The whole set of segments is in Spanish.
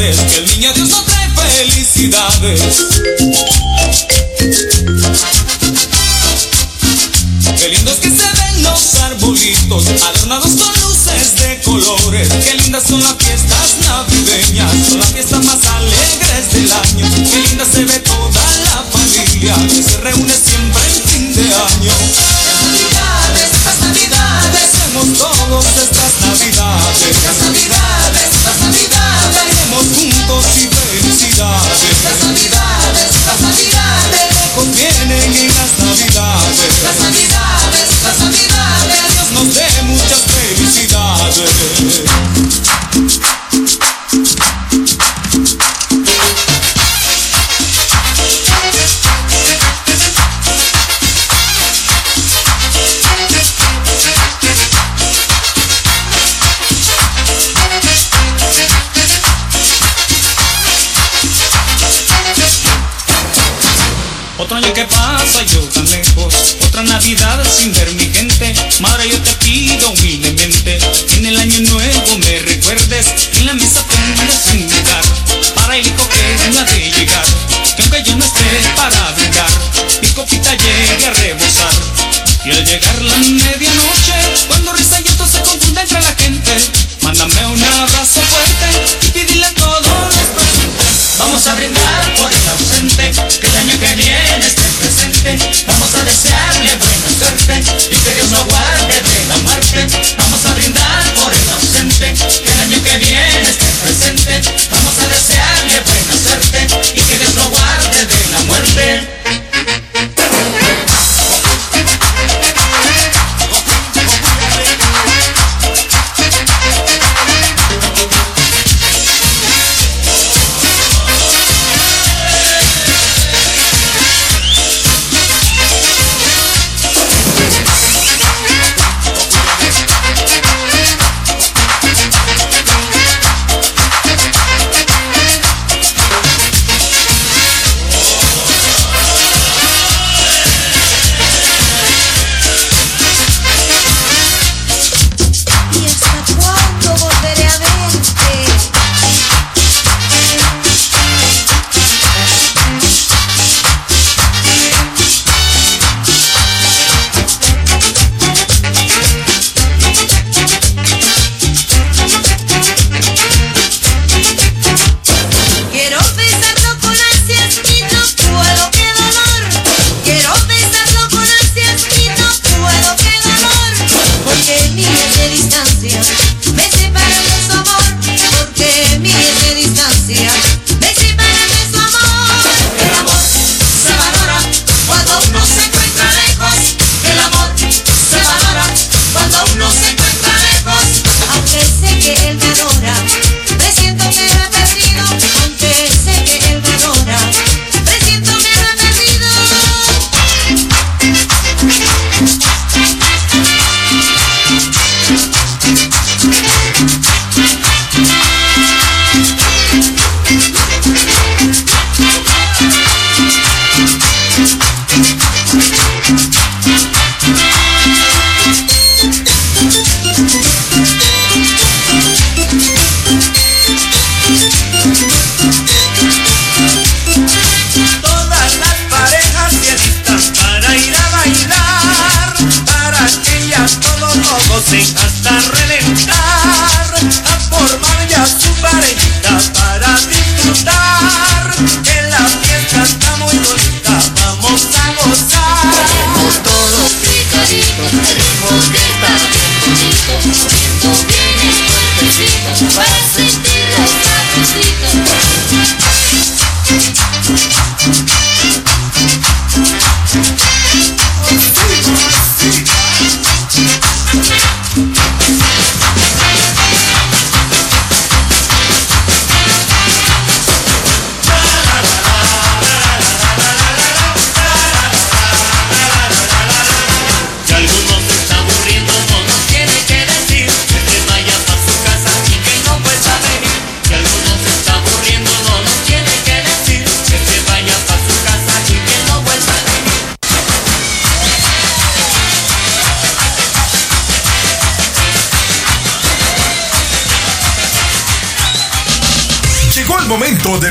que el niño Dios nos trae felicidades. Qué lindos que se ven los arbolitos, adornados con luces de colores.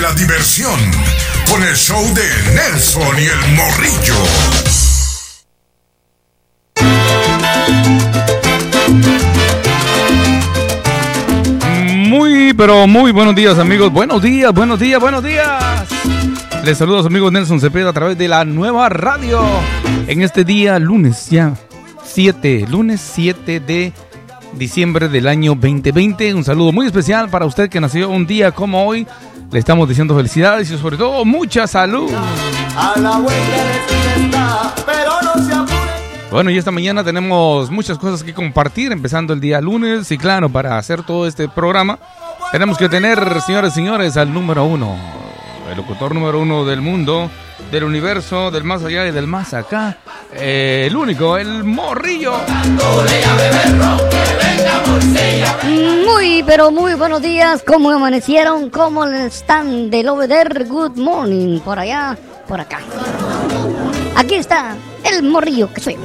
La diversión con el show de Nelson y el Morrillo. Muy, pero muy buenos días, amigos. Buenos días, buenos días, buenos días. Les saludo a su amigo Nelson Cepeda a través de la nueva radio. En este día, lunes ya, 7, lunes 7 de diciembre del año 2020. Un saludo muy especial para usted que nació un día como hoy. Le estamos diciendo felicidades y sobre todo mucha salud. Bueno, y esta mañana tenemos muchas cosas que compartir, empezando el día lunes. Y claro, para hacer todo este programa, tenemos que tener, señores y señores, al número uno, el locutor número uno del mundo, del universo, del más allá y del más acá. eh, el único, el morrillo. Muy, pero muy buenos días. ¿Cómo amanecieron? ¿Cómo están del over Good morning. Por allá, por acá. Aquí está el morrillo que soy.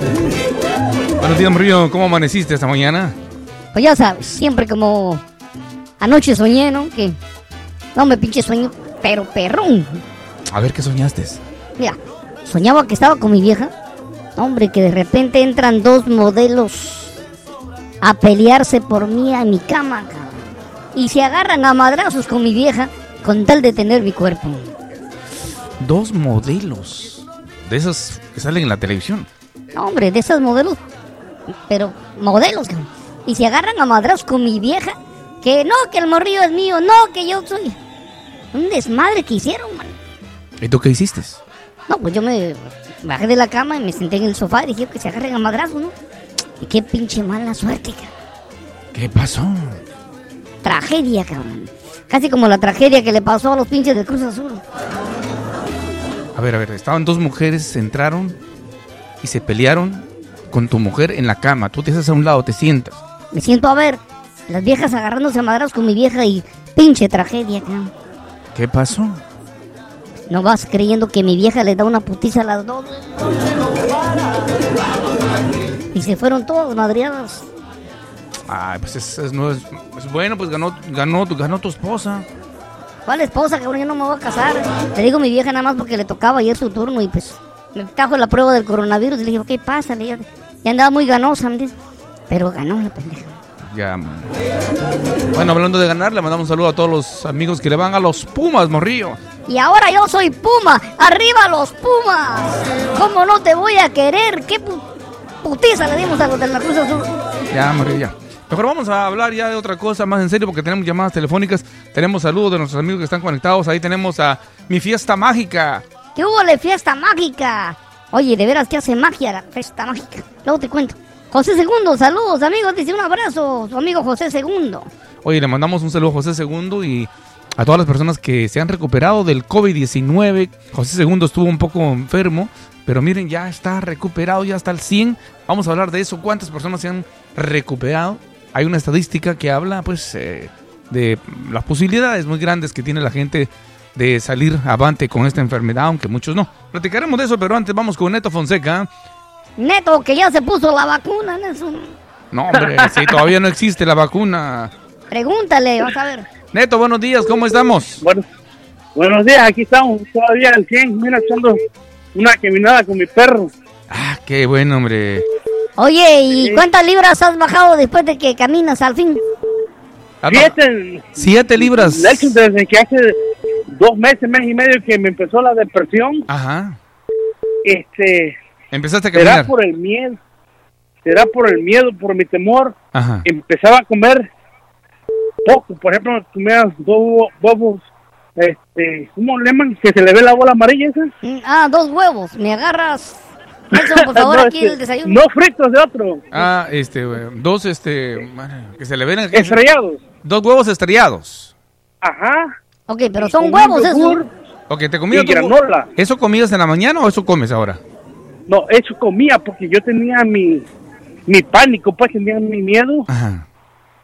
Buenos días, morrillo. ¿Cómo amaneciste esta mañana? Pues ya sabes, siempre como anoche soñé, ¿no? Que no me pinche sueño, pero perrón. A ver, ¿qué soñaste? Mira, soñaba que estaba con mi vieja. Hombre, que de repente entran dos modelos a pelearse por mí a mi cama, cabrón. Y se agarran a madrazos con mi vieja con tal de tener mi cuerpo. Dos modelos. De esos que salen en la televisión. No, hombre, de esos modelos. Pero modelos, cabrón. Y se agarran a madrazos con mi vieja. Que no, que el morrillo es mío. No, que yo soy. Un desmadre que hicieron, man. ¿Y tú qué hiciste? No, pues yo me bajé de la cama y me senté en el sofá y dije que se agarren a madrazos, ¿no? Y qué pinche mala suerte, cabrón. ¿Qué pasó? Tragedia, cabrón. Casi como la tragedia que le pasó a los pinches de Cruz Azul. A ver, a ver, estaban dos mujeres, entraron y se pelearon con tu mujer en la cama. Tú te haces a un lado, te sientas. Me siento a ver las viejas agarrándose a madrazos con mi vieja y pinche tragedia, cabrón. ¿Qué pasó? No vas creyendo que mi vieja le da una putiza a las dos. Y se fueron todos madreados. Ay, pues es, es- no es, es bueno, pues ganó, ganó, tu- ganó tu esposa. ¿Cuál esposa, cabrón? Yo no me voy a casar. Le digo a mi vieja nada más porque le tocaba ayer su turno y pues me trajo la prueba del coronavirus y le digo, ¿qué pasa? Le dije, ya andaba muy ganosa, me dice. Pero ganó la pendeja. Ya. man. Bueno, hablando de ganar, le mandamos un saludo a todos los amigos que le van a los Pumas, morrillo. Y ahora yo soy Puma. ¡Arriba los Pumas! ¿Cómo no te voy a querer? ¿Qué pu- putiza le dimos a los de la Cruz Azul? Ya, morrillo, ya. Mejor vamos a hablar ya de otra cosa más en serio porque tenemos llamadas telefónicas, tenemos saludos de nuestros amigos que están conectados. Ahí tenemos a Mi Fiesta Mágica. ¿Qué hubo de fiesta mágica? Oye, de veras que hace magia la fiesta mágica. Luego te cuento. José Segundo, saludos amigos, dice un abrazo, su amigo José Segundo. Oye, le mandamos un saludo a José Segundo y a todas las personas que se han recuperado del COVID-19. José Segundo estuvo un poco enfermo, pero miren, ya está recuperado, ya está al 100. Vamos a hablar de eso, cuántas personas se han recuperado. Hay una estadística que habla, pues, eh, de las posibilidades muy grandes que tiene la gente de salir avante con esta enfermedad, aunque muchos no. Platicaremos de eso, pero antes vamos con Neto Fonseca. Neto, que ya se puso la vacuna, Nelson. No, hombre, sí, todavía no existe la vacuna. Pregúntale, vas a ver. Neto, buenos días, ¿cómo estamos? Bueno, buenos días, aquí estamos todavía al 100, mira, echando una caminada con mi perro. Ah, qué bueno, hombre. Oye, ¿y cuántas libras has bajado después de que caminas al fin? Ah. Siete, Siete libras. Desde que hace dos meses, mes y medio que me empezó la depresión, Ajá. este, Empezaste a será caminar. por el miedo, será por el miedo, por mi temor, Ajá. empezaba a comer poco, por ejemplo, comía dos huevos- este, ¿cómo le llaman? Que se le ve la bola amarilla esa. Mm, Ah, dos huevos. ¿Me agarras? Nelson, por favor, No, aquí este, el desayuno. No fritos de otro, Ah, este, dos, este, que se le ven aquí. estrellados. Dos huevos estrellados. Ajá. Ok, pero son huevos yogur. Ok, ¿te comías Y tu- granola. ¿Eso comías en la mañana o eso comes ahora? No, eso comía porque yo tenía mi, mi pánico, pues tenía mi miedo Ajá.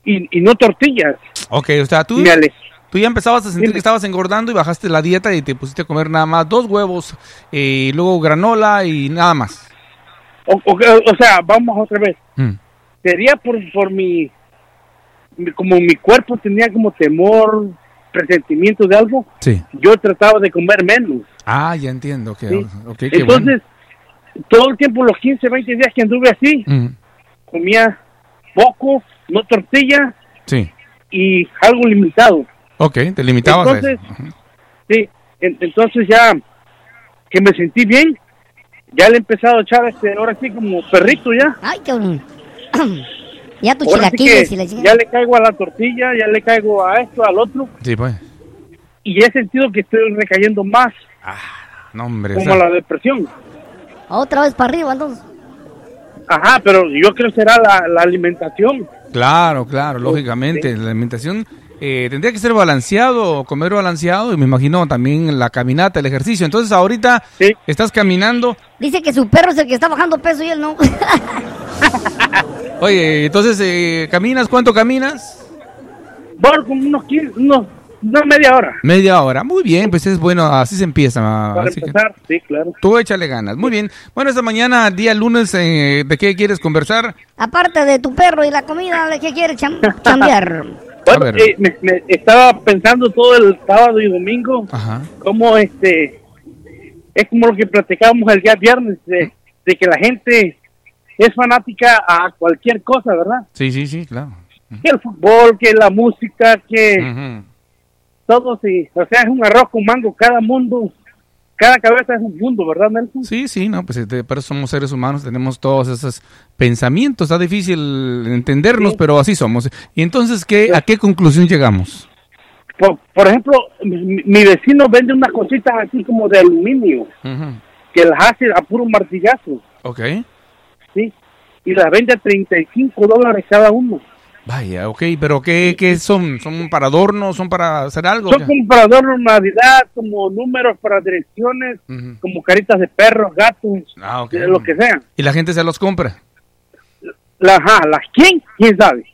Y, y no tortillas. Ok, o sea, tú, tú ya empezabas a sentir que estabas engordando y bajaste la dieta y te pusiste a comer nada más dos huevos y luego granola y nada más. O, o- o sea, vamos otra vez. Mm. Sería por, por mi, como mi cuerpo tenía como temor presentimiento de algo, Sí. yo trataba de comer menos. Ah, ya entiendo. Que, Sí. bueno. Entonces, todo el tiempo, los 15, 20 días que anduve así, Mm, comía poco, no tortilla sí. y algo limitado. Ok, te limitabas a Entonces, eso. Sí, en- entonces ya que me sentí bien, ya le he empezado a echar este, ahora sí como perrito ya. Ay, cabrón. ya tu Ahora sí chilaquiles que y la chingada. ya le caigo a la tortilla, ya le caigo a esto, al otro, Sí, pues. y he sentido que estoy recayendo más, No, hombre. o como sea, la depresión. Otra vez para arriba, entonces. Ajá, pero yo creo que será la, la alimentación. Claro, claro, lógicamente. La alimentación eh, tendría que ser balanceado, comer balanceado y me imagino también la caminata, el ejercicio. Entonces ahorita Sí. estás caminando. Dice que su perro es el que está bajando peso y él no. Oye, entonces eh, caminas, ¿cuánto caminas? Bueno, como unos 15, unos, una media hora. Media hora. Muy bien, pues es bueno, así se empieza. Para así que empezar, sí, claro. tú échale ganas. Muy bien. Bueno, esta mañana, día lunes, eh, ¿de qué quieres conversar? Aparte de tu perro y la comida, ¿de qué quiere cham- chambear? Bueno, eh, me, me estaba pensando todo el sábado y domingo, Ajá. como este, es como lo que platicábamos el día viernes, de, de que la gente es fanática a cualquier cosa, ¿verdad? Sí, sí, sí, claro. Que el fútbol, que la música, que Ujú. Todo, sí. O sea, es un arroz con mango, cada mundo, cada cabeza es un mundo, ¿verdad, Nelson? Sí, sí, no, pues este, pero somos seres humanos, tenemos todos esos pensamientos, está difícil entendernos, Sí. pero así somos. Y entonces, ¿qué, ¿a qué conclusión llegamos? Por, por ejemplo, mi, mi vecino vende unas cositas así como de aluminio, que las hace a puro martillazo, Ok, ¿sí? Y las vende a 35 dólares cada uno. Vaya, ok, pero ¿qué, qué son? ¿Son para adorno? ¿Son para hacer algo? Son como para adorno de Navidad, como números para direcciones, Ujú. como caritas de perros, gatos, Ah, ok. de lo que sea. Y la gente se los compra. La, ajá, las quién, quién sabe.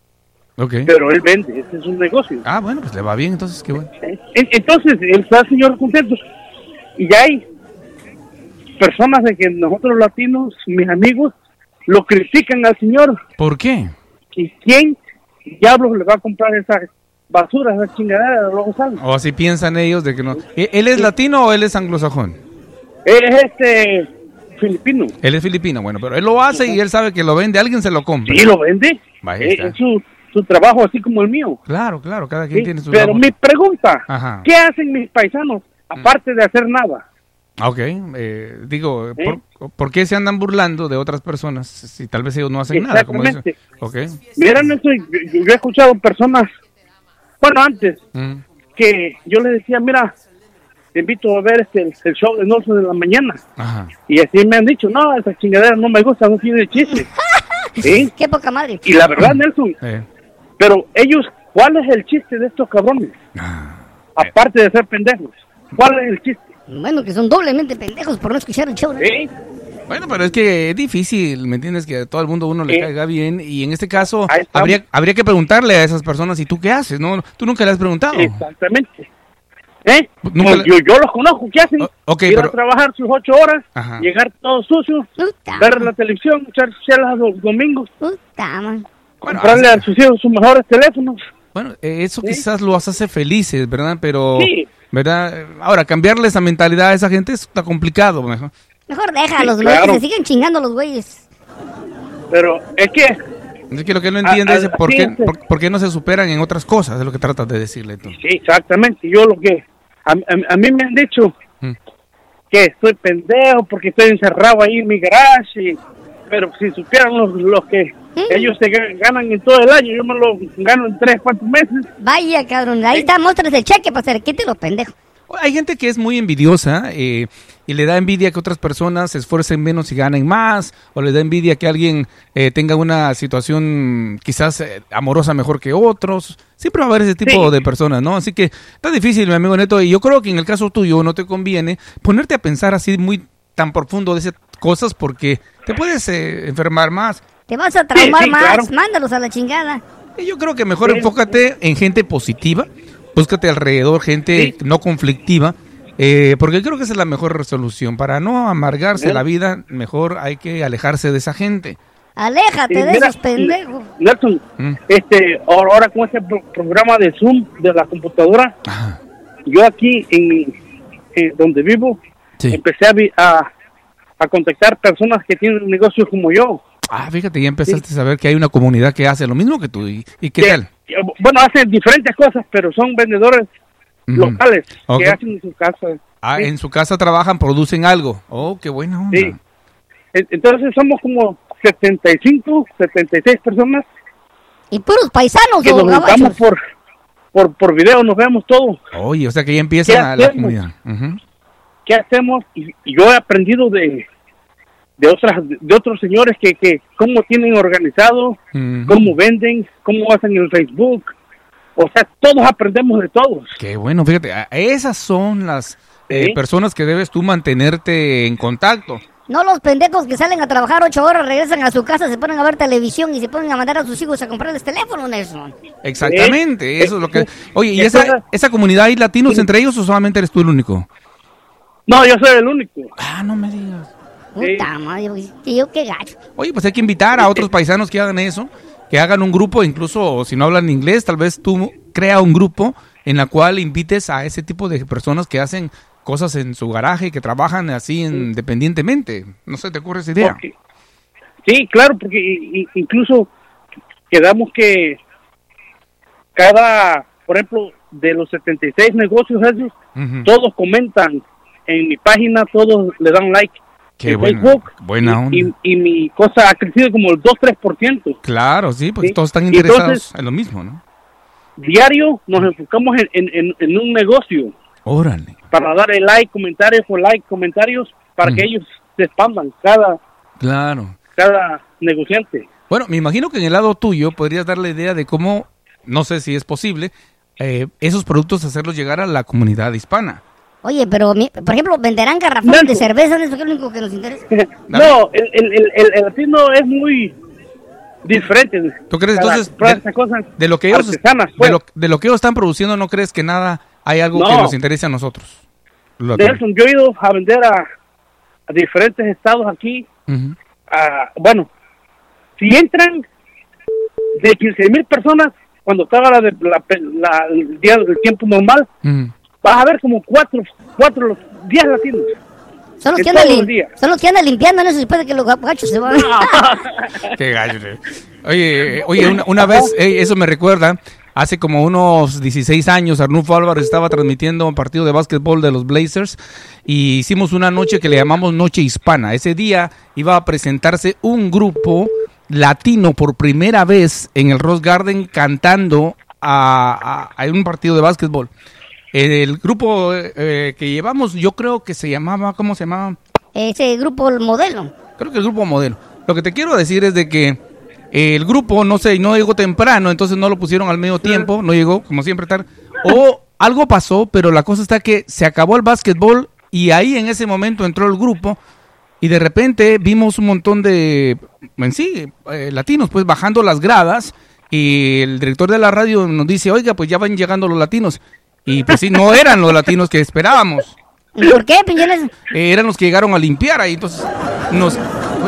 Ok. Pero él vende, ese es un negocio. Ah, bueno, pues le va bien, entonces, qué bueno. En- Entonces, él está el señor contento. Y ya hay personas de que nosotros latinos, mis amigos, lo critican al señor. ¿Por qué? ¿Y quién diablos le va a comprar esas basuras, esas chingaderas? Luego salen. O así piensan ellos de que no. ¿E- ¿Él es latino o él es anglosajón? Él es este filipino. Él es filipino, bueno, pero él lo hace y él sabe que lo vende, alguien se lo compra. Sí, lo vende. Eh, es su, su trabajo así como el mío. Claro, claro, cada quien ¿sí? tiene su Pero labor. mi pregunta, Ajá. ¿qué hacen mis paisanos aparte de hacer nada? Ah, Ok, eh, digo, ¿Eh? ¿por, por qué se andan burlando de otras personas si tal vez ellos no hacen nada? Como dicen? Exactamente. Ok. Mira, Nelson, yo, yo- yo he escuchado personas, bueno, antes, Mm, que yo les decía, mira, te invito a ver este, el, el show de Nelson de la mañana. Ajá. Y así me han dicho, no, esa chingadera no me gusta, no tiene chiste. ¿Sí? Qué poca madre. Y la verdad, Nelson, Eh, pero ellos, ¿cuál es el chiste de estos cabrones? Ah. Aparte de ser pendejos, ¿cuál es el chiste? Bueno, que son doblemente pendejos por no escuchar el show. ¿no? ¿Sí? Bueno, pero es que es difícil, ¿me entiendes? Que a todo el mundo uno le Sí. caiga bien y en este caso habría, habría que preguntarle a esas personas, ¿y tú qué haces? No, tú nunca le has preguntado. Exactamente. ¿Eh? Nunca yo, yo los conozco, ¿qué hacen? O- ok, Ir pero- a trabajar sus ocho horas, Ajá. llegar todos sucios, Puta, ver la televisión, echar chelas los domingos, man. Bueno, comprarle hace- a sus hijos sus mejores teléfonos. Bueno, eh, eso Sí. quizás los hace felices, ¿verdad? Pero, Sí. ¿Verdad? Ahora, cambiarle esa mentalidad a esa gente está complicado, mejor. Mejor déjalos, Sí, güey, claro. que se siguen chingando los güeyes. Pero es que, Es que lo que él no entiende Ah, es ah, por sí, qué, sí. por, por qué no se superan en otras cosas, es lo que tratas de decirle tú. sí, exactamente, yo lo que, a, a- a mí me han dicho Mm. que estoy pendejo porque estoy encerrado ahí en mi garage, y- pero si supieran los, los que ellos se ga- ganan en todo el año, yo me lo gano en tres, cuatro meses. Vaya, cabrón, ahí está, muéstrales el cheque para hacer quite los pendejos. Hay gente que es muy envidiosa eh, y le da envidia que otras personas se esfuercen menos y ganen más, o le da envidia que alguien eh, tenga una situación quizás eh, amorosa mejor que otros. Siempre va a haber ese tipo Sí. de personas, ¿no? Así que está difícil, mi amigo Neto, y yo creo que en el caso tuyo no te conviene ponerte a pensar así muy tan profundo de esas cosas porque te puedes eh, enfermar más. Te vas a traumar sí, más, claro. mándalos a la chingada. Yo creo que mejor Sí. enfócate en gente positiva, búscate alrededor gente Sí. no conflictiva, eh, porque creo que esa es la mejor resolución. Para no amargarse la vida, mejor hay que alejarse de esa gente. Aléjate de mira, esos pendejos. Nelson, Mm. este, ahora, con este pro- programa de Zoom de la computadora, Ajá. yo aquí en, en donde vivo, Sí. empecé a, a, a contactar personas que tienen negocios como yo. Ah, fíjate, ya empezaste a saber que hay una comunidad que hace lo mismo que tú. ¿Y, y qué que- tal? que, bueno, hacen diferentes cosas, pero son vendedores locales Ok. que hacen en sus casas. Ah, Sí. en su casa trabajan, producen algo. Oh, qué buena onda. Sí. En- Entonces somos como 75, 76 personas Y puros paisanos, que nos juntamos por, por, por video, nos vemos todos. Oye, o sea que ya empiezan ¿Qué a la comunidad. ¿Qué hacemos? Y, y yo he aprendido de de otras de otros señores que, que cómo tienen organizado, Ujú. cómo venden, cómo hacen el Facebook. O sea, todos aprendemos de todos. Qué bueno, fíjate, esas son las eh, Sí. personas que debes tú mantenerte en contacto. No los pendejos que salen a trabajar ocho horas, regresan a su casa, se ponen a ver televisión y se ponen a mandar a sus hijos a comprarles teléfono, Nelson. Exactamente, ¿Eh? eso es lo que... Oye, ¿y esa, esa comunidad hay latinos entre ellos o solamente eres tú el único? No, yo soy el único. Ah, no me digas. Puta madre, tío, qué gacho. Oye, pues hay que invitar a otros paisanos que hagan eso, que hagan un grupo, incluso si no hablan inglés, tal vez tú crea un grupo en la cual invites a ese tipo de personas que hacen cosas en su garaje, que trabajan así independientemente. No sé, ¿te ocurre esa idea? Porque- sí, claro, porque incluso quedamos que cada, por ejemplo, de los 76 negocios esos, todos comentan en mi página, todos le dan like Qué en buena, Facebook. buena onda. Y, y mi cosa ha crecido como el 2-3%. Claro, sí, porque Sí. todos están interesados entonces- en lo mismo, ¿no? Diario nos enfocamos en, en, en- un negocio Órale, para darle like, comentarios por like, comentarios, para Mm. que ellos se expandan, cada, claro. cada negociante. Bueno, me imagino que en el lado tuyo podrías dar la idea de cómo, no sé si es posible, eh, esos productos hacerlos llegar a la comunidad hispana. Oye, pero, mi- por ejemplo, venderán garrafones de cerveza, eso es lo único que nos interesa. no, el, el, el, el- el latino es muy diferente. ¿Tú crees entonces de, esas cosas de lo que ellos de pues. lo, de lo que ellos están produciendo no crees que nada hay algo que No. nos interese a nosotros? Lo que- Nelson, yo he ido a vender a, a diferentes estados aquí. Ujú. a- bueno, si entran de 15 mil personas, cuando estaba la, de- la, la- el día del tiempo normal. Vas a ver como cuatro, cuatro los 10 latinos. Son los, que andan todos lim- los días. son los que andan limpiando, no después de que los gachos se van. Qué gallo. eh. Oye, eh, oye, una, una vez, eh, eso me recuerda, hace como unos 16 años, Arnulfo Álvarez estaba transmitiendo un partido de básquetbol de los Blazers y hicimos una noche que le llamamos Noche Hispana. Ese día iba a presentarse un grupo latino por primera vez en el Rose Garden cantando a, a- a un partido de básquetbol. El grupo eh, que llevamos, yo creo que se llamaba, ¿cómo se llamaba? Ese grupo, el modelo. Creo que el grupo modelo. Lo que te quiero decir es de que eh, el grupo, no sé, no llegó temprano, entonces no lo pusieron al medio tiempo, no llegó, como siempre, tarde. O algo pasó, pero la cosa está que se acabó el básquetbol y ahí en ese momento entró el grupo y de repente vimos un montón de, en sí, eh, latinos, pues bajando las gradas y el director de la radio nos dice, oiga, pues ya van llegando los latinos. Y pues sí, no eran los latinos que esperábamos. ¿Y por qué? Eh, eran los que llegaron a limpiar ahí. Entonces, nos,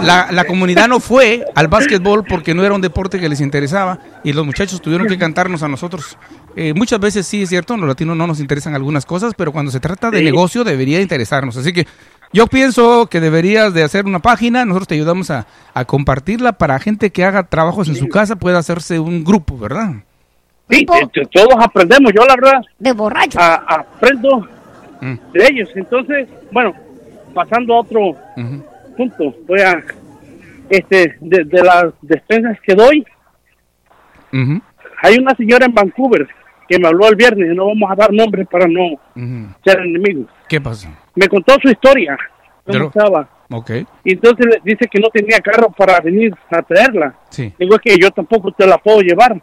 la, la comunidad no fue al básquetbol porque no era un deporte que les interesaba y los muchachos tuvieron que cantarnos a nosotros. Eh, muchas veces sí es cierto, los latinos no nos interesan algunas cosas, pero cuando se trata de Sí. negocio debería interesarnos. Así que yo pienso que deberías de hacer una página, nosotros te ayudamos a, a compartirla para gente que haga trabajos en su casa, pueda hacerse un grupo, ¿verdad? Sí, todos aprendemos. Yo, la verdad, De borracho. a- aprendo Mm. de ellos. Entonces, bueno, pasando a otro punto, voy a, este, de, de las despensas que doy, hay una señora en Vancouver que me habló el viernes, no vamos a dar nombres para no ser enemigos. ¿Qué pasó? Me contó su historia, cómo Pero- estaba. Ok, Y entonces le dice que no tenía carro para venir a traerla. sí. Digo, es que yo tampoco te la puedo llevar.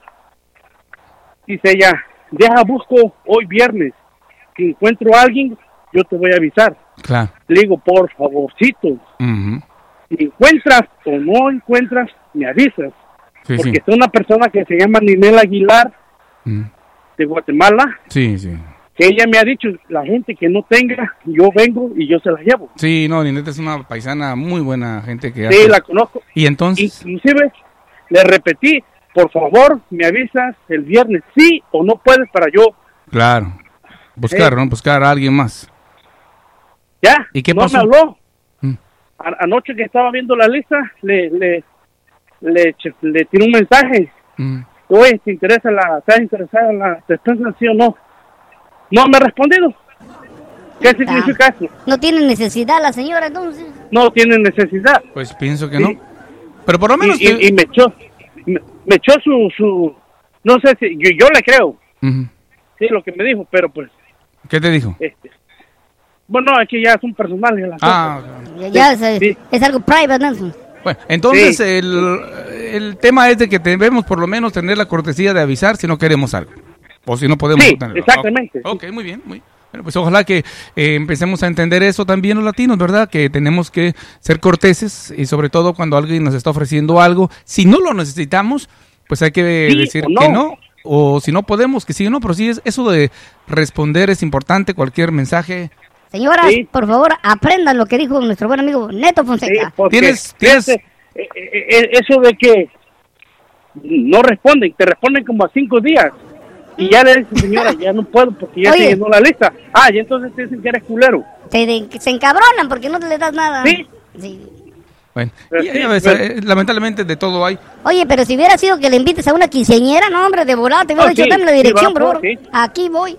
Dice ella, deja busco hoy viernes. Si encuentro a alguien, yo te voy a avisar. Claro. Le digo, por favorcito, si encuentras o no encuentras, me avisas. Sí, Porque sí. es una persona que se llama Ninel Aguilar de Guatemala. Sí, sí. que ella me ha dicho, la gente que no tenga, yo vengo y yo se la llevo. Sí, no, Ninette es una paisana muy buena gente que Sí, hace- la conozco. Y entonces, Inclusive, le repetí, por favor, me avisas el viernes, sí o no puedes para yo. claro, buscar, Eh. ¿no? Buscar a alguien más. Ya, ¿Y qué no pasó? me habló. Mm. A- anoche que estaba viendo la lista, le, le, le, le tiré un mensaje. Mm. Oye, ¿te interesa la, estás interesada en la despensa, sí o no? No me ha respondido. ¿Qué significa eso? No tiene necesidad la señora entonces. No tiene necesidad. Pues pienso que Sí. no. Pero por lo menos... Y, y- que- y me echó, me, echó su, su, no sé si, yo, yo le creo, sí, lo que me dijo, pero pues, ¿Qué te dijo? este, bueno, aquí ya son personales las Ah, cosas. Ya, ya es, sí. es algo private, Nelson. bueno, entonces Sí. el, el tema es de que debemos por lo menos tener la cortesía de avisar si no queremos algo. O si no podemos Sí, tenerlo. exactamente. Ok, muy bien, muy Bueno, pues ojalá que eh, empecemos a entender eso también los latinos, ¿verdad? Que tenemos que ser corteses y sobre todo cuando alguien nos está ofreciendo algo, si no lo necesitamos, pues hay que Sí decir no. que no. O si no podemos, que sí o no, pero sí es eso de responder es importante, cualquier mensaje. Señoras, Sí. por favor, aprendan lo que dijo nuestro buen amigo Neto Fonseca. Tienes- tienes- eh, eh, eso de que no responden, te responden como a cinco días. Y ya le dicen, señora, ya no puedo porque ya Oye. se llenó la lista. Ah, y entonces te dicen que eres culero. Se, de- se encabronan porque no le das nada. Sí. Sí. Bueno, sí, ves, pero- eh, lamentablemente de todo hay. Oye, pero si hubiera sido que le invites a una quinceañera, no, hombre, de volada, te hubiera Ah, dicho, sí, dame la sí, dirección, por sí. Aquí voy.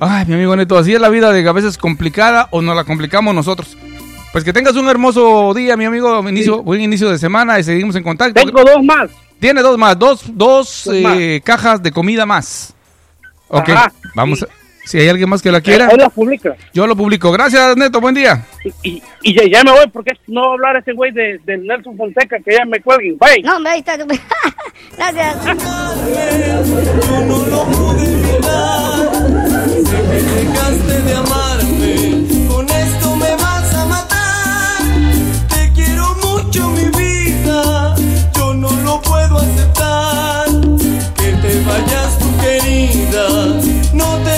Ay, mi amigo Neto, así es la vida de que a veces complicada o nos la complicamos nosotros. Pues que tengas un hermoso día, mi amigo. Inicio, Buen inicio de semana y seguimos en contacto. Tengo dos más. Tiene dos más, dos, dos, Dos eh, cajas de comida más. Ok, Ajá, vamos. sí. a- si hay alguien más que la quiera, publica. yo lo publico. Gracias, Neto, buen día. Y, y, y ya, ya me voy porque no va a hablar ese güey de, de Nelson Fonseca que ya me cuelguen. Bye. No, está. Gracias. Yo no lo pude evitar. Sé que dejaste de amarme. Con esto me vas a matar. Te quiero mucho, mi vida. Yo no lo puedo aceptar. Que te vayas No te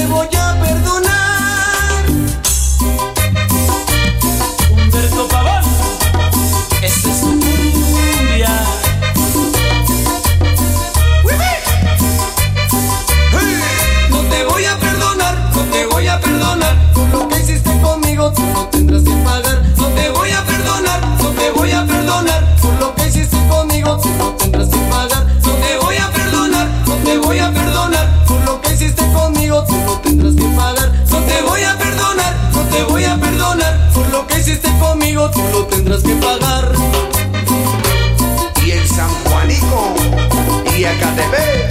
tú lo tendrás que pagar y el San Juanico y Ecatepec.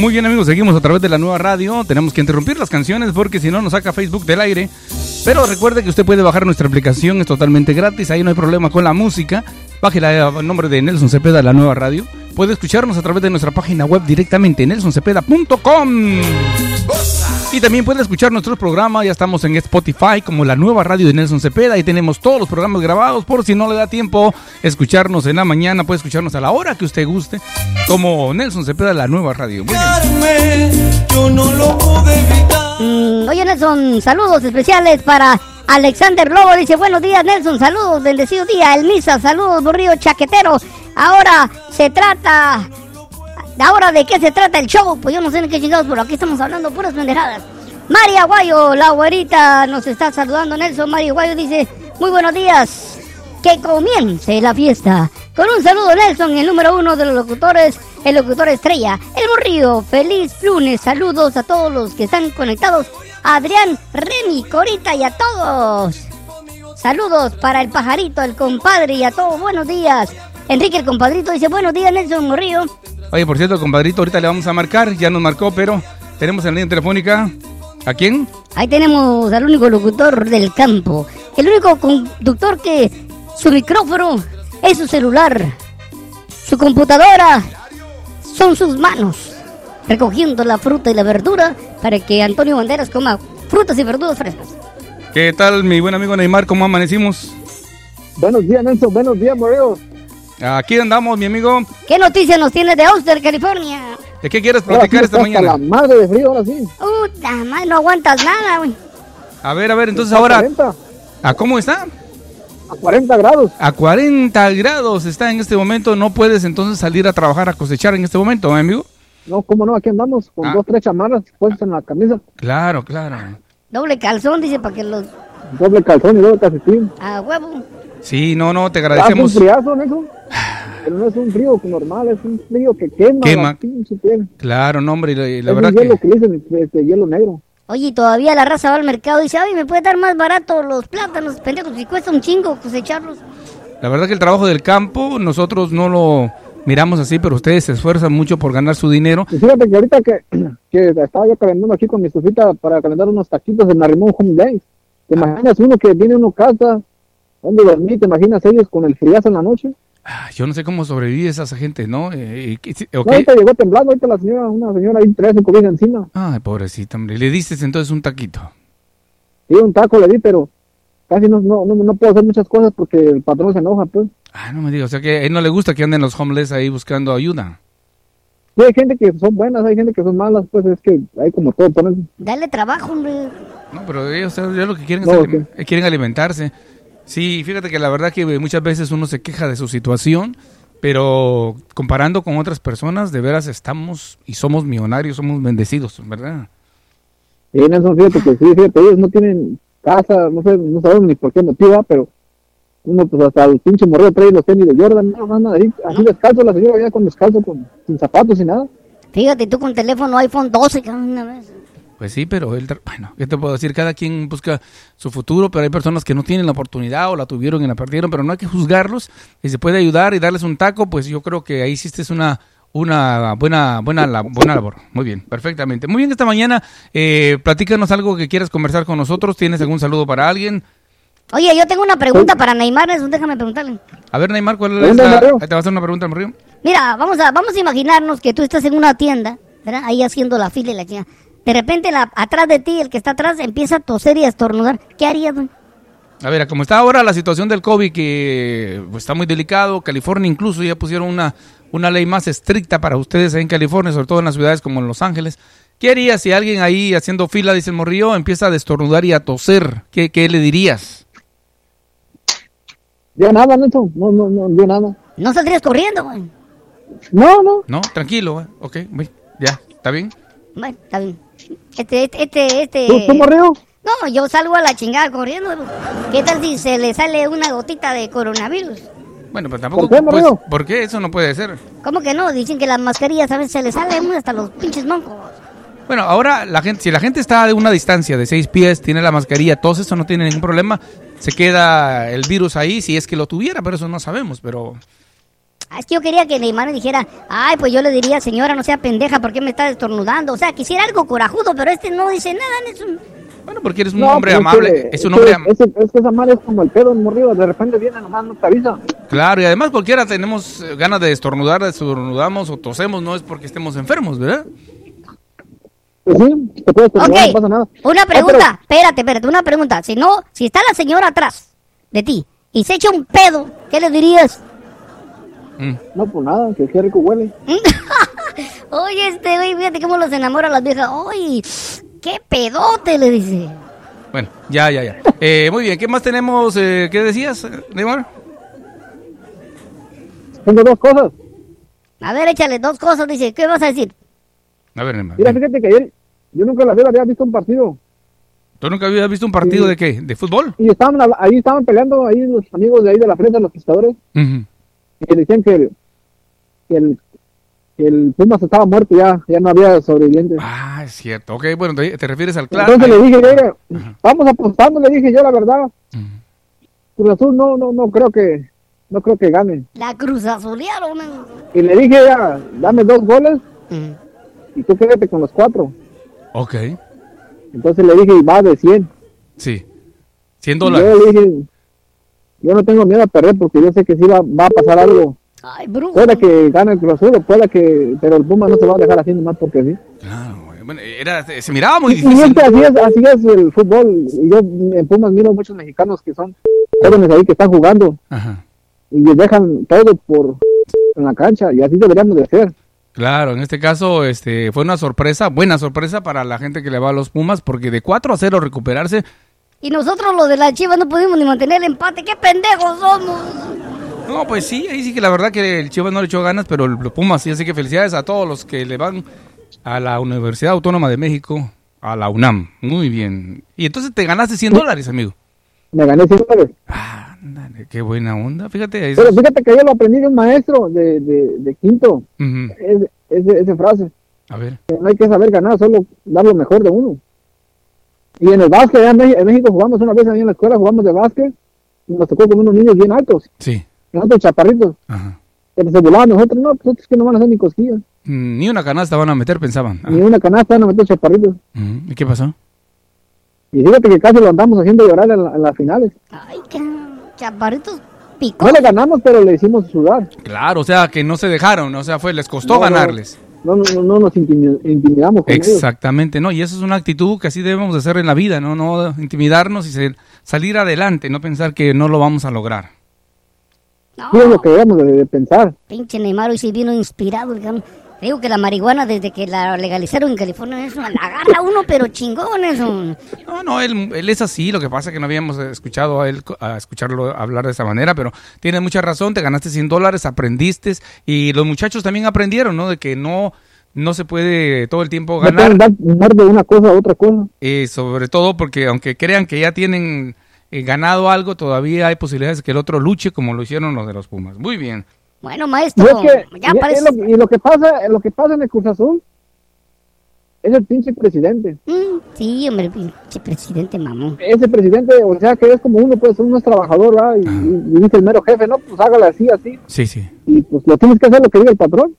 Muy bien, amigos, seguimos a través de la nueva radio. Tenemos que interrumpir las canciones porque si no nos saca Facebook del aire. Pero recuerde que usted puede bajar nuestra aplicación, es totalmente gratis. Ahí no hay problema con la música. Bájela a nombre de Nelson Cepeda, la nueva radio. Puede escucharnos a través de nuestra página web directamente, nelsoncepeda.com. Y también puede escuchar nuestros programas. Ya estamos en Spotify como la nueva radio de Nelson Cepeda. Ahí tenemos todos los programas grabados. Por si no le da tiempo escucharnos en la mañana, puede escucharnos a la hora que usted guste. Como Nelson Cepeda, la nueva radio. Yo no lo pude evitar oye, Nelson, saludos especiales para Alexander Lobo. Dice, buenos días, Nelson, saludos, bendecido día. El Misa, saludos, burrillo chaquetero. Ahora se trata... ¿Ahora de qué se trata el show? Pues yo no sé de qué chingados, pero aquí estamos hablando puras pendejadas. María Guayo, la güerita, nos está saludando, Nelson. María Guayo dice, muy buenos días. Que comience la fiesta. Con un saludo, Nelson, el número uno de los locutores, el locutor estrella, el burrillo. Feliz lunes, saludos a todos los que están conectados. Adrián, Remy, Corita y a todos. Saludos para el pajarito, el compadre y a todos. Buenos días. Enrique, el compadrito, dice, buenos días, Nelson Burrillo. Oye, por cierto, compadrito, ahorita le vamos a marcar. Ya nos marcó, pero tenemos en la línea telefónica. ¿A quién? Ahí tenemos al único locutor del campo. El único conductor que su micrófono es su celular. su computadora son sus manos, recogiendo la fruta y la verdura para que Antonio Banderas coma frutas y verduras frescas. ¿Qué tal, mi buen amigo Neymar? ¿Cómo amanecimos? Buenos días, Nelson. Buenos días, Moreo. Aquí andamos, mi amigo. ¿Qué noticias nos tienes de Austin, California? ¿De qué quieres platicar esta mañana? la madre de frío, ahora sí. Puta madre, no aguantas nada, güey. A ver, a ver, entonces A ahora, 40, ¿a cómo está? a 40 grados. A 40 grados está en este momento. No puedes entonces salir a trabajar a cosechar en este momento, mi amigo. No, cómo no, aquí andamos con Ah. dos, tres chamarras puestas en la camisa. Claro, claro. Doble calzón, dice, para que los... Doble calzón y doble calcetín. A huevo. Sí, no, no, te Hace un agradecemos. friazo, Nelson. Pero no es un frío normal, es un frío que quema, Quema. la. Claro, no, hombre, y la, y la es verdad un hielo que... que, dicen este, hielo negro. Oye, y todavía la raza va al mercado y dice, ay, me puede dar más barato los plátanos, pendejos, si cuesta un chingo cosecharlos. La verdad que el trabajo del campo, nosotros no lo miramos así, pero ustedes se esfuerzan mucho por ganar su dinero. Y fíjate que ahorita que, que estaba yo calentando aquí con mi estufita para calentar unos taquitos de Narimón Home Days. ¿Te imaginas uno que viene uno casa, donde dormir? ¿Te imaginas ellos con el friazo en la noche? Ah, Yo no sé cómo sobrevive esa gente, ¿no? Eh, y- y- ok. No, ahorita llegó temblando, ahorita la señora, una señora ahí trae su comida encima. Ay, pobrecita, hombre. Le diste entonces un taquito. Sí, un taco le di, pero casi no, no, no, no puedo hacer muchas cosas porque el patrón se enoja, pues. Ah, no me digas. O sea que a él no le gusta que anden los homeless ahí buscando ayuda. Sí, hay gente que son buenas, hay gente que son malas, pues es que hay como todo, ponen Dale trabajo, hombre. No, pero ellos, ellos lo que quieren No, es ok. alim- eh, quieren alimentarse. Sí, fíjate que la verdad que muchas veces uno se queja de su situación, pero comparando con otras personas, de veras estamos y somos millonarios, somos bendecidos, ¿verdad? Y Nelson, fíjate que sí, fíjate, ellos no tienen casa, no sé, no sabemos ni por qué motiva, pero uno pues hasta el pinche morreo trae los tenis de Jordan, no, nada, ahí, así descalzo, la señora ya con descalzo, con, sin zapatos, sin nada. Fíjate, tú con teléfono iPhone 12, cabrón, una vez. Pues sí, pero él, bueno, ¿qué te puedo decir? Cada quien busca su futuro, pero hay personas que no tienen la oportunidad o la tuvieron y la perdieron, pero no hay que juzgarlos. Si se puede ayudar y darles un taco, pues yo creo que ahí hiciste una una buena buena la- buena labor. Muy bien, perfectamente. Muy bien, esta mañana eh, platícanos algo que quieras conversar con nosotros. ¿Tienes algún saludo para alguien? Oye, yo tengo una pregunta para Neymar, eso déjame preguntarle. A ver, Neymar, ¿cuál es ¿Dónde, la... Te va a hacer una pregunta, Mario. Mira, vamos a, vamos a imaginarnos que tú estás en una tienda, ¿verdad? Ahí haciendo la fila y la chingada. De repente, la, atrás de ti, el que está atrás, empieza a toser y a estornudar. ¿Qué harías, güey? A ver, como está ahora la situación del COVID, que pues, está muy delicado, California incluso ya pusieron una, una ley más estricta para ustedes ahí en California, sobre todo en las ciudades como en Los Ángeles. ¿Qué harías si alguien ahí haciendo fila, dice el morrillo, empieza a destornudar y a toser? ¿Qué, qué le dirías? Ya nada, Nelson, no, no, no, yo nada. No saldrías corriendo, güey. No, no, No, tranquilo, eh. ok, muy- ya, ¿está bien? Bueno, está bien. Este, este, este, este... ¿tú, tú morreo? No, yo salgo a la chingada corriendo. ¿Qué tal si se le sale una gotita de coronavirus? Bueno, pero tampoco... ¿Por qué, pues? ¿Por qué? Eso no puede ser. ¿Cómo que no? Dicen que las mascarillas a veces se le salen hasta los pinches moncos. Bueno, ahora la gente, si la gente está de una distancia de seis pies, tiene la mascarilla, todo eso no tiene ningún problema, se queda el virus ahí si es que lo tuviera, pero eso no sabemos, pero Es que yo quería que Neymar me dijera, ay, pues yo le diría, señora, no sea pendeja, ¿por qué me está destornudando? O sea, quisiera algo corajudo, pero este no dice nada, es un... bueno, porque eres un No, hombre amable, que- es un hombre am- Es, es que esa madre es como el pedo, morrido, de repente viene nomás, no te avisa. claro, y además cualquiera tenemos eh, ganas de estornudar, estornudamos o tosemos, no es porque estemos enfermos, ¿verdad? Pues sí, te puedes Ok, estornudar, no pasa nada. una Ah, pregunta, espérate, espérate, una pregunta. Si no, si está la señora atrás de ti y se echa un pedo, ¿qué le dirías? Mm. no, pues nada, que qué rico huele. Oye, este güey, fíjate cómo los enamoran las viejas. Oye, qué pedote, le dice. Bueno, ya, ya, ya. Eh, muy bien, ¿qué más tenemos? eh, ¿Qué decías, Neymar? Tengo dos cosas. A ver, échale dos cosas, dice. ¿Qué vas a decir? A ver, Neymar. Mira, fíjate que ayer, yo nunca en la vida había visto un partido. ¿Tú nunca habías visto un partido Sí. de qué? ¿De fútbol? Y estaban ahí estaban peleando ahí los amigos de ahí de la frente, los pescadores, Ujú. Y decían que el, que el, que el Pumas estaba muerto ya, ya no había sobrevivientes. Ah, es cierto. Ok, bueno, te, te refieres al claro. Entonces le dije, Ajá. vamos apostando, le dije yo la verdad. Cruz Azul no, no, no creo que, no creo que gane. La cruz azulearon. Y le dije, ya, dame dos goles y tú quédate con los cuatro. Ok, Entonces le dije, y va de 100. sí. 100 Y dólares. Yo le dije, yo no tengo miedo a perder porque yo sé que sí va, va a pasar algo. Ay, brujo. Puede que gane el Cruz puede que, pero el Puma no se va a dejar así nomás porque sí. Claro, güey. Bueno, era, se miraba muy difícil. así es, así es el fútbol. Y yo en Pumas miro muchos mexicanos que son jóvenes ahí que están jugando Ajá. y dejan todo por en la cancha y así deberíamos de ser. Claro, en este caso este, fue una sorpresa, buena sorpresa para la gente que le va a los Pumas, porque de 4 a 0 recuperarse, Y nosotros los de la Chivas no pudimos ni mantener el empate. ¡Qué pendejos somos! no, pues sí, ahí sí que la verdad que el Chivas no le echó ganas, pero el los Pumas sí, así que felicidades a todos los que le van a la Universidad Autónoma de México, a la UNAM. Muy bien. Y entonces te ganaste 100 dólares, amigo. Me gané siempre. Ándale, qué buena onda. Fíjate, eso Pero es- fíjate que yo lo aprendí de un maestro de, de, de quinto. Ujú. Es- ese- esa frase. A ver. que no hay que saber ganar, solo dar lo mejor de uno. Y en el básquet, allá en Mex- en México jugamos una vez ahí en la escuela, jugamos de básquet, y nos tocó con unos niños bien altos, Sí. nosotros chaparritos, Ajá. pero se volaban nosotros, no, pues estos que no van a hacer ni cosquillas, Mm, Ni una canasta van a meter, pensaban. Ah, ni una canasta van a meter chaparritos. ujú. ¿Y qué pasó? Y fíjate que casi lo andamos haciendo llorar en, la- en las finales. Ay, qué chaparritos picó. No le ganamos, pero le hicimos sudar. Claro, o sea, que no se dejaron, o sea, fue, les costó no, ganarles. No, no, no, no nos intimi- intimidamos con ellos. Exactamente, ¿no? Y eso es una actitud que así debemos de hacer en la vida, ¿no? No intimidarnos y salir adelante, no pensar que no lo vamos a lograr. Sí, es lo que debemos de, de pensar. Pinche Neymar hoy sí vino inspirado. Te Digo que la marihuana desde que la legalizaron en California eso la agarra uno pero chingón eso. No, no, él, él es así, lo que pasa es que no habíamos escuchado a él a escucharlo hablar de esa manera, pero tiene mucha razón, te ganaste 100 dólares, aprendiste y los muchachos también aprendieron, ¿no? De que no, no se puede todo el tiempo No ganar. pueden dar, dar de una cosa a otra cosa. Eh, sobre todo porque aunque crean que ya tienen eh, ganado algo, todavía hay posibilidades de que el otro luche como lo hicieron los de los Pumas. Muy bien. Bueno, Y, maestro, es que, ya y- parece... y lo, y lo que pasa, lo que pasa en el Cruz Azul es el pinche presidente. Mm, sí, hombre, pinche presidente mamón. Ese presidente, o sea, que es como uno, pues uno es trabajador, ¿verdad? Y, y- y dice el mero jefe, no, pues hágale así, así. Sí, sí. Y pues lo tienes que hacer lo que diga el patrón.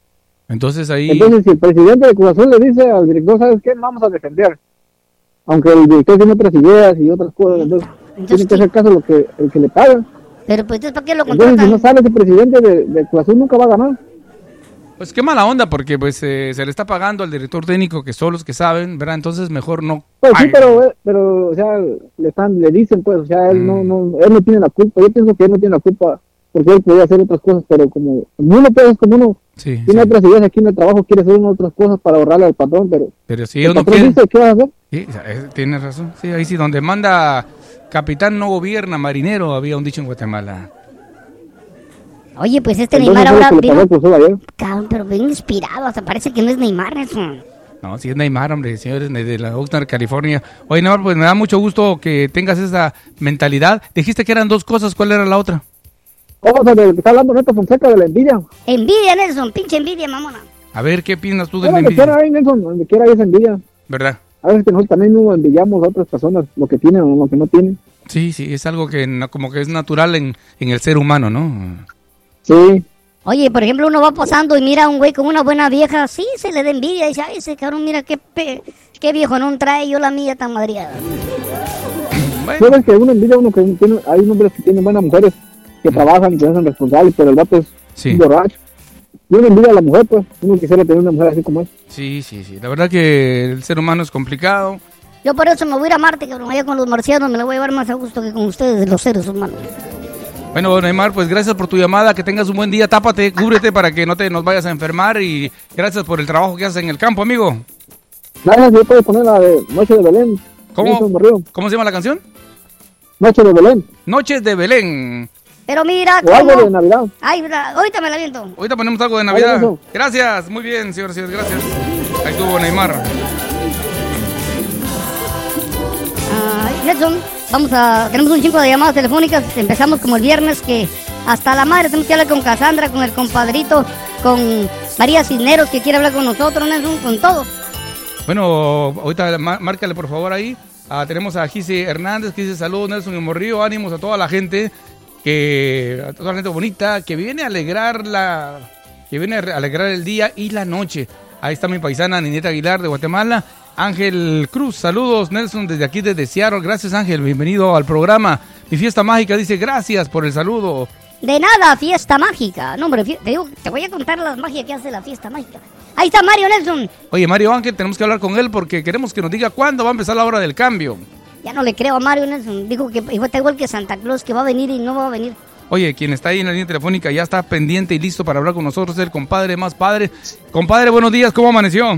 Entonces ahí... Entonces, si el presidente de Cruz Azul le dice al director, ¿sabes qué? Vamos a defender. Aunque el director tiene otras ideas y otras cosas, entonces, tiene que hacer caso a lo que, el que le paga. Pero pues entonces, ¿para qué lo Entonces, si contratan? no sale ese presidente de, de Cruz Azul, nunca va a ganar. Pues qué mala onda, porque pues eh, se le está pagando al director técnico que son los que saben, ¿verdad? Entonces mejor no... Pues sí, pero, eh, pero, o sea, le están, le dicen, pues, o sea, él no, no, él no tiene la culpa. Yo pienso que él no tiene la culpa porque él podía hacer otras cosas, pero como uno, pues, es como uno Sí, tiene otras ideas aquí en el trabajo, quiere hacer unas otras cosas para ahorrarle al patrón, pero pero si el ellos no quieren... dice, ¿qué vas a hacer? Sí, eh, tienes razón. Sí, ahí sí, donde manda capitán no gobierna marinero, había un dicho en Guatemala. Oye, pues este Entonces, Neymar ahora vino... Cabrón, pero bien inspirado, hasta parece que no es Neymar eso. No, si es Neymar, hombre, señores de, la Oxnard, California. Oye, Neymar, pues me da mucho gusto que tengas esa mentalidad. Dijiste que eran dos cosas, ¿cuál era la otra? Vamos a ver, está hablando Neto Fonseca de la envidia. Envidia, Nelson, pinche envidia, mamona. A ver, ¿qué piensas tú de la Donde envidia? quiera Nelson, donde quiera hay esa envidia. ¿Verdad? A veces que nosotros también no envidiamos a otras personas lo que tienen o lo que no tienen. Sí, sí, es algo que no- como que es natural en, en el ser humano, ¿no? Sí. Oye, por ejemplo, uno va posando y mira a un güey con una buena vieja, sí, se le da envidia. Dice, ay, ese cabrón, mira qué, pe- qué viejo no trae yo la mía tan madriada. Sabes que uno envidia a uno que tiene, hay hombres que tienen buenas mujeres que trabajan y que se hacen responsables, pero el vato es Sí. borracho. Y uno envidia a la mujer, pues. Uno quisiera tener una mujer así como es. Sí, sí, sí. La verdad que el ser humano es complicado. Yo por eso me voy a ir a Marte, cabrón, allá con los marcianos me la voy a llevar más a gusto que con ustedes, los seres humanos. Bueno, Neymar, pues gracias por tu llamada, que tengas un buen día, tápate, cúbrete para que no te nos vayas a enfermar y gracias por el trabajo que haces en el campo, amigo. Gracias, yo puedo poner la de Noche de Belén. ¿Cómo. ¿Cómo se llama la canción? Noche de Belén. Noches de Belén. Pero mira, O algo cómo- de Navidad. Ay, ahorita me la viento. Ahorita ponemos algo de Navidad. Gracias, muy bien, señores y señores, gracias. Ahí estuvo Neymar. Ay, Nelson, vamos a. Tenemos un chingo de llamadas telefónicas. Empezamos como el viernes que hasta la madre tenemos que hablar con Cassandra, con el compadrito, con María Cisneros que quiere hablar con nosotros, Nelson, con todo. Bueno, ahorita má- márcale por favor ahí. Ah, tenemos a Gise Hernández que dice saludos Nelson y Morrillo, ánimos a toda la gente que a toda la gente bonita que viene a alegrar la que viene a alegrar el día y la noche. Ahí está mi paisana Nineta Aguilar de Guatemala. Ángel Cruz, saludos Nelson desde aquí desde Seattle. Gracias Ángel, bienvenido al programa. Mi fiesta mágica dice gracias por el saludo. De nada, fiesta mágica. No, hombre, te, digo, te voy a contar las magias que hace la fiesta mágica. Ahí está Mario Nelson. Oye, Mario Ángel, tenemos que hablar con él porque queremos que nos diga cuándo va a empezar la hora del cambio. Ya no le creo a Mario Nelson. Dijo que igual está igual que Santa Claus, que va a venir y no va a venir. Oye, quien está ahí en la línea telefónica ya está pendiente y listo para hablar con nosotros, el compadre más padre. Compadre, buenos días, ¿cómo amaneció?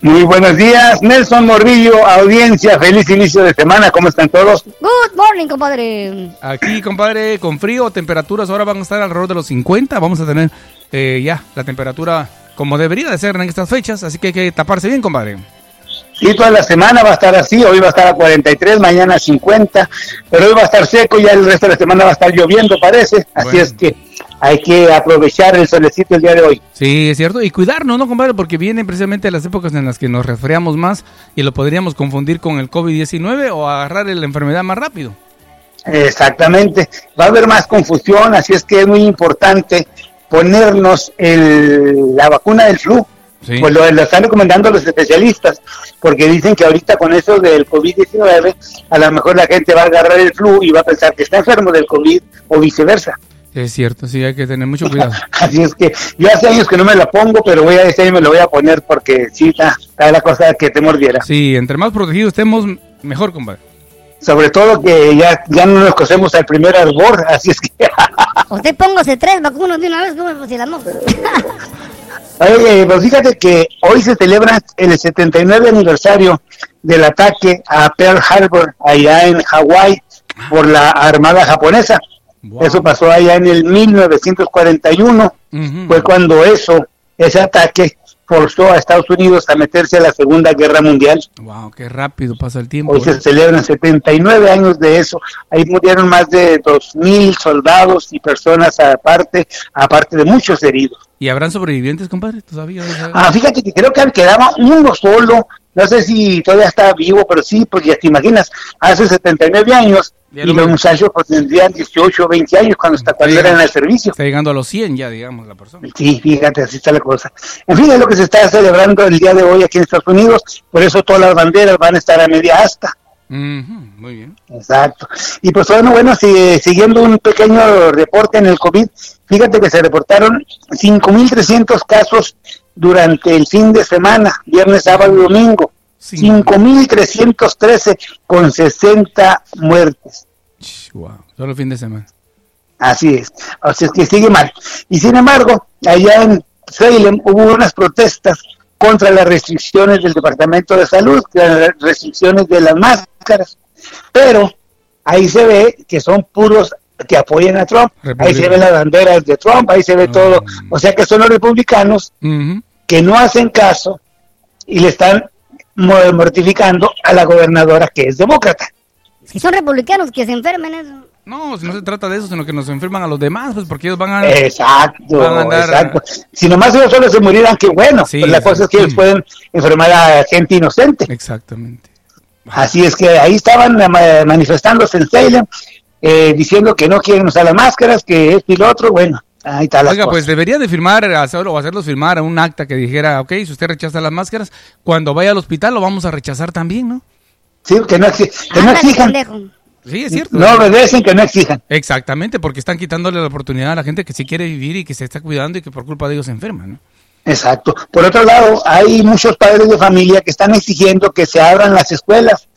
Muy buenos días, Nelson Morbillo, audiencia, feliz inicio de semana, ¿cómo están todos? Good morning, compadre. Aquí, compadre, con frío, temperaturas ahora van a estar alrededor de los 50. Vamos a tener eh, ya la temperatura como debería de ser en estas fechas, así que hay que taparse bien, compadre. Sí, toda la semana va a estar así, hoy va a estar a 43, mañana a 50, pero hoy va a estar seco, ya el resto de la semana va a estar lloviendo, parece, así Bueno. es que hay que aprovechar el solecito el día de hoy. Sí, es cierto. Y cuidarnos, ¿no, compadre? Porque vienen precisamente las épocas en las que nos resfriamos más y lo podríamos confundir con el COVID-19 o agarrar la enfermedad más rápido. Exactamente, va a haber más confusión, así es que es muy importante ponernos el, la vacuna del flu. Sí. Pues lo, lo están recomendando los especialistas, porque dicen que ahorita con eso del COVID-19, a lo mejor la gente va a agarrar el flu y va a pensar que está enfermo del COVID o viceversa. Es cierto, sí, hay que tener mucho cuidado. Así es que yo hace años que no me la pongo, pero voy a este año me lo voy a poner porque sí está, está la cosa que te mordiera. Sí, entre más protegidos estemos, mejor, compadre. Sobre todo que ya, ya no nos cosemos al primer arbor, así es que... Usted póngase tres vacunas de una vez, como si la. Oye, pues fíjate que hoy se celebra el 79 aniversario del ataque a Pearl Harbor allá en Hawái por la Armada japonesa. Eso pasó allá en el 1941. Fue cuando eso, ese ataque forzó a Estados Unidos a meterse a la Segunda Guerra Mundial. Wow, qué rápido pasa el tiempo. Hoy ¿eh? se celebran 79 años de eso. Ahí murieron más de 2.000 soldados y personas aparte, aparte de muchos heridos. ¿Y habrán sobrevivientes, compadre? ¿Todavía? Ah, fíjate que creo que quedaba uno solo. No sé si todavía está vivo, pero sí, pues ya te imaginas, hace 79 años Ya y los me- muchachos pues tendrían 18 o 20 años cuando, está, cuando eran en el servicio. Está llegando a los 100 ya, digamos, la persona. Sí, fíjate, así está la cosa. En fin, es lo que se está celebrando el día de hoy aquí en Estados Unidos, por eso todas las banderas van a estar a media asta. Muy bien. Exacto. Y pues bueno, bueno, si- siguiendo un pequeño reporte en el COVID, fíjate que se reportaron 5.300 casos durante el fin de semana, viernes, sábado y domingo. 5.313 con 60 muertes. Wow, solo fin de semana. Así es. O sea, es que sigue mal. Y sin embargo, allá en Salem hubo unas protestas contra las restricciones del Departamento de Salud, las restricciones de las máscaras. Pero ahí se ve que son puros que apoyan a Trump. Ahí se ven las banderas de Trump, ahí se ve todo. O sea que son los republicanos que no hacen caso y le están mo- mortificando a la gobernadora que es demócrata. Si son republicanos que se enfermen, eso. No, si no se trata de eso, sino que nos enferman a los demás, pues porque ellos van a... Exacto, van a andar- exacto. Si nomás ellos solo se murieran, qué bueno. Sí, Pues la cosa es que ellos pueden enfermar a gente inocente. Exactamente. Así es que ahí estaban eh, ma- manifestándose en Salem, eh, diciendo que no quieren usar las máscaras, que esto y lo otro. Bueno, ahí está la Oiga, pues debería de firmar hacer, o hacerlos firmar a un acta que dijera, ok, si usted rechaza las máscaras, cuando vaya al hospital lo vamos a rechazar también, ¿no? Sí, que no, exi- que no exijan. Sí, es cierto. No obedecen, que no exijan. Exactamente, porque están quitándole la oportunidad a la gente que sí quiere vivir y que se está cuidando y que por culpa de ellos se enferma, ¿no? Exacto. Por otro lado, hay muchos padres de familia que están exigiendo que se abran las escuelas.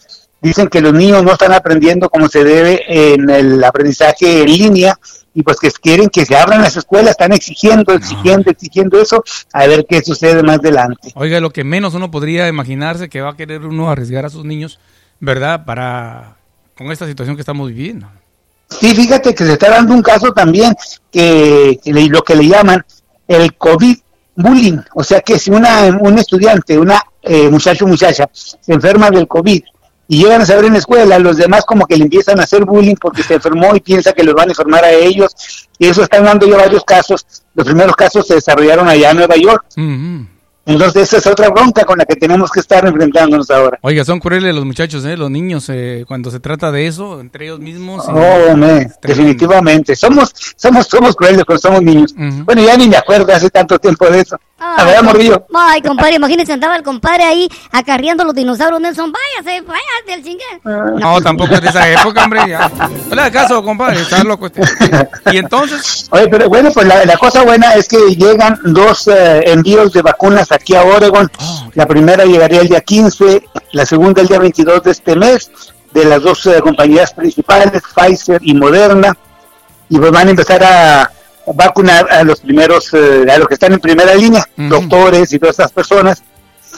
Dicen que los niños no están aprendiendo como se debe en el aprendizaje en línea y pues que quieren que se abran las escuelas, están exigiendo, exigiendo, exigiendo eso, a ver qué sucede más adelante. Oiga, lo que menos uno podría imaginarse que va a querer uno arriesgar a sus niños, ¿verdad? Para con esta situación que estamos viviendo. Sí, fíjate que se está dando un caso también que, que le- lo que le llaman el COVID bullying, o sea que si una un estudiante, una eh, muchacho o muchacha se enferma del COVID y llegan a saber en la escuela, los demás como que le empiezan a hacer bullying porque se enfermó y piensa que los van a enfermar a ellos y eso están dando ya varios casos. Los primeros casos se desarrollaron allá en Nueva York. Entonces esa es otra bronca con la que tenemos que estar enfrentándonos ahora. Oiga, son crueles los muchachos, ¿eh? Los niños, eh, cuando se trata de eso, entre ellos mismos. Oh, me, definitivamente. Somos, somos, somos crueles cuando somos niños. Bueno, ya ni me acuerdo hace tanto tiempo de eso. A ver, morrillo. Ay, compadre, imagínese, andaba el compadre ahí acarreando los dinosaurios Nelson. Váyase, váyase del chingue. No, tampoco es de esa época, hombre. Ya. No le hagas caso, compadre. Está loco este. Y entonces, Oye, pero bueno, pues la, la cosa buena es que llegan dos eh, envíos de vacunas aquí a Oregon. La primera llegaría el día 15, la segunda el día 22 de este mes, de las dos eh, compañías principales, Pfizer y Moderna. Y pues van a empezar a vacunar a los primeros, eh, a los que están en primera línea, doctores y todas estas personas.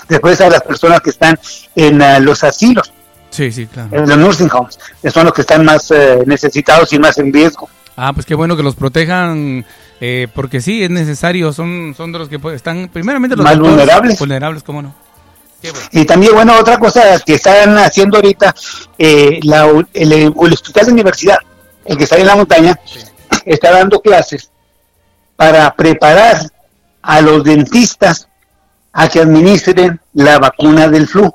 Después a las personas que están en eh, los asilos, sí, sí, claro. en los nursing homes, que son los que están más eh, necesitados y más en riesgo. Ah, pues qué bueno que los protejan, eh, porque sí, es necesario. Son, son de los que están, primeramente, los Más vulnerables. Vulnerables, cómo no. Y también, bueno, otra cosa que están haciendo ahorita, eh, la, el, el hospital de universidad, el que está en la montaña, está dando clases para preparar a los dentistas a que administren la vacuna del flu.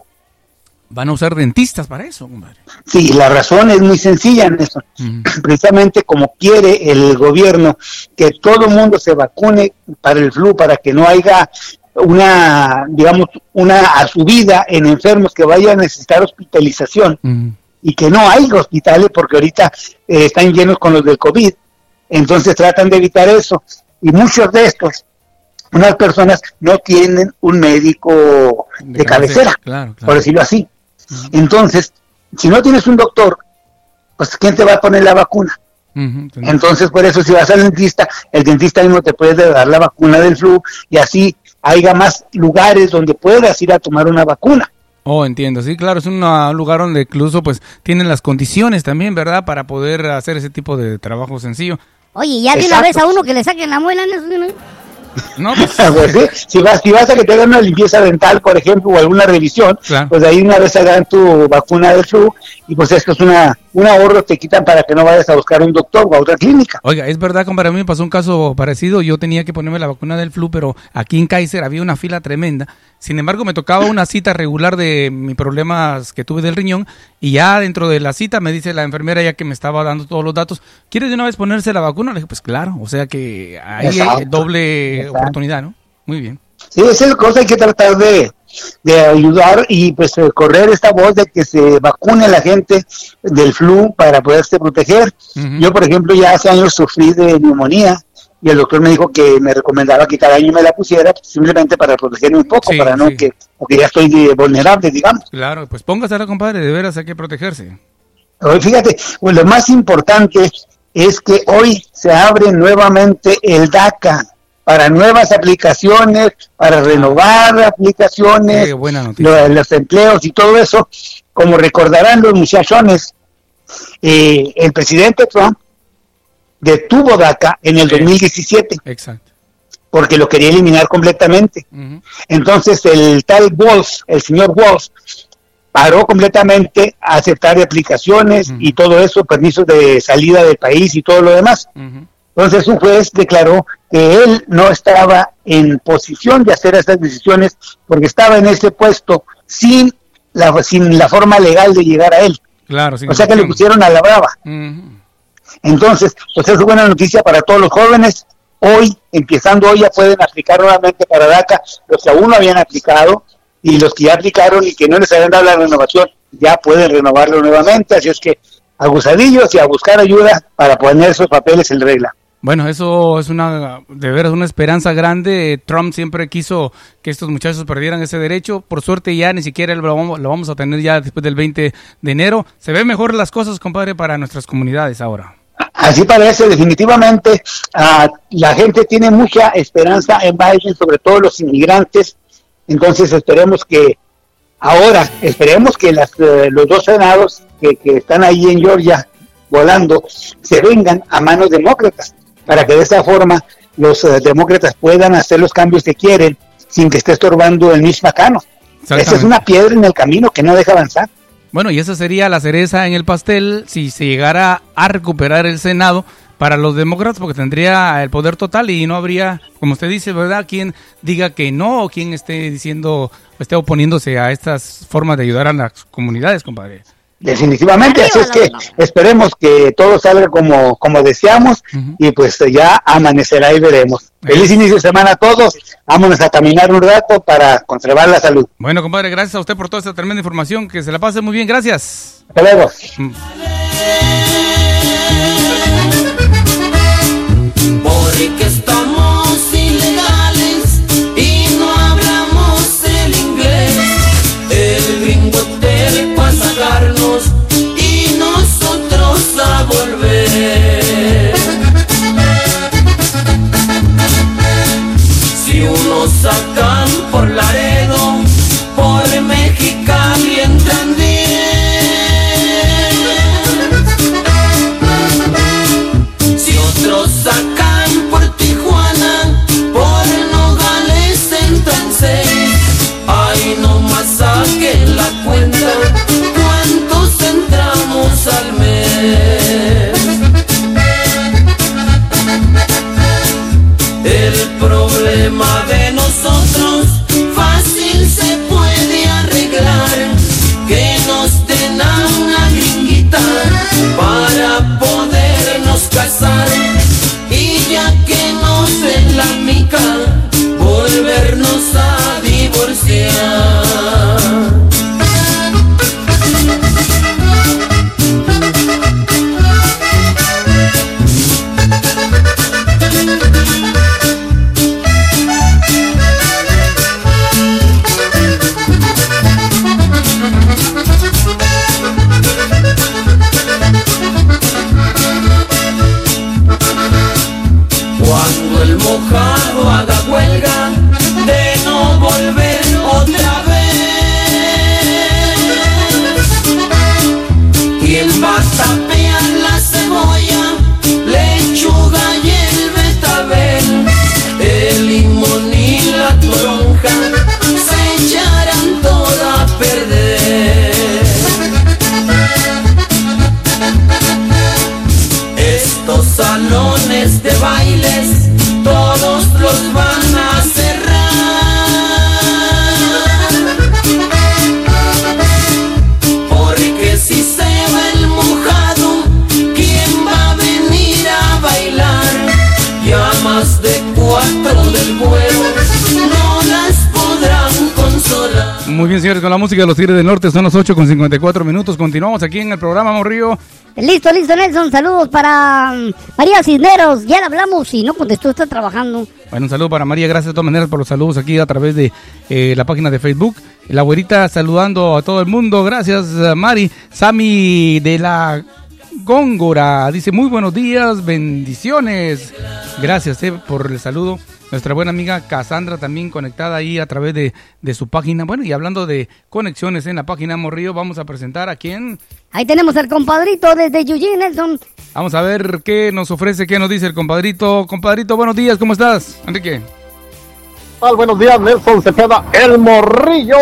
Van a usar dentistas para eso, compadre. Sí, la razón es muy sencilla en eso. Precisamente como quiere el gobierno que todo el mundo se vacune para el flu, para que no haya una, digamos, una subida en enfermos que vayan a necesitar hospitalización y que no hay hospitales porque ahorita eh, están llenos con los del COVID. Entonces tratan de evitar eso. Y muchos de estos, unas personas no tienen un médico de, cabecera, Claro, por decirlo así. Entonces, si no tienes un doctor, pues ¿quién te va a poner la vacuna? Entonces, por eso si vas al dentista, el dentista mismo te puede dar la vacuna del flu y así haya más lugares donde puedas ir a tomar una vacuna. Oh, entiendo. Sí, claro, es un ah, lugar donde incluso pues tienen las condiciones también, ¿verdad? Para poder hacer ese tipo de trabajo sencillo. Oye, ya de una vez a uno que le saquen la muela, Nelson. No, pues, Pues, sí, si, vas, si vas a que te hagan una limpieza dental, por ejemplo, o alguna revisión, Claro. pues de ahí una vez hagan tu vacuna del flu y pues esto es una, un ahorro te quitan para que no vayas a buscar un doctor o a otra clínica. Oiga, es verdad, compadre, a mí me pasó un caso parecido. Yo tenía que ponerme la vacuna del flu, pero aquí en Kaiser había una fila tremenda. Sin embargo, me tocaba una cita regular de mis problemas que tuve del riñón y ya dentro de la cita me dice la enfermera ya que me estaba dando todos los datos, ¿quiere de una vez ponerse la vacuna? Le dije, pues claro, o sea que ahí hay doble Exacto. oportunidad, ¿no? Muy bien. Sí, esa es la cosa, hay que tratar de, de ayudar y pues eh, correr esta voz de que se vacune la gente del flu para poderse proteger. Yo, por ejemplo, ya hace años sufrí de neumonía y el doctor me dijo que me recomendaba que cada año me la pusiera simplemente para protegerme un poco, Sí, para no sí. que, porque ya estoy eh, vulnerable, digamos. Claro, pues póngasela, compadre, de veras hay que protegerse. Pero fíjate, pues lo más importante es que hoy se abre nuevamente el DACA para nuevas aplicaciones, para renovar aplicaciones, los empleos y todo eso. Como recordarán los muchachones, eh, el presidente Trump detuvo DACA en el 2017 Exacto. porque lo quería eliminar completamente. Entonces el tal Walls, el señor Walls, paró completamente a aceptar aplicaciones y todo eso, permisos de salida del país y todo lo demás. Entonces un juez declaró que él no estaba en posición de hacer esas decisiones porque estaba en ese puesto sin la, sin la forma legal de llegar a él. Claro, sin O sea que le pusieron a la brava. Ujú. Entonces, pues es buena noticia para todos los jóvenes. Hoy, empezando hoy, ya pueden aplicar nuevamente para DACA los que aún no habían aplicado y los que ya aplicaron y que no les habían dado la renovación, ya pueden renovarlo nuevamente. Así es que abusadillos y a buscar ayuda para poner esos papeles en regla. Bueno, eso es una, de veras, una esperanza grande. Trump siempre quiso que estos muchachos perdieran ese derecho. Por suerte ya ni siquiera lo vamos, lo vamos a tener ya después del 20 de enero. Se ven mejor las cosas, compadre, para nuestras comunidades ahora. Así parece, definitivamente, ah, la gente tiene mucha esperanza en Biden, sobre todo los inmigrantes. Entonces esperemos que ahora, esperemos que las, eh, los dos senados que, que están ahí en Georgia volando se vengan a manos demócratas, para que de esa forma los eh, demócratas puedan hacer los cambios que quieren sin que esté estorbando el Mitch McConnell. Esa es una piedra en el camino que no deja avanzar. Bueno, y esa sería la cereza en el pastel si se llegara a recuperar el Senado para los demócratas, porque tendría el poder total y no habría, como usted dice, ¿verdad?, quien diga que no o quien esté diciendo, esté oponiéndose a estas formas de ayudar a las comunidades, compadre. Definitivamente, Arriba así es que esperemos que todo salga como, como deseamos y pues ya amanecerá y veremos. Feliz inicio de semana a todos, vámonos a caminar un rato para conservar la salud. Bueno, compadre, gracias a usted por toda esta tremenda información. Que se la pase muy bien, gracias. Hasta luego. Porque estamos Muy bien, señores, con la música de los Tigres del Norte son las 8 con 54 minutos. Continuamos aquí en el programa Morrillo. Listo, listo, Nelson. Saludos para mm, María Cisneros. Ya le hablamos y no contestó, está trabajando. Bueno, un saludo para María, gracias de todas maneras por los saludos aquí a través de eh, la página de Facebook. La güerita saludando a todo el mundo, gracias Mari. Sami de la Góngora dice muy buenos días, bendiciones. Gracias eh, por el saludo. Nuestra buena amiga Cassandra también conectada ahí a través de, de su página. Bueno, y hablando de conexiones en la página Morrillo, vamos a presentar a quién. Ahí tenemos al compadrito desde Yuyi, Nelson. Vamos a ver qué nos ofrece, qué nos dice el compadrito. Compadrito, buenos días, ¿cómo estás, Enrique? tal? Buenos días, Nelson Cepeda, el morrillo.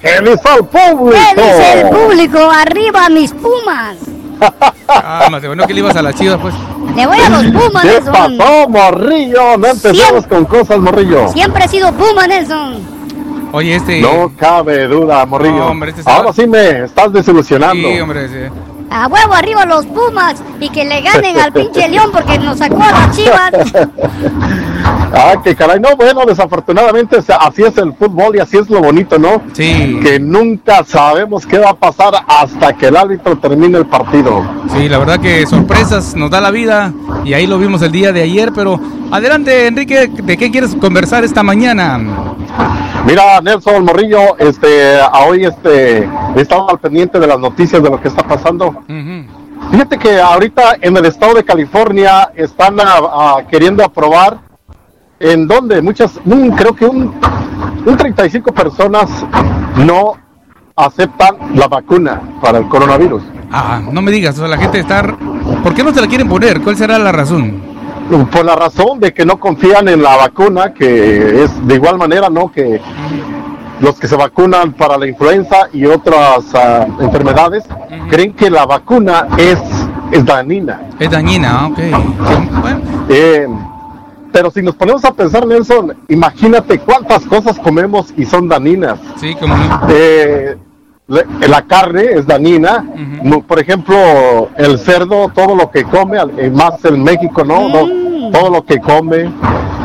¿Qué dice el público? ¿Qué dice el público? Arriba mis pumas. Ah, más bueno que le ibas a la chivas, pues. Le voy a los pumas, ¿Qué Nelson. pasó, morrillo? No empezamos Siempre- con cosas, morrillo. Siempre he sido puma, Nelson. Oye, este. No cabe duda, morrillo. No, hombre, este está- Ahora sí me estás desilusionando. Sí, hombre, sí. A huevo arriba los pumas y que le ganen al pinche león porque nos sacó a las chivas. Ah, que caray, no, bueno, desafortunadamente así es el fútbol y así es lo bonito, ¿no? Sí. Que nunca sabemos qué va a pasar hasta que el árbitro termine el partido. Sí, la verdad que sorpresas nos da la vida y ahí lo vimos el día de ayer, pero adelante Enrique, ¿de qué quieres conversar esta mañana? Mira, Nelson Morrillo, este, hoy este, he estado al pendiente de las noticias de lo que está pasando. Fíjate que ahorita en el estado de California están queriendo aprobar en donde muchas, un- creo que un, un 35 personas no aceptan la vacuna para el coronavirus. Ah, no me digas, o sea, la gente está... ¿Por qué no se la quieren poner? ¿Cuál será la razón? Por la razón de que no confían en la vacuna, que es de igual manera, ¿no? Que los que se vacunan para la influenza y otras ah, enfermedades creen que la vacuna es, es dañina. Es dañina, ah, ok. Eh, pero si nos ponemos a pensar, Nelson, imagínate cuántas cosas comemos y son dañinas. Sí, como no. Eh, la carne es dañina. No, Por ejemplo, el cerdo, todo lo que come, eh, más en México, ¿no? No, Todo lo que come,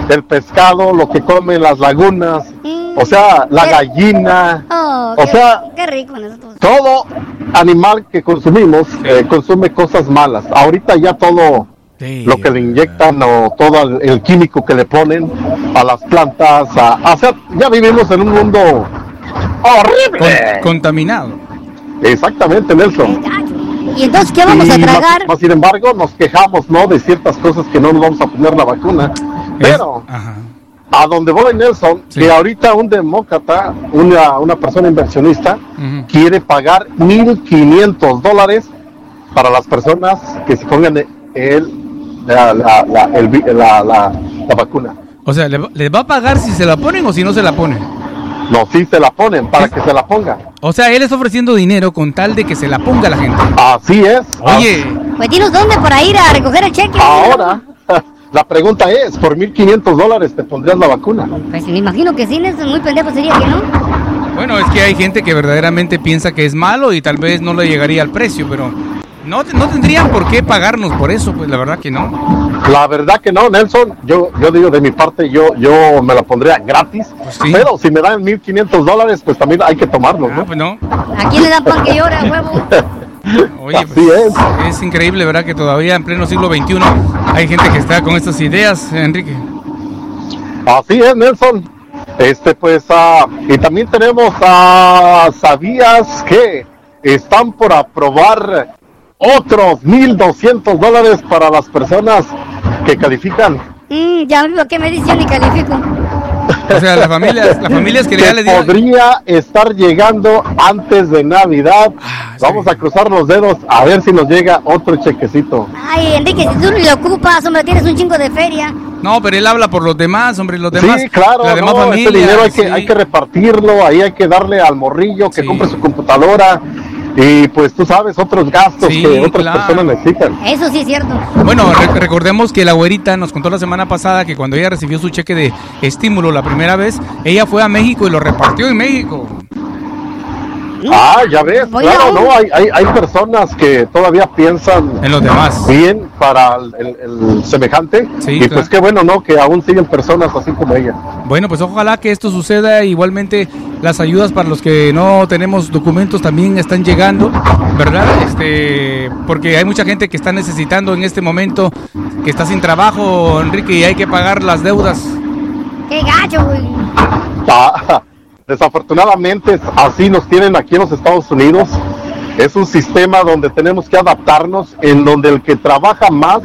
el pescado, lo que comen las lagunas, o sea, la gallina, Oh, o qué, sea, qué rico en eso todo. todo animal que consumimos eh, consume cosas malas. Ahorita ya todo lo que le inyectan o todo el, químico que le ponen a las plantas, a, o sea, ya vivimos en un mundo horrible. contaminado. Exactamente, Nelson. ¿Y entonces qué vamos a Y tragar? más sin embargo, nos quejamos, ¿no? De ciertas cosas que no nos vamos a poner la vacuna. Pero, a donde voy, Nelson, que ahorita un demócrata, una, una persona inversionista, quiere pagar 1.500 dólares para las personas que se pongan el, la, la, la, el la, la- la vacuna. O sea, ¿le, va- le va a pagar si se la ponen o si no se la ponen? No, sí se la ponen, para que se la ponga. O sea, él está ofreciendo dinero con tal de que se la ponga la gente. Así es. Oye, Pues dinos dónde para ir a recoger el cheque. Ahora, la pregunta es, ¿por 1.500 dólares te pondrías la vacuna? Pues me imagino que sí, Nelson, muy pendejo sería que no. bueno, es que hay gente que verdaderamente piensa que es malo y tal vez no le llegaría al precio, pero no, no tendrían por qué pagarnos por eso, pues la verdad que no. La verdad que no, Nelson. Yo, yo digo de mi parte, yo, yo me la pondría gratis. Pero si me dan 1.500 dólares, pues también hay que tomarlo, ¿no? Pues no. ¿A quién le dan pan que llora, huevo? Oye, pues, es. increíble, ¿verdad? Que todavía en pleno siglo XXI hay gente que está con estas ideas, Enrique. Así es, Nelson. Este, pues, ah, y también tenemos a. ¿Sabías que están por aprobar otros 1.200 dólares para las personas que califican? Mm, ya mismo que me dice yo ni califico. O sea, las familias, las familias que ya le dieron... podría estar llegando antes de Navidad. Ah, Vamos a cruzar los dedos a ver si nos llega otro chequecito. Ay, Enrique, si tú ni lo ocupas, hombre, tienes un chingo de feria. No, pero él habla por los demás, hombre, los demás. sí, claro, la demás no, familia, este dinero hay que, sí. hay que repartirlo, ahí hay que darle al morrillo que compre su computadora y pues tú sabes, otros gastos Sí, que otras claro. personas necesitan. Eso sí es cierto. Bueno, re- recordemos que la güerita nos contó la semana pasada que cuando ella recibió su cheque de estímulo la primera vez, ella fue a México y lo repartió en México. Ah, ya ves, Voy claro, no, hay, hay, hay personas que todavía piensan en los demás. bien para el, el- el semejante Sí, y claro. pues qué bueno, ¿no? Que aún siguen personas así como ella. Bueno, pues ojalá que esto suceda. Igualmente, las ayudas para los que no tenemos documentos también están llegando, ¿verdad? Este, porque hay mucha gente que está necesitando en este momento, que está sin trabajo, Enrique, y hay que pagar las deudas. Qué gacho, güey. Ah, desafortunadamente así nos tienen aquí en los Estados Unidos. Es un sistema donde tenemos que adaptarnos, en donde el que trabaja más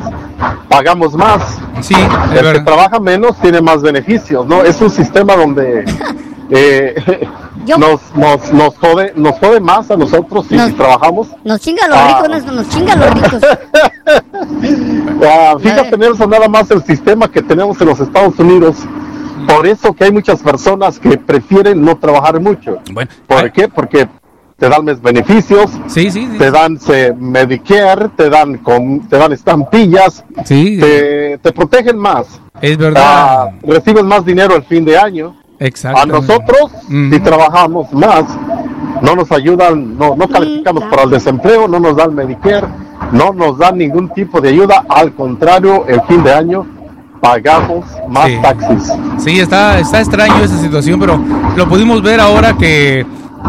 pagamos más. Sí, el que trabaja menos tiene más beneficios, ¿no? Es un sistema donde eh, nos, nos, nos jode, nos jode más a nosotros si, si trabajamos. Nos chinga los Ah. ricos, nos chinga los ricos. Ah, fíjate, Nelson, nada más el sistema que tenemos en los Estados Unidos. Por eso que hay muchas personas que prefieren no trabajar mucho. ¿Por qué? Porque te dan los beneficios, te dan eh, Medicare, te dan con, te dan estampillas, te, te protegen más. Es verdad. Ah, recibes más dinero el fin de año. Exacto. A nosotros, si trabajamos más, no nos ayudan, no, no calificamos para el desempleo, no nos dan Medicare, no nos dan ningún tipo de ayuda. Al contrario, el fin de año pagamos más Sí. taxis. Sí, está, está extraño esa situación, pero lo pudimos ver ahora que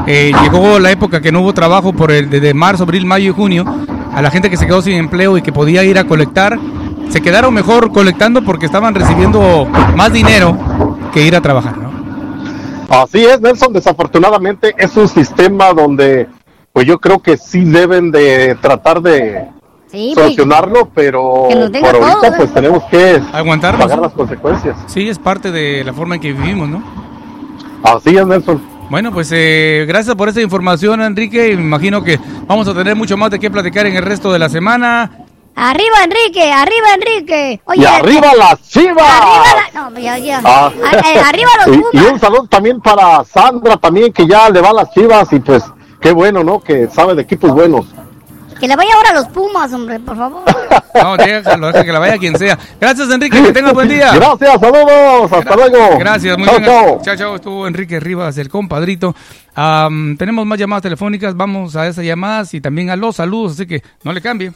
eh, llegó la época que no hubo trabajo por el desde marzo, abril, mayo y junio. A la gente que se quedó sin empleo y que podía ir a colectar, se quedaron mejor colectando porque estaban recibiendo más dinero que ir a trabajar. ¿no? Así es, Nelson. Desafortunadamente es un sistema donde, pues yo creo que sí deben de tratar de Sí, pues, solucionarlo, pero por ahorita todo, ¿eh? pues tenemos que Aguantarnos, pagar las consecuencias. Sí, es parte de la forma en que vivimos, ¿no? Así es, Nelson. Bueno, pues eh, gracias por esta información, Enrique. y Me imagino que vamos a tener mucho más de qué platicar en el resto de la semana. Arriba, Enrique, arriba, Enrique. Oye, y arriba las chivas. Arriba la... No, ya, ya. Ah. Ah, eh, arriba los y, y un saludo también para Sandra, también que ya le va a las chivas y pues qué bueno, ¿no? Que sabe de equipos buenos. Que le vaya ahora a los Pumas, hombre, por favor. No, déjalo, deja que la vaya quien sea. Gracias, Enrique, que tengas buen día. Gracias, saludos, hasta luego. Gracias, muy Chao, bien. chao. Chao, chao. Estuvo Enrique Rivas, el compadrito. Am, tenemos más llamadas telefónicas. Vamos a esas llamadas y también a los saludos, así que no le cambie.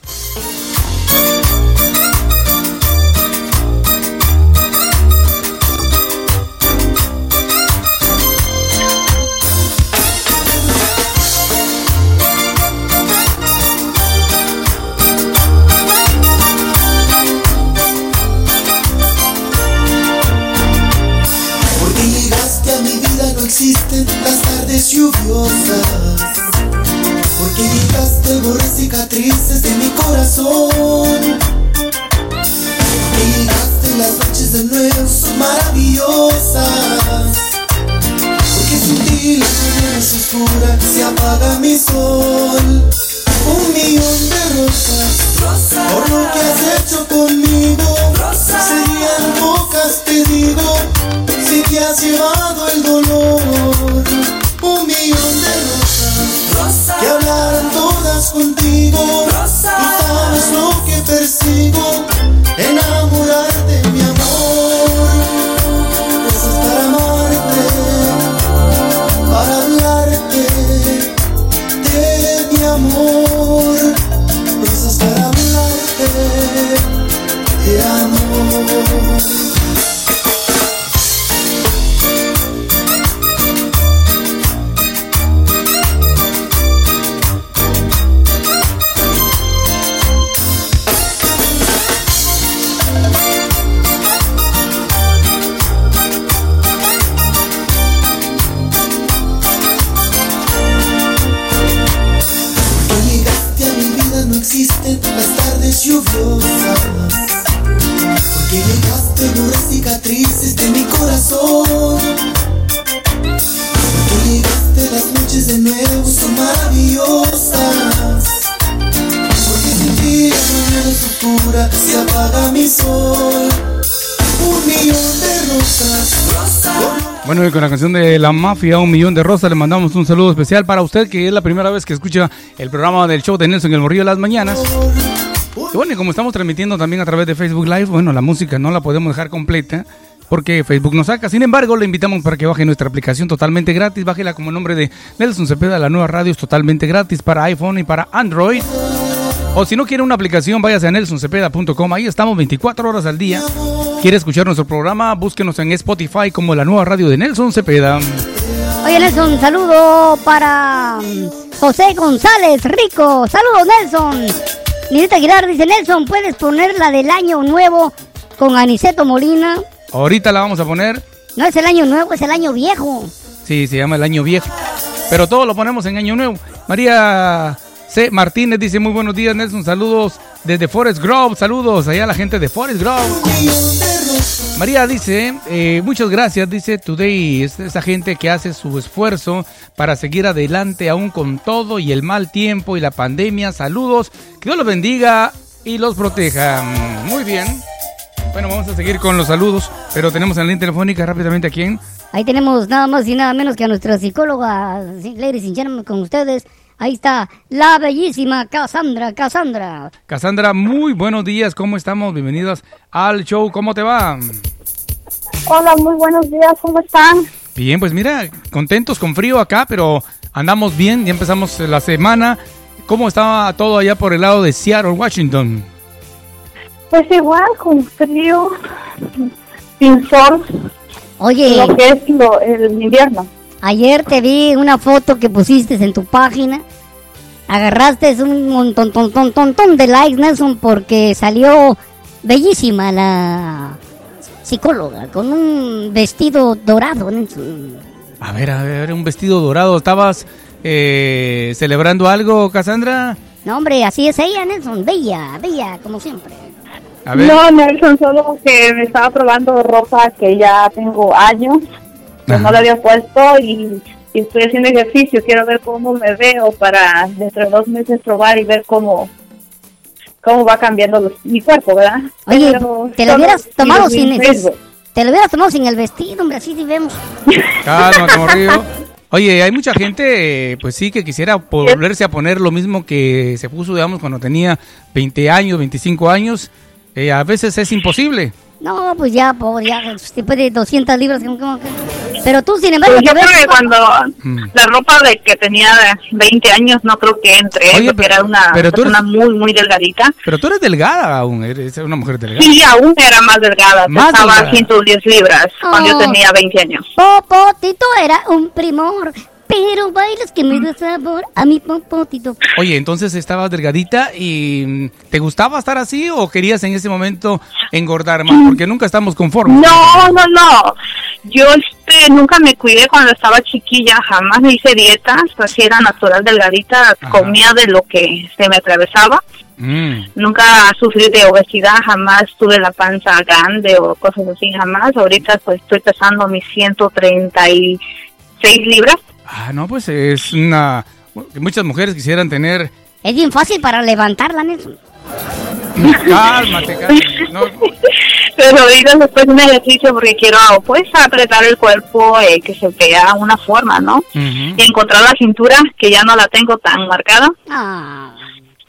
Lluviosas Porque llegaste borré cicatrices de mi corazón. Llegaste las noches de nuevo son maravillosas Porque sin ti la mañana es oscura se apaga mi sol. Un millón de rosas por lo que has hecho conmigo Serían pocas te digo si te has llevado el dolor Un millón de rosas Que hablaran todas contigo. Tú sabes lo que persigo Enamorarte lluviosas Porque llegaste borré cicatrices de mi corazón. Porque llegaste las noches de nuevo son maravillosas. Porque sin ti la mañana oscura se apaga mi sol. Un millón de rosas. Bueno, y con la canción de La Mafia, Un Millón de Rosas, le mandamos un saludo especial para usted, que es la primera vez que escucha el programa del show de Nelson El Morrillo de las Mañanas. Y bueno, y como estamos transmitiendo también a través de Facebook Live, bueno, la música no la podemos dejar completa porque Facebook nos saca. Sin embargo, le invitamos para que baje nuestra aplicación totalmente gratis. Bájela como nombre de Nelson Cepeda. La nueva radio es totalmente gratis para iPhone y para Android. O si no quiere una aplicación, váyase a nelsoncepeda.com. Ahí estamos 24 horas al día. ¿Quiere escuchar nuestro programa? Búsquenos en Spotify como la nueva radio de Nelson Cepeda. Oye, Nelson, saludo para mm, José González Rico. Saludos, Nelson. Ninita Aguilar dice, Nelson, ¿puedes poner la del año nuevo con Aniceto Molina? Ahorita la vamos a poner. No es el año nuevo, es el año viejo. Sí, se llama el año viejo. Pero todo lo ponemos en año nuevo. María C. Martínez dice muy buenos días, Nelson. Saludos desde Forest Grove. Saludos allá a la gente de Forest Grove. María dice, eh, muchas gracias, dice Today, es esa gente que hace su esfuerzo para seguir adelante aún con todo y el mal tiempo y la pandemia. Saludos, que Dios los bendiga y los proteja. Muy bien. Bueno, vamos a seguir con los saludos, pero tenemos en la línea telefónica rápidamente a quién. Ahí tenemos nada más y nada menos que a nuestra psicóloga, and gentlemen, con ustedes. Ahí está la bellísima Cassandra, Cassandra. Cassandra, muy buenos días, ¿cómo estamos? Bienvenidos al show, ¿cómo te va? Hola, muy buenos días, ¿cómo están? Bien, pues mira, contentos con frío acá, pero andamos bien, ya empezamos la semana. ¿Cómo estaba todo allá por el lado de Seattle, Washington? Pues igual, con frío, sin sol. Oye. Lo que es lo, el invierno. Ayer te vi una foto que pusiste en tu página. Agarraste un montón, ton, ton, ton, ton de likes, Nelson, porque salió bellísima la psicóloga con un vestido dorado, Nelson. A ver, a ver, un vestido dorado. ¿Estabas eh, celebrando algo, Cassandra? No, hombre, así es ella, Nelson. Bella, bella, como siempre. A ver. No, Nelson, solo que me estaba probando ropa que ya tengo años, que no la había puesto y, y estoy haciendo ejercicio. Quiero ver cómo me veo para dentro de dos meses probar y ver cómo cómo va cambiando los- mi cuerpo, ¿verdad? Oye, Pero te lo hubieras tomado sin el, Facebook. te lo hubieras tomado sin el vestido, hombre, así sí vemos. Cálmate, morrillo. Oye, hay mucha gente, pues sí, que quisiera volverse a poner lo mismo que se puso, digamos, cuando tenía 20 años, 25 años. Eh, a veces es imposible. No, pues ya, pobre, ya, después de 200 libras. ¿cómo- cómo que? Pero tú, sin embargo, Pues yo ves- creo que cuando Mm. la ropa de que tenía 20 años no creo que entre, Oye, porque era una pero tú eres- persona muy, muy delgadita. Pero tú eres delgada aún, eres una mujer delgada. Sí, aún era más delgada, Más pesaba delgada. 110 libras cuando yo Oh. tenía 20 años. Popotito era un primor, pero bailes que me da sabor a mi popotito. Oye, entonces estabas delgadita y mm, ¿te gustaba estar así o querías en ese momento engordar más? Porque nunca estamos conformes. No, no, no. Yo este, nunca me cuidé cuando estaba chiquilla, jamás me hice dietas, así era natural, delgadita, comía de lo que se me atravesaba. Mm. Nunca sufrí de obesidad, jamás tuve la panza grande o cosas así, jamás. Ahorita pues estoy pesando mis 136 libras. Ah, no, pues es una... que Muchas mujeres quisieran tener... Es bien fácil para levantarla, Nelson. Cálmate, cálmate. No, Pero ahorita después un ejercicio porque quiero pues apretar el cuerpo, eh, que se vea una forma, ¿no? Y encontrar la cintura, que ya no la tengo tan marcada. Ah.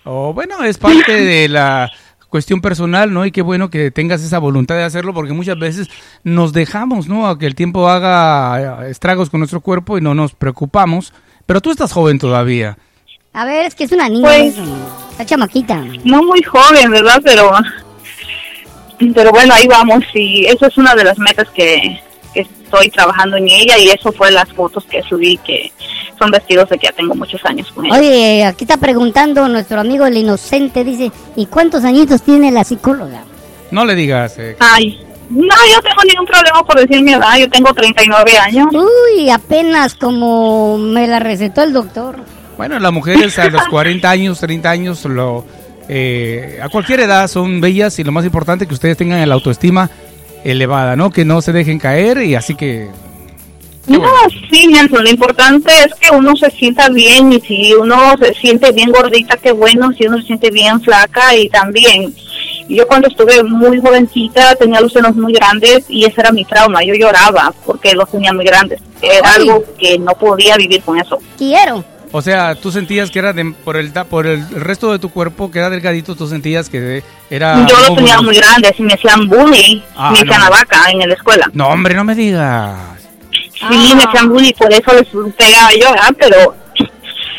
O bueno, es parte de la cuestión personal, ¿no? Y qué bueno que tengas esa voluntad de hacerlo porque muchas veces nos dejamos, ¿no? A que el tiempo haga eh, estragos con nuestro cuerpo y no nos preocupamos. Pero tú estás joven todavía. A ver, es que es una niña. Pues-. Está chamaquita. No muy joven, ¿verdad? Pero, pero bueno, ahí vamos y eso es una de las metas que, que estoy trabajando en ella y eso fue las fotos que subí que son vestidos de que ya tengo muchos años con ella. Oye, aquí está preguntando nuestro amigo el inocente, dice, ¿y cuántos añitos tiene la psicóloga? No le digas. eh, Ay, no, yo tengo ningún problema por decir mi edad, yo tengo 39 años. Uy, apenas como me la recetó el doctor. Bueno, las mujeres a los 40 años, 30 años, lo, eh, a cualquier edad son bellas y lo más importante que ustedes tengan la autoestima elevada, ¿no? Que no se dejen caer y así que... No, sí, Nelson, lo importante es que uno se sienta bien y si uno se siente bien gordita, qué bueno, si uno se siente bien flaca y también. Yo cuando estuve muy jovencita tenía los senos muy grandes y ese era mi trauma, yo lloraba porque los tenía muy grandes. Era Ay. algo que no podía vivir con eso. Quiero. O sea, tú sentías que era de- por el por el resto de tu cuerpo que era delgadito, tú sentías que era... yo muy tenía muy grandes y me hacían bullying, Ah, me no. hacían la vaca en la escuela. No, hombre, no me digas. Sí, me hacían bullying, por eso les pegaba yo, ¿verdad? Pero,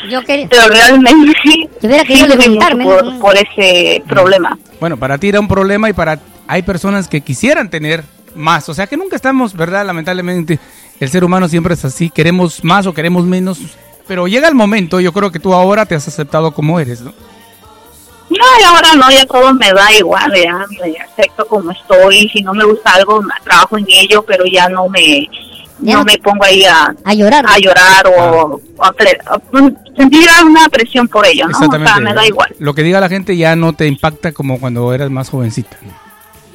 Yo quería... pero realmente sí, Yo hubiera querido levantarme, por, ¿no? por ese problema. Bueno, para ti era un problema y para... Hay personas que quisieran tener más. O sea, que nunca estamos, ¿verdad? Lamentablemente, el ser humano siempre es así. Queremos más o queremos menos. Pero llega el momento, yo creo que tú ahora te has aceptado como eres, ¿no? No, y ahora no, ya todo me da igual, ya me acepto como estoy, si no me gusta algo, trabajo en ello, pero ya no me Ya no me pongo ahí a, A llorar. a llorar o a, a- sentir una presión por ello, ¿no? O sea, me da igual. Lo que diga la gente ya no te impacta como cuando eras más jovencita.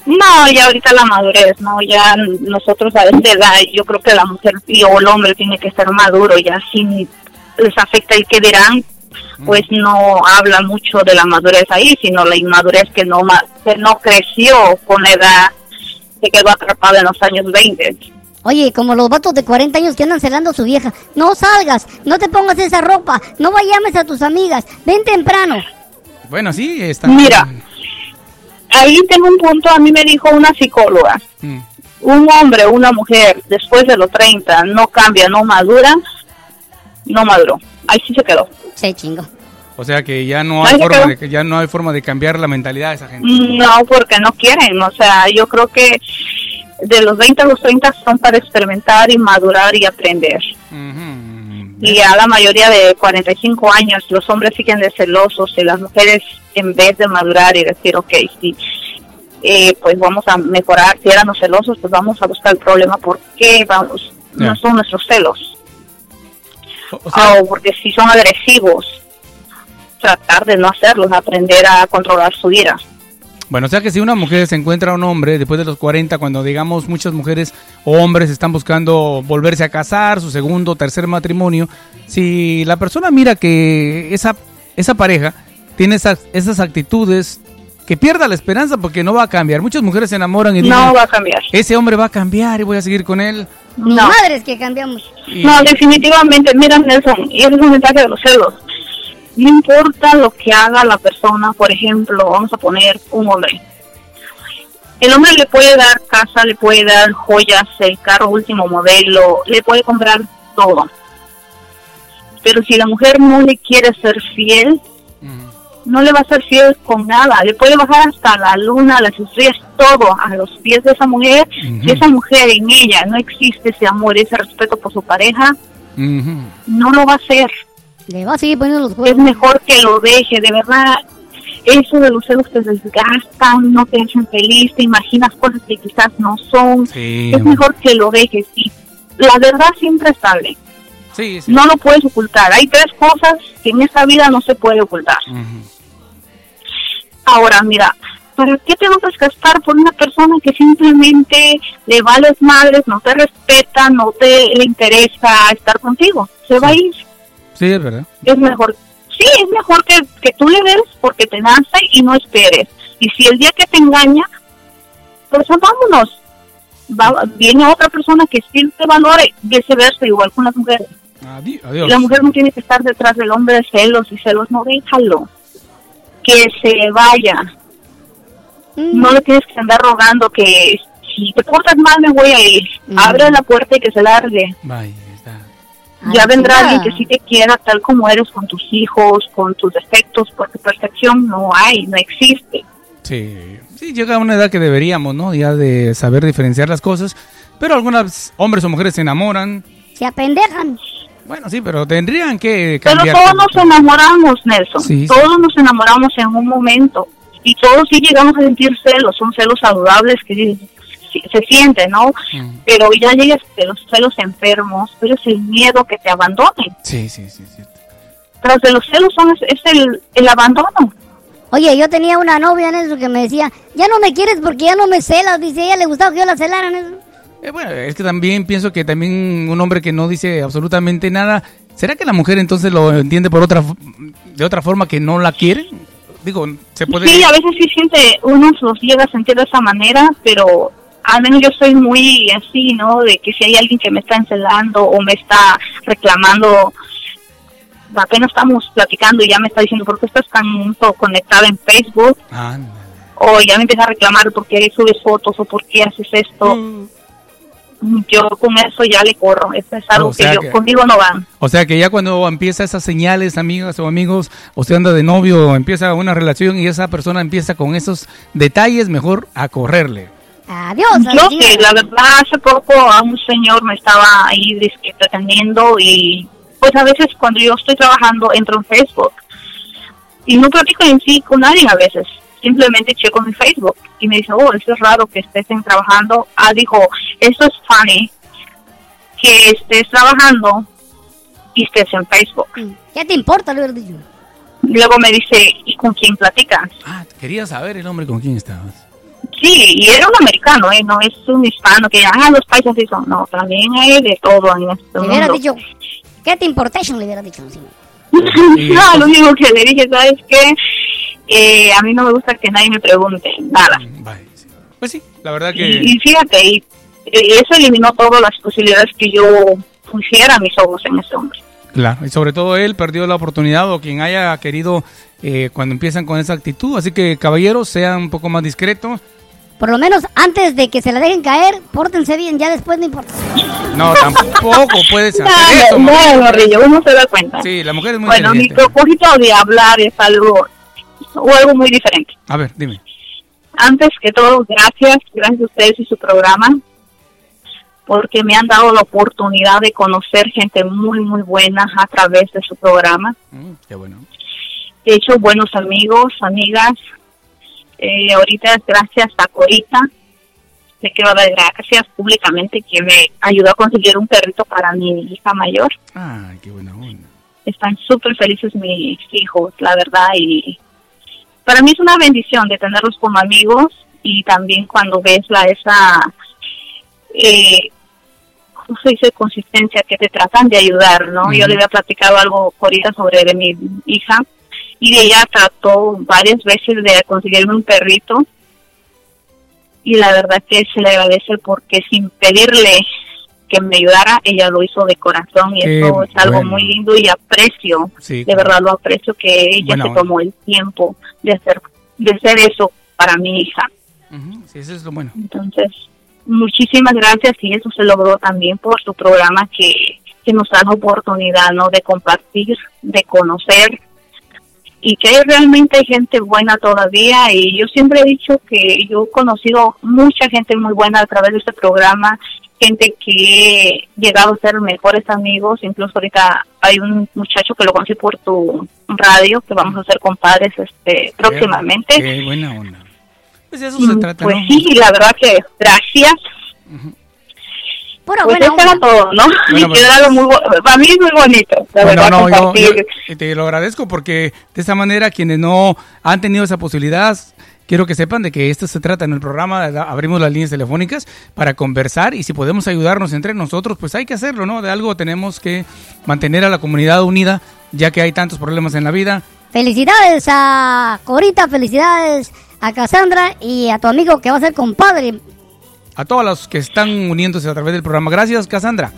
No, ya ahorita la madurez, ¿no? Ya nosotros a esta edad, yo creo que la mujer y o el hombre tiene que estar maduro, ya si les afecta el que dirán, pues no habla mucho de la madurez ahí, sino la inmadurez que no ma- que no creció con la edad, se quedó atrapada en los años 20. Oye, como los vatos de 40 años que andan celando a su vieja. No salgas, no te pongas esa ropa, no vayamos a tus amigas, ven temprano. Bueno, sí, está. Mira, ahí tengo un punto, a mí me dijo una psicóloga, Mm. un hombre o una mujer después de los 30 no cambia, no madura, no maduró. Ahí sí se quedó. Se chingo. O sea que ya no Ay, hay forma de que ya no hay forma de cambiar la mentalidad de esa gente. No, porque no quieren. O sea, yo creo que de los 20 a los 30 son para experimentar y madurar y aprender. Y ya la mayoría de 45 años los hombres siguen de celosos y las mujeres en vez de madurar y decir, ok, sí, eh, pues vamos a mejorar, si éramos celosos, pues vamos a buscar el problema, ¿por qué vamos? No son nuestros celos. O sea- o porque si son agresivos, tratar de no hacerlos, aprender a controlar su ira. Bueno, o sea que si una mujer se encuentra a un hombre después de los 40, cuando digamos muchas mujeres o hombres están buscando volverse a casar, su segundo o tercer matrimonio, si la persona mira que esa, esa pareja tiene esas, esas actitudes que pierda la esperanza porque no va a cambiar. Muchas mujeres se enamoran y dicen, No va a cambiar. ese hombre va a cambiar y voy a seguir con él. Ni No. madres que cambiamos. Y- No, definitivamente, mira Nelson, y ese es un mensaje de los celos. No importa lo que haga la persona, por ejemplo, vamos a poner un hombre. El hombre le puede dar casa, le puede dar joyas, el carro último modelo, le puede comprar todo. Pero si la mujer no le quiere ser fiel, no le va a ser fiel con nada. Le puede bajar hasta la luna, las estrellas, todo a los pies de esa mujer. Si esa mujer en ella no existe ese amor, ese respeto por su pareja, no lo va a hacer. Le va a seguir poniendo los Es mejor que lo deje, de verdad. Eso de los celos te desgastan, no te hacen feliz, te imaginas cosas que quizás no son. Sí, es mejor que lo dejes. Y la verdad siempre sale. Sí, sí. No lo puedes ocultar. Hay tres cosas que en esta vida no se puede ocultar. Ahora, mira, ¿para qué te vas a desgastar por una persona que simplemente le vales madres, no te respeta, no te le interesa estar contigo? Se va a ir. Sí, es verdad. Es mejor, sí, es mejor que, que tú le des porque te nace y no esperes. Y si el día que te engaña, pues vámonos. Va, viene otra persona que sí te valore, viceversa, igual con las mujeres. Adi- Adiós. La mujer no tiene que estar detrás del hombre de celos y celos, no déjalo. Que se vaya. No le tienes que andar rogando que si te portas mal me voy a ir. Abre la puerta y que se largue. Ya Ay, vendrá alguien que sí te quiera tal como eres con tus hijos, con tus defectos, porque perfección no hay, no existe. Sí, sí, llega una edad que deberíamos, ¿no? Ya de saber diferenciar las cosas. Pero algunos hombres o mujeres se enamoran. Se apendejan. Bueno, sí, pero tendrían que Pero cambiar. todos nos enamoramos, Nelson. Sí, sí. todos nos enamoramos en un momento. Y todos sí llegamos a sentir celos. Son celos saludables que se sienten, ¿no? Mm. Pero ya llegas de los celos enfermos, pero es el miedo que te abandonen. Sí, sí, sí, sí. Tras de los celos son, es, es el, el abandono. Oye, yo tenía una novia en eso que me decía, ya no me quieres porque ya no me celas. Dice, a ella le gustaba que yo la celara en eso. Eh, bueno, es que también pienso que también un hombre que no dice absolutamente nada, ¿será que la mujer entonces lo entiende por otra de otra forma que no la quiere? Digo, se puede Sí, a veces sí siente, uno los llega a sentir de esa manera, pero al menos yo soy muy así, ¿no? De que si hay alguien que me está encelando o me está reclamando, apenas estamos platicando y ya me está diciendo, ¿por qué estás tanto conectada en Facebook? Ah, O ya me empieza a reclamar por qué subes fotos o por qué haces esto. Yo con eso ya le corro, eso es algo O sea que yo que- conmigo no van. O sea que ya cuando empieza esas señales, amigas o amigos, usted anda de novio, empieza una relación y esa persona empieza con esos detalles, mejor a correrle. Adiós. Yo que la verdad hace poco a un señor me estaba ahí pretendiendo y pues a veces cuando yo estoy trabajando entro en Facebook y no platico en sí con nadie a veces. Simplemente checo mi Facebook y me dice, oh, eso es raro que estés en trabajando. Ah, dijo, eso es funny que estés trabajando y estés en Facebook. ¿Qué te importa, le hubiera dicho? Luego me dice, ¿y con quién platicas? Quería saber el hombre con quién estabas. Sí, y era un americano, ¿eh? no es un hispano que, ah, los paisas sí son. No, también hay de todo en este Le hubiera mundo. dicho, ¿qué te importation? Le hubiera dicho. sí. no, lo único que le dije, ¿sabes qué? Eh, a mí no me gusta que nadie me pregunte nada. Pues sí, la verdad que... Y, y fíjate, y, y eso eliminó todas las posibilidades que yo pusiera mis ojos en ese hombre. Claro, y sobre todo él perdió la oportunidad o quien haya querido eh, cuando empiezan con esa actitud. Así que caballeros, sean un poco más discretos. Por lo menos antes de que se la dejen caer, pórtense bien, ya después no importa. No, tampoco puedes hacer eso. No, Morrillo, uno se da cuenta. Sí, la mujer es muy bueno, mi propósito de hablar es algo, o algo muy diferente. A ver, dime. Antes que todo, gracias, gracias a ustedes y su programa, porque me han dado la oportunidad de conocer gente muy, muy buena a través de su programa. Mm, qué bueno. He hecho buenos amigos, amigas. Eh, ahorita, gracias a Corita, le quiero dar gracias públicamente que me ayudó a conseguir un perrito para mi hija mayor. Ay, qué buena onda. Están súper felices mis hijos, la verdad, y para mí es una bendición de tenerlos como amigos y también cuando ves la esa eh, ¿cómo se dice? consistencia que te tratan de ayudar, ¿no? Yo le había platicado algo ahorita sobre de mi hija y ella trató varias veces de conseguirme un perrito y la verdad que se le agradece porque sin pedirle que me ayudara, ella lo hizo de corazón y Qué eso es algo bueno. muy lindo y aprecio, Sí, de verdad lo aprecio que ella se tomó el tiempo de hacer, de hacer eso para mi hija. Sí, eso es lo bueno. Entonces, muchísimas gracias y eso se logró también por su programa que, que nos da la oportunidad ¿no? de compartir, de conocer y que realmente hay gente buena todavía y yo siempre he dicho que yo he conocido mucha gente muy buena a través de este programa, gente que he llegado a ser mejores amigos, incluso ahorita hay un muchacho que lo conocí por tu radio, que vamos a ser compadres este próximamente. Qué buena onda. Pues de eso se trata, Pues ¿no? sí, la verdad que gracias. Pura pues buena eso era todo, ¿no? Bueno, y pues- algo muy, para mí es muy bonito, la Bueno, verdad, no, yo te lo agradezco porque de esta manera quienes no han tenido esa posibilidad, quiero que sepan de que esto se trata en el programa, abrimos las líneas telefónicas para conversar y si podemos ayudarnos entre nosotros, pues hay que hacerlo, ¿no? De algo tenemos que mantener a la comunidad unida, ya que hay tantos problemas en la vida. Felicidades a Corita, felicidades a Cassandra y a tu amigo que va a ser compadre. A todos los que están uniéndose a través del programa. Gracias, Cassandra.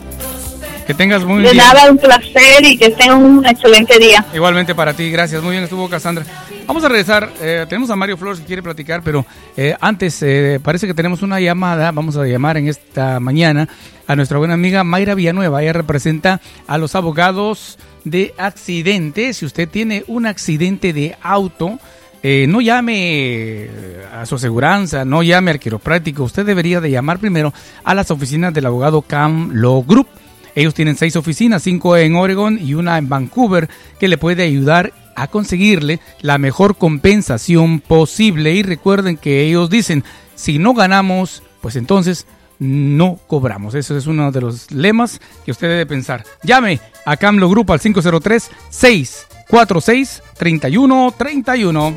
Que tengas muy De bien. nada, un placer y que tengan un excelente día. Igualmente para ti, gracias. Muy bien estuvo Cassandra. Vamos a regresar. eh, tenemos a Mario Flores que quiere platicar, pero eh, antes eh, parece que tenemos una llamada. Vamos a llamar en esta mañana a nuestra buena amiga Mayra Villanueva. Ella representa a los abogados de accidentes. Si usted tiene un accidente de auto, no llame a su aseguranza, no llame al quiropráctico. Usted debería de llamar primero a las oficinas del abogado Cam Law Group. Ellos tienen seis oficinas, cinco en Oregon y una en Vancouver, que le puede ayudar a conseguirle la mejor compensación posible. Y recuerden que ellos dicen, si no ganamos, pues entonces no cobramos. Eso es uno de los lemas que usted debe pensar. Llame a Camlo Grupo al 503 646 3131.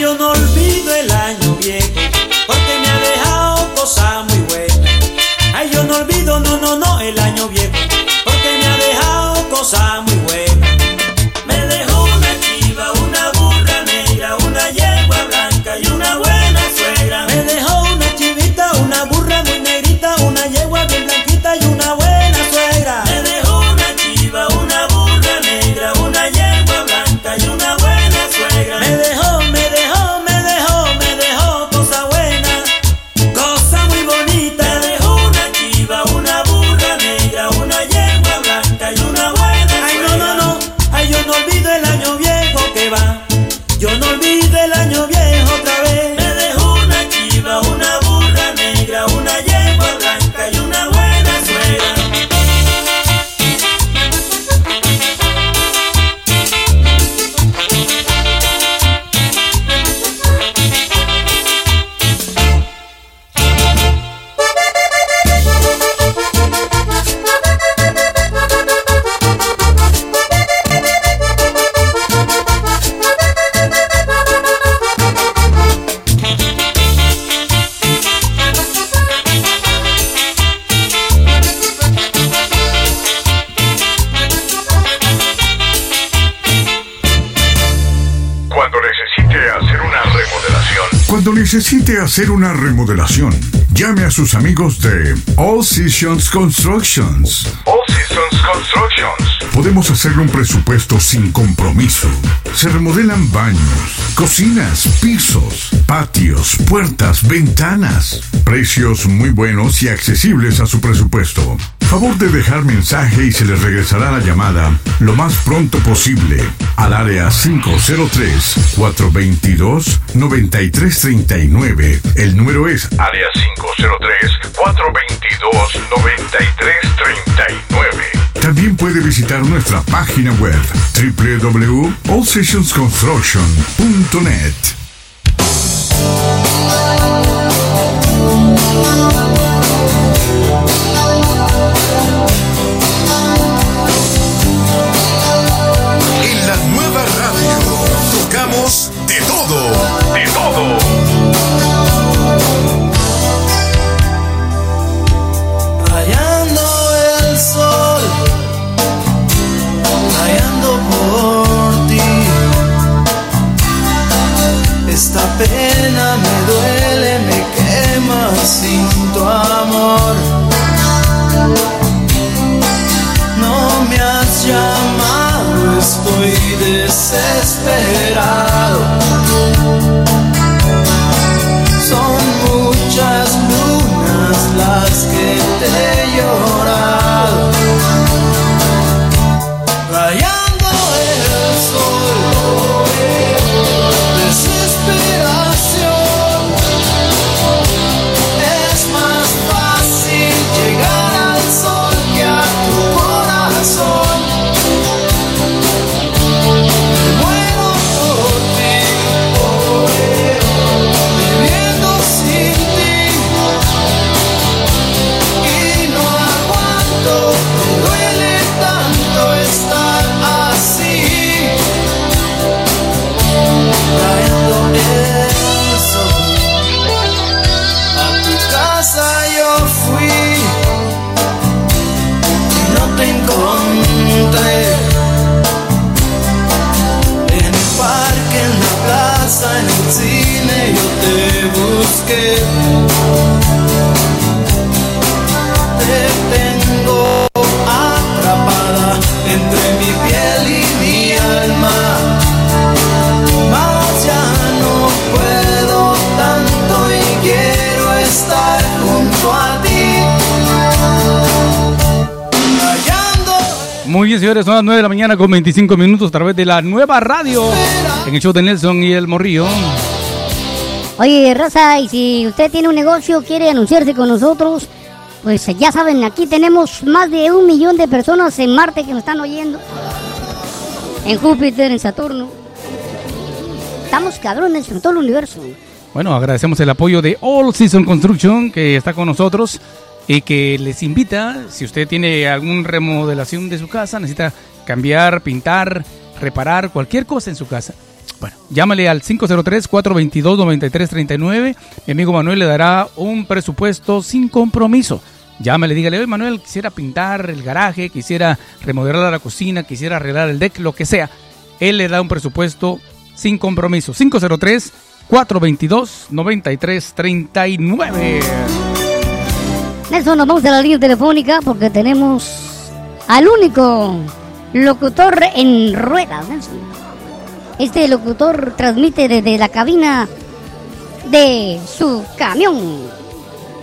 yo no hacer una remodelación, llame a sus amigos de All Seasons Constructions. All Seasons Constructions. Podemos hacerle un presupuesto sin compromiso. Se remodelan baños, cocinas, pisos, patios, puertas, ventanas. Precios muy buenos y accesibles a su presupuesto. Favor de dejar mensaje y se les regresará la llamada lo más pronto posible al área 503-422-9339. El número es Área 503-422-9339. También puede visitar nuestra página web www.allsessionsconstruction.net. Says. Bien, señores, son las 9 de la mañana con 25 minutos a través de la nueva radio en el show de Nelson y el Morrillo. Oye, raza, y si usted tiene un negocio, quiere anunciarse con nosotros, pues ya saben, aquí tenemos más de un millón de personas en Marte que nos están oyendo. En Júpiter, en Saturno. Estamos cabrones en todo el universo. Bueno, agradecemos el apoyo de All Season Construction que está con nosotros y que les invita, si usted tiene alguna remodelación de su casa, necesita cambiar, pintar, reparar cualquier cosa en su casa. Bueno, llámale al 503-422-9339. Mi amigo Manuel le dará un presupuesto sin compromiso. Llámale, dígale, oye Manuel, quisiera pintar el garaje, quisiera remodelar la cocina, quisiera arreglar el deck, lo que sea. Él le da un presupuesto sin compromiso. 503-422-9339. Nelson, nos vamos a la línea telefónica porque tenemos al único locutor en ruedas. Este locutor transmite desde la cabina de su camión.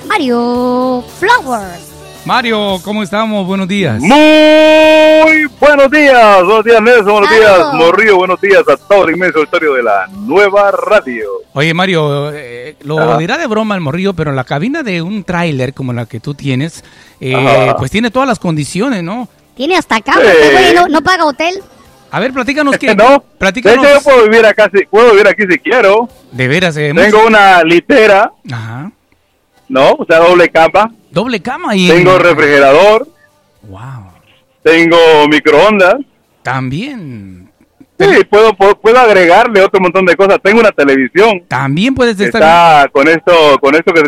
Mario Flowers. Mario, ¿cómo estamos? Buenos días. Muy buenos días, buenos días Nelson, buenos días. Morrillo, buenos días a todo el inmenso auditorio de la nueva radio. Oye, Mario, eh, lo Ajá. dirá de broma el morrillo, pero la cabina de un tráiler como la que tú tienes, eh, pues tiene todas las condiciones, ¿no? Tiene hasta cama, Sí. este güey no, no paga hotel. A ver, platícanos que... no, de Platícanos. hecho yo puedo vivir acá, si, puedo vivir aquí si quiero. De veras, eh, Tengo mucho- una litera, Ajá. ¿no? O sea, doble cama. Doble cama y... Tengo refrigerador. Wow. Tengo microondas. También. Sí, puedo, puedo, puedo agregarle otro montón de cosas. Tengo una televisión. También puedes estar... Está con esto, con esto que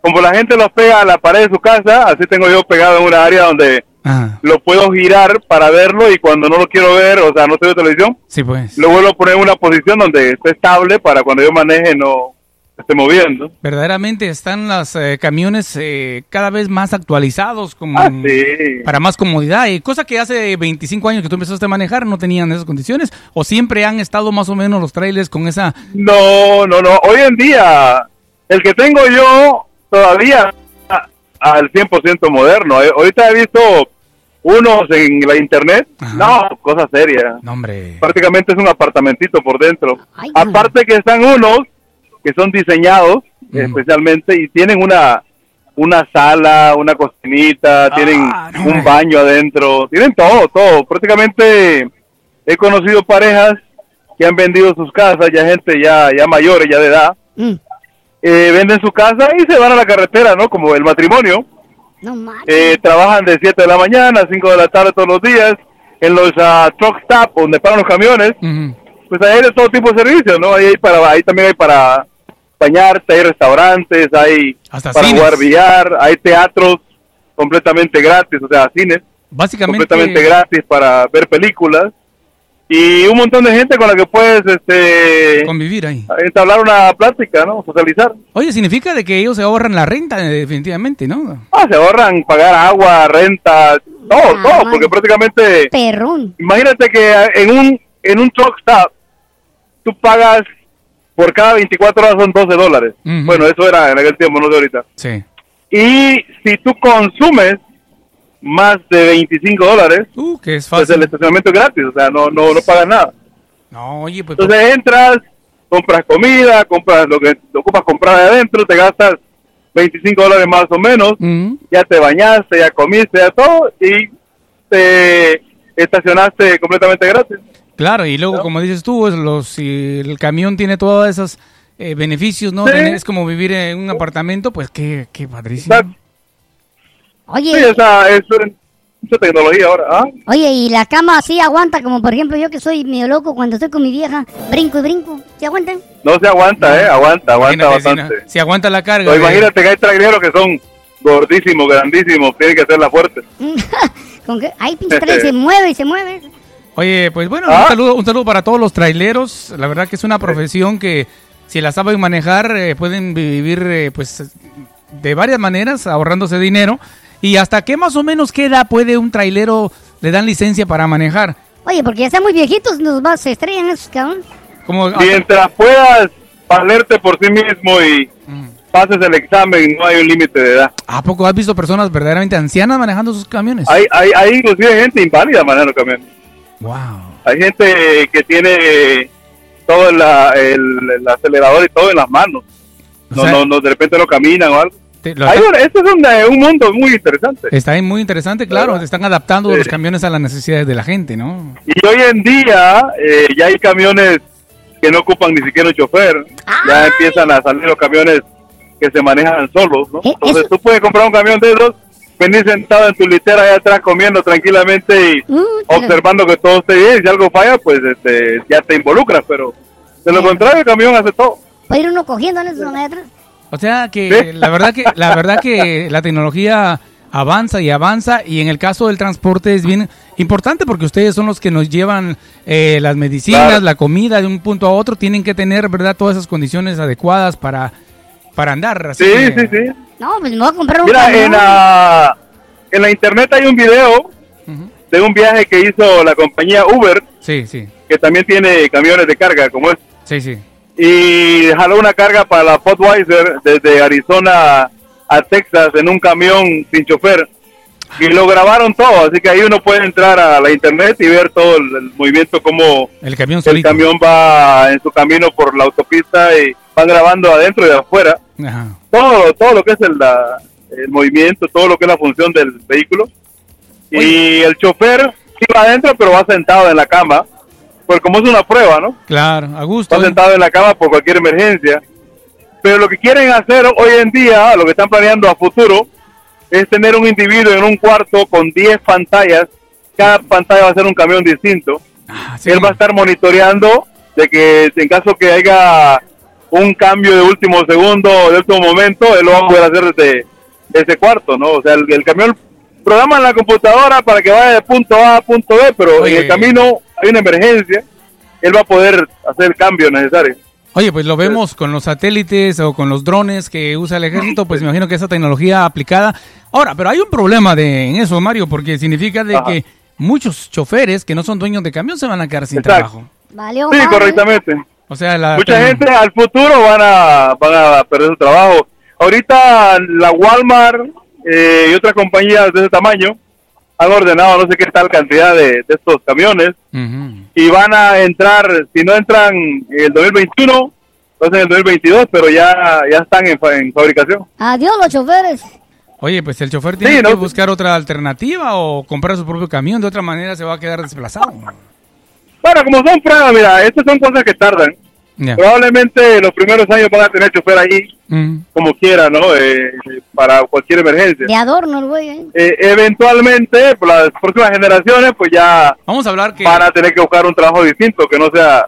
como la gente los pega a la pared de su casa, así tengo yo pegado en una área donde Ajá. lo puedo girar para verlo y cuando no lo quiero ver, o sea, no estoy de televisión, Sí, pues. lo vuelvo a poner en una posición donde esté estable para cuando yo maneje no esté moviendo. Verdaderamente están los eh, camiones eh, cada vez más actualizados como Ah, sí. para más comodidad. Y cosa que hace 25 años que tú empezaste a manejar no tenían esas condiciones. O siempre han estado más o menos los trailers con esa... No, no, no. Hoy en día, el que tengo yo todavía a- al 100% moderno. Eh, Ahorita he visto unos en la internet. No, cosa seria. No, hombre. Prácticamente es un apartamentito por dentro. Aparte que están unos que son diseñados especialmente y tienen una una sala, una cocinita, tienen un baño adentro, tienen todo, todo. Prácticamente he conocido parejas que han vendido sus casas, ya gente ya ya mayores, ya de edad, eh, venden su casa y se van a la carretera, ¿no? Como el matrimonio. Eh, trabajan de 7 de la mañana a 5 de la tarde todos los días en los ah, truck stop donde paran los camiones. Pues ahí hay de todo tipo de servicios, ¿no? Ahí, hay para, ahí también hay para bañarte, hay restaurantes, hay Hasta para cines. jugar billar, hay teatros completamente gratis, o sea, cines Básicamente... completamente gratis para ver películas y un montón de gente con la que puedes este Convivir ahí. entablar una plática, ¿no? Socializar. Oye, significa de que ellos se ahorran la renta eh, definitivamente, ¿no? Ah, se ahorran pagar agua, renta, todo, todo, porque prácticamente Perrón. Imagínate que en un en un truck stop tú pagas por cada 24 horas son 12 dólares. Bueno, eso era en aquel tiempo, no sé ahorita. Sí. Y si tú consumes más de 25 dólares, Uh, que es pues el estacionamiento es gratis, o sea, no no no pagas nada. No, oye, pues... Entonces entras, compras comida, compras lo que te ocupas comprar de adentro, te gastas 25 dólares más o menos, ya te bañaste, ya comiste, ya todo, y te estacionaste completamente gratis. Claro, y luego, como dices tú, es los, si el camión tiene todos esos eh, beneficios, ¿no? Sí. Es como vivir en un apartamento, pues qué, qué padrísimo. Oye, Sí, sea, es mucha tecnología ahora. ¿ah? oye, y la cama así aguanta, como por ejemplo yo que soy medio loco cuando estoy con mi vieja, brinco y brinco. ¿Se aguantan? No se aguanta, ¿eh? Aguanta, aguanta Imagínate, si bastante. no- Si aguanta la carga. No, de- imagínate que hay traileros que son gordísimos, grandísimos, tienen que hacerla fuerte. Con que, ay, pinche tren se mueve y se mueve. Oye, pues bueno, ¿Ah? un, saludo, un saludo para todos los traileros. La verdad que es una profesión que si la saben manejar eh, pueden vivir eh, pues de varias maneras ahorrándose dinero. ¿Y hasta qué más o menos qué edad puede un trailero le dan licencia para manejar? Oye, porque ya están muy viejitos, nos va, se estrellan esos cabrón. Como, Mientras puedas valerte por sí mismo y pases el examen, no hay un límite de edad. ¿A poco has visto personas verdaderamente ancianas manejando sus camiones? Hay, hay, hay inclusive gente inválida manejando camiones. Wow. Hay gente que tiene todo la- el, el acelerador y todo en las manos. No, sea- no, no, de repente no caminan o algo. lo- Hay un- esto es un, eh, un mundo muy interesante. Está ahí muy interesante, claro. Están adaptando los camiones a las necesidades de la gente, ¿no? Y hoy en día eh, ya hay camiones que no ocupan ni siquiera un chofer. Ya empiezan a salir los camiones que se manejan solos, ¿no? Entonces tú puedes comprar un camión de esos, venir sentado en tu litera allá atrás comiendo tranquilamente y observando que todo esté bien. Si algo falla, pues este, ya te involucras, pero de lo contrario el camión hace todo. Puede ir uno cogiendo en esos de atrás. O sea que la verdad que la verdad que la tecnología avanza y avanza y en el caso del transporte es bien importante porque ustedes son los que nos llevan eh, las medicinas, Claro. la comida de un punto a otro, tienen que tener verdad todas esas condiciones adecuadas para para andar. Así Sí, que- sí, sí. No, pues me voy a comprar un Mira, camión. en la, en la internet hay un video de un viaje que hizo la compañía Uber, Sí, sí, que también tiene camiones de carga, como es. sí, sí. y jaló una carga para la Budweiser desde Arizona a Texas en un camión sin chofer y lo grabaron todo, así que ahí uno puede entrar a la internet y ver todo el, el movimiento como El camión el camión va en su camino por la autopista y van grabando adentro y afuera Ajá. todo todo lo que es el, la- el movimiento, todo lo que es la función del vehículo y el chofer sí va adentro pero va sentado en la cama pues como es una prueba, ¿no? Claro, a gusto. está ¿eh? sentado en la cama por cualquier emergencia. Pero lo que quieren hacer hoy en día, lo que están planeando a futuro, es tener un individuo en un cuarto con 10 pantallas. Cada pantalla va a ser un camión distinto. Él va a estar monitoreando de que en caso que haya un cambio de último segundo de último momento, él lo va a poder hacer desde, desde ese cuarto, ¿no? O sea, el, el camión programa en la computadora para que vaya de punto A a punto B, pero Oye. en el camino hay una emergencia, él va a poder hacer el cambio necesario. Oye, pues lo vemos con los satélites o con los drones que usa el ejército, pues me imagino que esa tecnología aplicada. Ahora, pero hay un problema de, en eso, Mario, porque significa de Ajá. que muchos choferes que no son dueños de camión se van a quedar sin Exacto. trabajo. Valió Sí, correctamente. O sea, la Mucha gente al futuro van a, van a perder su trabajo. Ahorita la Walmart eh, y otras compañías de ese tamaño han ordenado no sé qué tal cantidad de, de estos camiones y van a entrar, si no entran en el 2021, entonces en el 2022, pero ya, ya están en, fa- en fabricación. Adiós los choferes. Oye, pues el chofer tiene Sí, que ¿no? buscar otra alternativa o comprar su propio camión, de otra manera se va a quedar desplazado. Bueno, como son pruebas, mira, estas son cosas que tardan. Ya. Probablemente los primeros años van a tener chofer ahí Mm. como quiera, ¿no? Eh, para cualquier emergencia. De adorno el güey. ¿eh? Eh, eventualmente, por las próximas generaciones, pues ya Vamos a hablar que... van a tener que buscar un trabajo distinto que no sea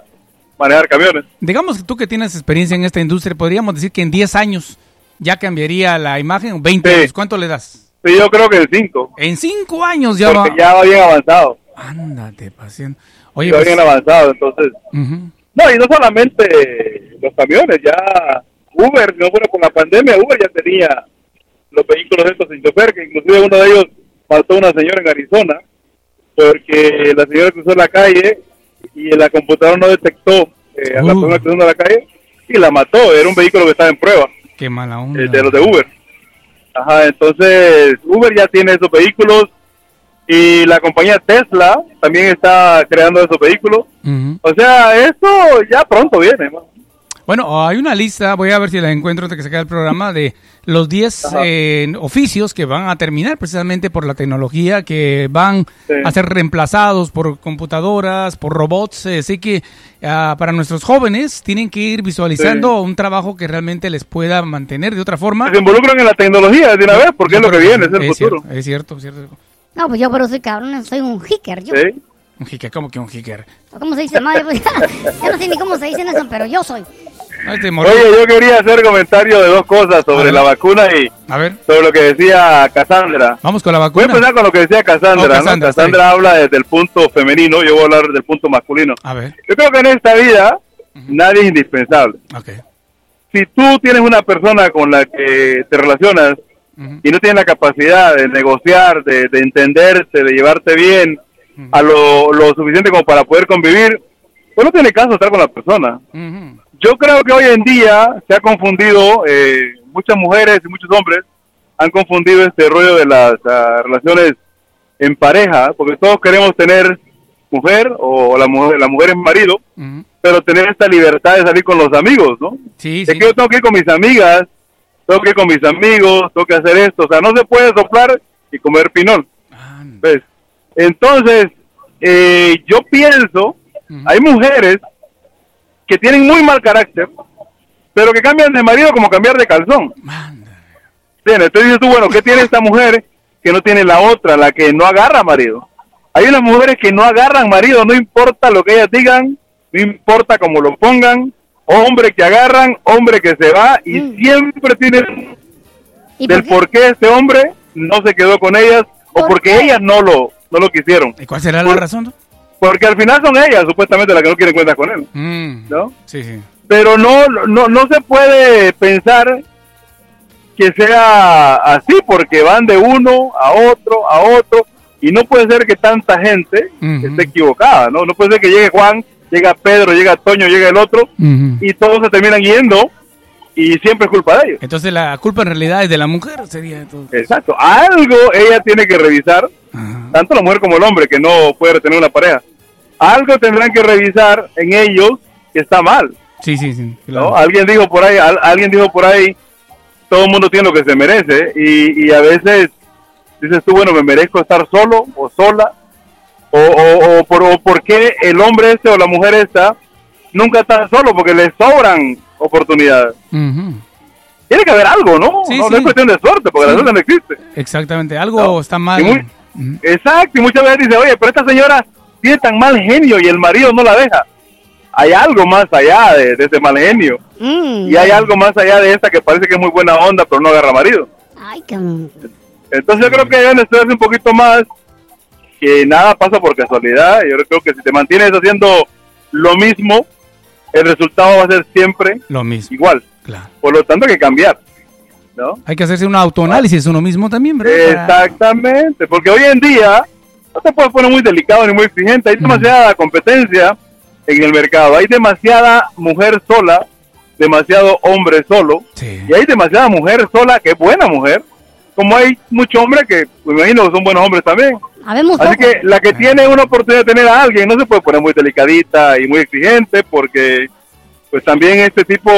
manejar camiones. Digamos que tú que tienes experiencia en esta industria, podríamos decir que en 10 años ya cambiaría la imagen, o 20 Sí. años, ¿cuánto le das? Sí, yo creo que en cinco. En 5 años ya porque va... ya va bien avanzado. Ándate, paciente. Oye, ya va pues- bien avanzado, entonces. Ujú. No, y no solamente los camiones, ya Uber, no fuera con la pandemia, Uber ya tenía los vehículos estos sin chofer, que inclusive uno de ellos mató a una señora en Arizona, porque la señora cruzó la calle y la computadora no detectó eh, a la Uh. persona cruzando la calle y la mató, era un vehículo que estaba en prueba. Qué mala onda. eh, de los de Uber. Ajá, entonces Uber ya tiene esos vehículos y la compañía Tesla también está creando esos vehículos. O sea, esto ya pronto viene. ¿no? Bueno, hay una lista, voy a ver si la encuentro antes de que se acabe el programa, de los 10 eh, oficios que van a terminar precisamente por la tecnología, que van Sí. a ser reemplazados por computadoras, por robots. eh, Así que ah, para nuestros jóvenes tienen que ir visualizando un trabajo que realmente les pueda mantener de otra forma. Se involucran en la tecnología de una vez porque es lo que viene, es el Es futuro. cierto, es cierto, es cierto. No, pues yo pero soy cabrón, soy un hicker. Yo. Sí. Un hicker, ¿cómo que un hicker? ¿Cómo se dice, madre? Pues, ya no sé ni cómo se dicen eso, pero yo soy. Oye, yo quería hacer comentario de dos cosas sobre la vacuna y A ver. sobre lo que decía Cassandra. Vamos con la Voy a vacuna. empezar con lo que decía Cassandra. Oh, ¿no? Cassandra, Cassandra habla desde el punto femenino, yo voy a hablar desde el punto masculino. A ver. Yo creo que en esta vida nadie es indispensable. Ok. Si tú tienes una persona con la que te relacionas y no tienes la capacidad de negociar, de, de entenderte, de llevarte bien a lo, lo suficiente como para poder convivir, pues no tiene caso estar con la persona. Yo creo que hoy en día se ha confundido, eh, muchas mujeres y muchos hombres han confundido este rollo de las ah, relaciones en pareja, porque todos queremos tener mujer o la mujer, la mujer es marido, pero tener esta libertad de salir con los amigos, ¿no? Sí, Es que yo tengo que ir con mis amigas, tengo que ir con mis amigos, tengo que hacer esto, o sea, no se puede soplar y comer pinol. ¿Ves? Entonces, eh, yo pienso, hay mujeres que tienen muy mal carácter, pero que cambian de marido como cambiar de calzón. Bien, entonces dices tú, bueno, ¿qué tiene esta mujer que no tiene la otra, la que no agarra marido? Hay unas mujeres que no agarran marido, no importa lo que ellas digan, no importa cómo lo pongan, hombre que agarran, hombre que se va y siempre tienen del por qué este hombre no se quedó con ellas o porque ellas no lo no lo quisieron. ¿Y cuál será la razón? Porque al final son ellas supuestamente las que no quieren cuentas con él, Mm, ¿no? Sí, sí. Pero no no no se puede pensar que sea así porque van de uno a otro a otro y no puede ser que tanta gente esté equivocada, ¿no? No puede ser que llegue Juan, llega Pedro, llega Toño, llega el otro y todos se terminan yendo y siempre es culpa de ellos. Entonces la culpa en realidad es de la mujer, sería entonces. Exacto. Algo ella tiene que revisar, tanto la mujer como el hombre que no puede retener una pareja. Algo tendrán que revisar en ellos que está mal. Sí, sí, sí. ¿no? Alguien dijo por ahí, al- alguien dijo por ahí, todo el mundo tiene lo que se merece y, y a veces dices tú, bueno, me merezco estar solo o sola o, o, o por, o por qué el hombre este o la mujer esta nunca está solo porque le sobran oportunidades. Tiene que haber algo, ¿no? Sí, no, es cuestión de suerte porque la suerte no existe. Exactamente, algo está mal. Y muy- Exacto, y muchas veces dice, oye, pero esta señora tiene tan mal genio y el marido no la deja. Hay algo más allá de, de ese mal genio. Mm. Y hay algo más allá de esta que parece que es muy buena onda, pero no agarra marido. Ay. Entonces yo creo que deben estudiarse un poquito más, que nada pasa por casualidad. Yo creo que si te mantienes haciendo lo mismo, el resultado va a ser siempre Lo mismo. igual. Claro. Por lo tanto, hay que cambiar. ¿no? Hay que hacerse un autoanálisis uno mismo también, ¿verdad? Exactamente, porque hoy en día no te puedes poner muy delicado ni muy exigente. Hay demasiada competencia en el mercado. Hay demasiada mujer sola, demasiado hombre solo. Y hay demasiada mujer sola que es buena mujer. Como hay muchos hombres que, me imagino que son buenos hombres también. Habemos Así que la que tiene una oportunidad de tener a alguien no se puede poner muy delicadita y muy exigente porque pues también este tipo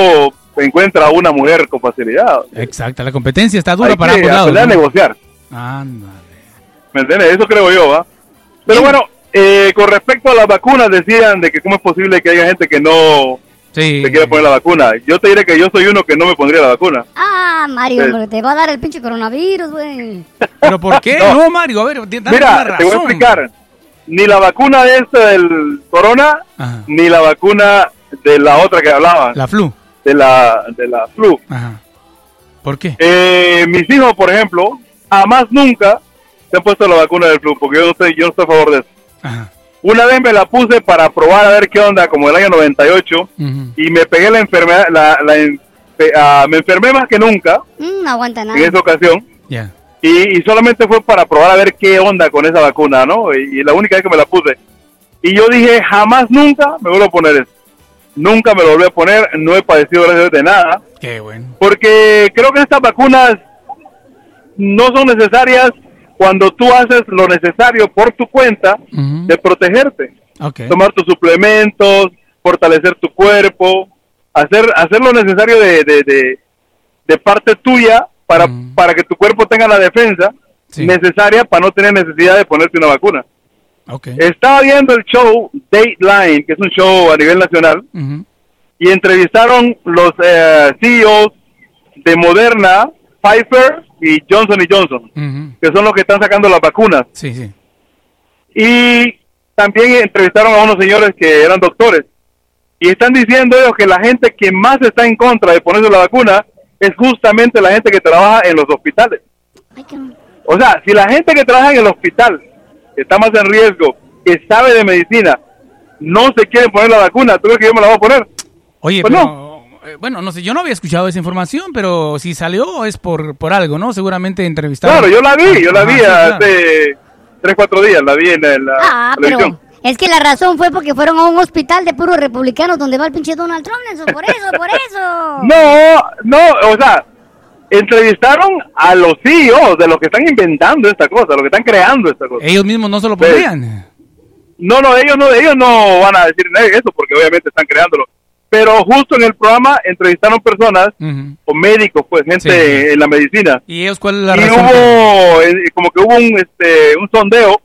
encuentra a una mujer con facilidad. Exacto, la competencia está dura Hay para que ambos lados. aprender a ¿no? negociar. Ándale. ¿Me entiendes? Eso creo yo, ¿va? Pero bueno, eh, con respecto a las vacunas, decían de que cómo es posible que haya gente que no se quiera poner la vacuna. Yo te diré que yo soy uno que no me pondría la vacuna. Ah, Mario, Sí. hombre, te va a dar el pinche coronavirus, güey. ¿Pero por qué? No. No, Mario, a ver, dame una Mira, te voy a razón. explicar. Ni la vacuna de esta del corona, Ajá. ni la vacuna de la otra que hablaba. La flu. De la, de la flu. Ajá. ¿Por qué? Eh, mis hijos, por ejemplo, jamás nunca se han puesto la vacuna del flu, porque yo no estoy, yo no estoy a favor de eso. Ajá. Una vez me la puse para probar a ver qué onda, como el año 98, Ujú. y me pegué la enfermedad, la, la enfe- ah, me enfermé más que nunca Mm, no aguanta nada. en esa ocasión, y, y solamente fue para probar a ver qué onda con esa vacuna, ¿no? Y, y la única vez que me la puse. Y yo dije, jamás, nunca me vuelvo a poner eso. Nunca me lo volví a poner, no he padecido de nada, Qué bueno. porque creo que estas vacunas no son necesarias cuando tú haces lo necesario por tu cuenta de protegerte. Tomar tus suplementos, fortalecer tu cuerpo, hacer, hacer lo necesario de, de, de, de parte tuya para, para que tu cuerpo tenga la defensa necesaria para no tener necesidad de ponerte una vacuna. Estaba viendo el show Dateline, que es un show a nivel nacional, y entrevistaron los eh, CEOs de Moderna, Pfizer y Johnson y Johnson, que son los que están sacando las vacunas. Sí, sí. Y también entrevistaron a unos señores que eran doctores. Y están diciendo ellos que la gente que más está en contra de ponerse la vacuna es justamente la gente que trabaja en los hospitales. O sea, si la gente que trabaja en el hospital, que está más en riesgo, que sabe de medicina, no se quiere poner la vacuna, ¿tú crees que yo me la voy a poner? Oye, Pues pero, eh, bueno, no sé, yo no había escuchado esa información, pero si salió es por, por algo, ¿no? Seguramente entrevistaron. Claro, yo la vi, yo la vi sí, claro. hace tres, cuatro días, la vi en la, Ah, televisión. pero es que la razón fue porque fueron a un hospital de puros republicanos donde va el pinche Donald Trump, eso, por eso, por eso. No, no, o sea, entrevistaron a los CEOs de los que están inventando esta cosa, los que están creando esta cosa. Ellos mismos no se lo Sí. pondrían. No, no, ellos no, ellos no van a decir eso porque obviamente están creándolo. Pero justo en el programa entrevistaron personas o médicos, pues gente Sí. en la medicina. ¿Y ellos cuál es la y razón? hubo, eh, como que hubo un, este, un sondeo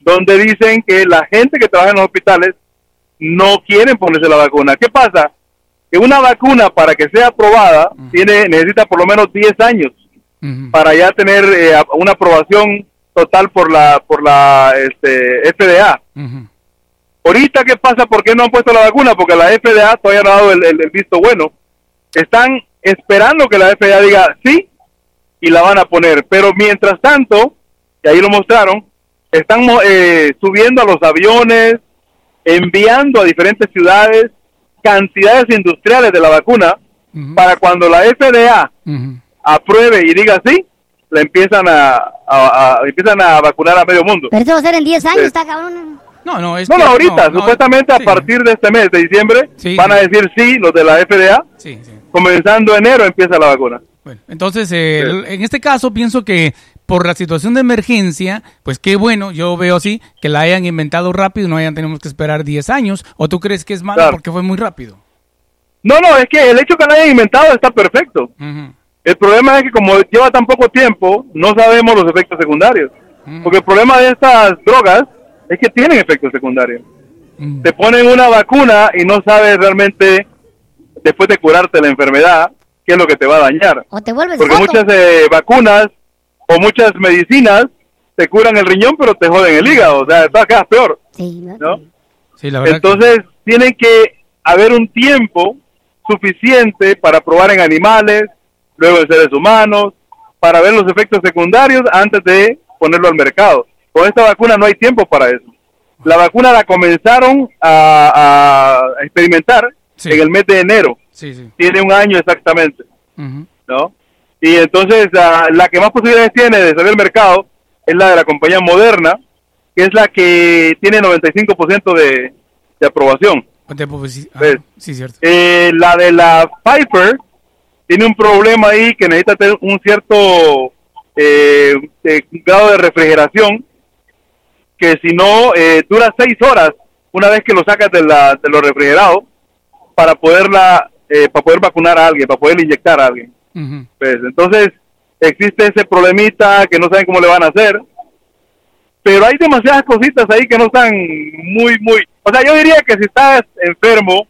donde dicen que la gente que trabaja en los hospitales no quieren ponerse la vacuna. ¿Qué pasa? Que una vacuna para que sea aprobada tiene necesita por lo menos 10 años para ya tener eh, una aprobación total por la por la este, FDA. Ahorita, ¿qué pasa? ¿Por qué no han puesto la vacuna? Porque la FDA todavía no ha dado el, el- el visto bueno. Están esperando que la FDA diga sí y la van a poner. Pero mientras tanto, y ahí lo mostraron, están mo- eh, subiendo a los aviones, enviando a diferentes ciudades cantidades industriales de la vacuna para cuando la FDA apruebe y diga sí, la empiezan a, a- a- empiezan a vacunar a medio mundo. Pero eso va a ser en 10 años, Sí. está cabrón. No, no, es No, que- no, ahorita, no, no, supuestamente a partir de este mes de diciembre Sí, van a sí. decir sí los de la FDA. Sí. Comenzando enero empieza la vacuna. Entonces, eh, en este caso pienso que por la situación de emergencia, pues qué bueno, yo veo así, que la hayan inventado rápido y no hayan tenemos que esperar 10 años. ¿O tú crees que es malo Claro. porque fue muy rápido? No, no, es que el hecho que la hayan inventado está perfecto. El problema es que como lleva tan poco tiempo, no sabemos los efectos secundarios. Porque el problema de estas drogas es que tienen efectos secundarios. Te ponen una vacuna y no sabes realmente, después de curarte la enfermedad, qué es lo que te va a dañar. O te vuelves Porque loco. muchas eh, vacunas o muchas medicinas te curan el riñón, pero te joden el hígado. O sea, todo quedas peor. ¿no? Sí, la verdad. Entonces, tiene que haber un tiempo suficiente para probar en animales, luego en seres humanos, para ver los efectos secundarios antes de ponerlo al mercado. Con esta vacuna no hay tiempo para eso. La vacuna la comenzaron a, a experimentar en el mes de enero. Sí, sí. Tiene un año exactamente, ¿no? Y entonces ah, la que más posibilidades tiene de salir al mercado es la de la compañía Moderna, que es la que tiene 95% de, de aprobación. De ah, ¿Ves? sí, cierto. Eh, la de la Pfizer tiene un problema ahí que necesita tener un cierto eh, eh, grado de refrigeración que si no eh, dura seis horas una vez que lo sacas de, la, de lo refrigerado para poderla eh, para poder vacunar a alguien para poder inyectar a alguien. Pues entonces existe ese problemita que no saben cómo le van a hacer pero hay demasiadas cositas ahí que no están muy muy o sea yo diría que si estás enfermo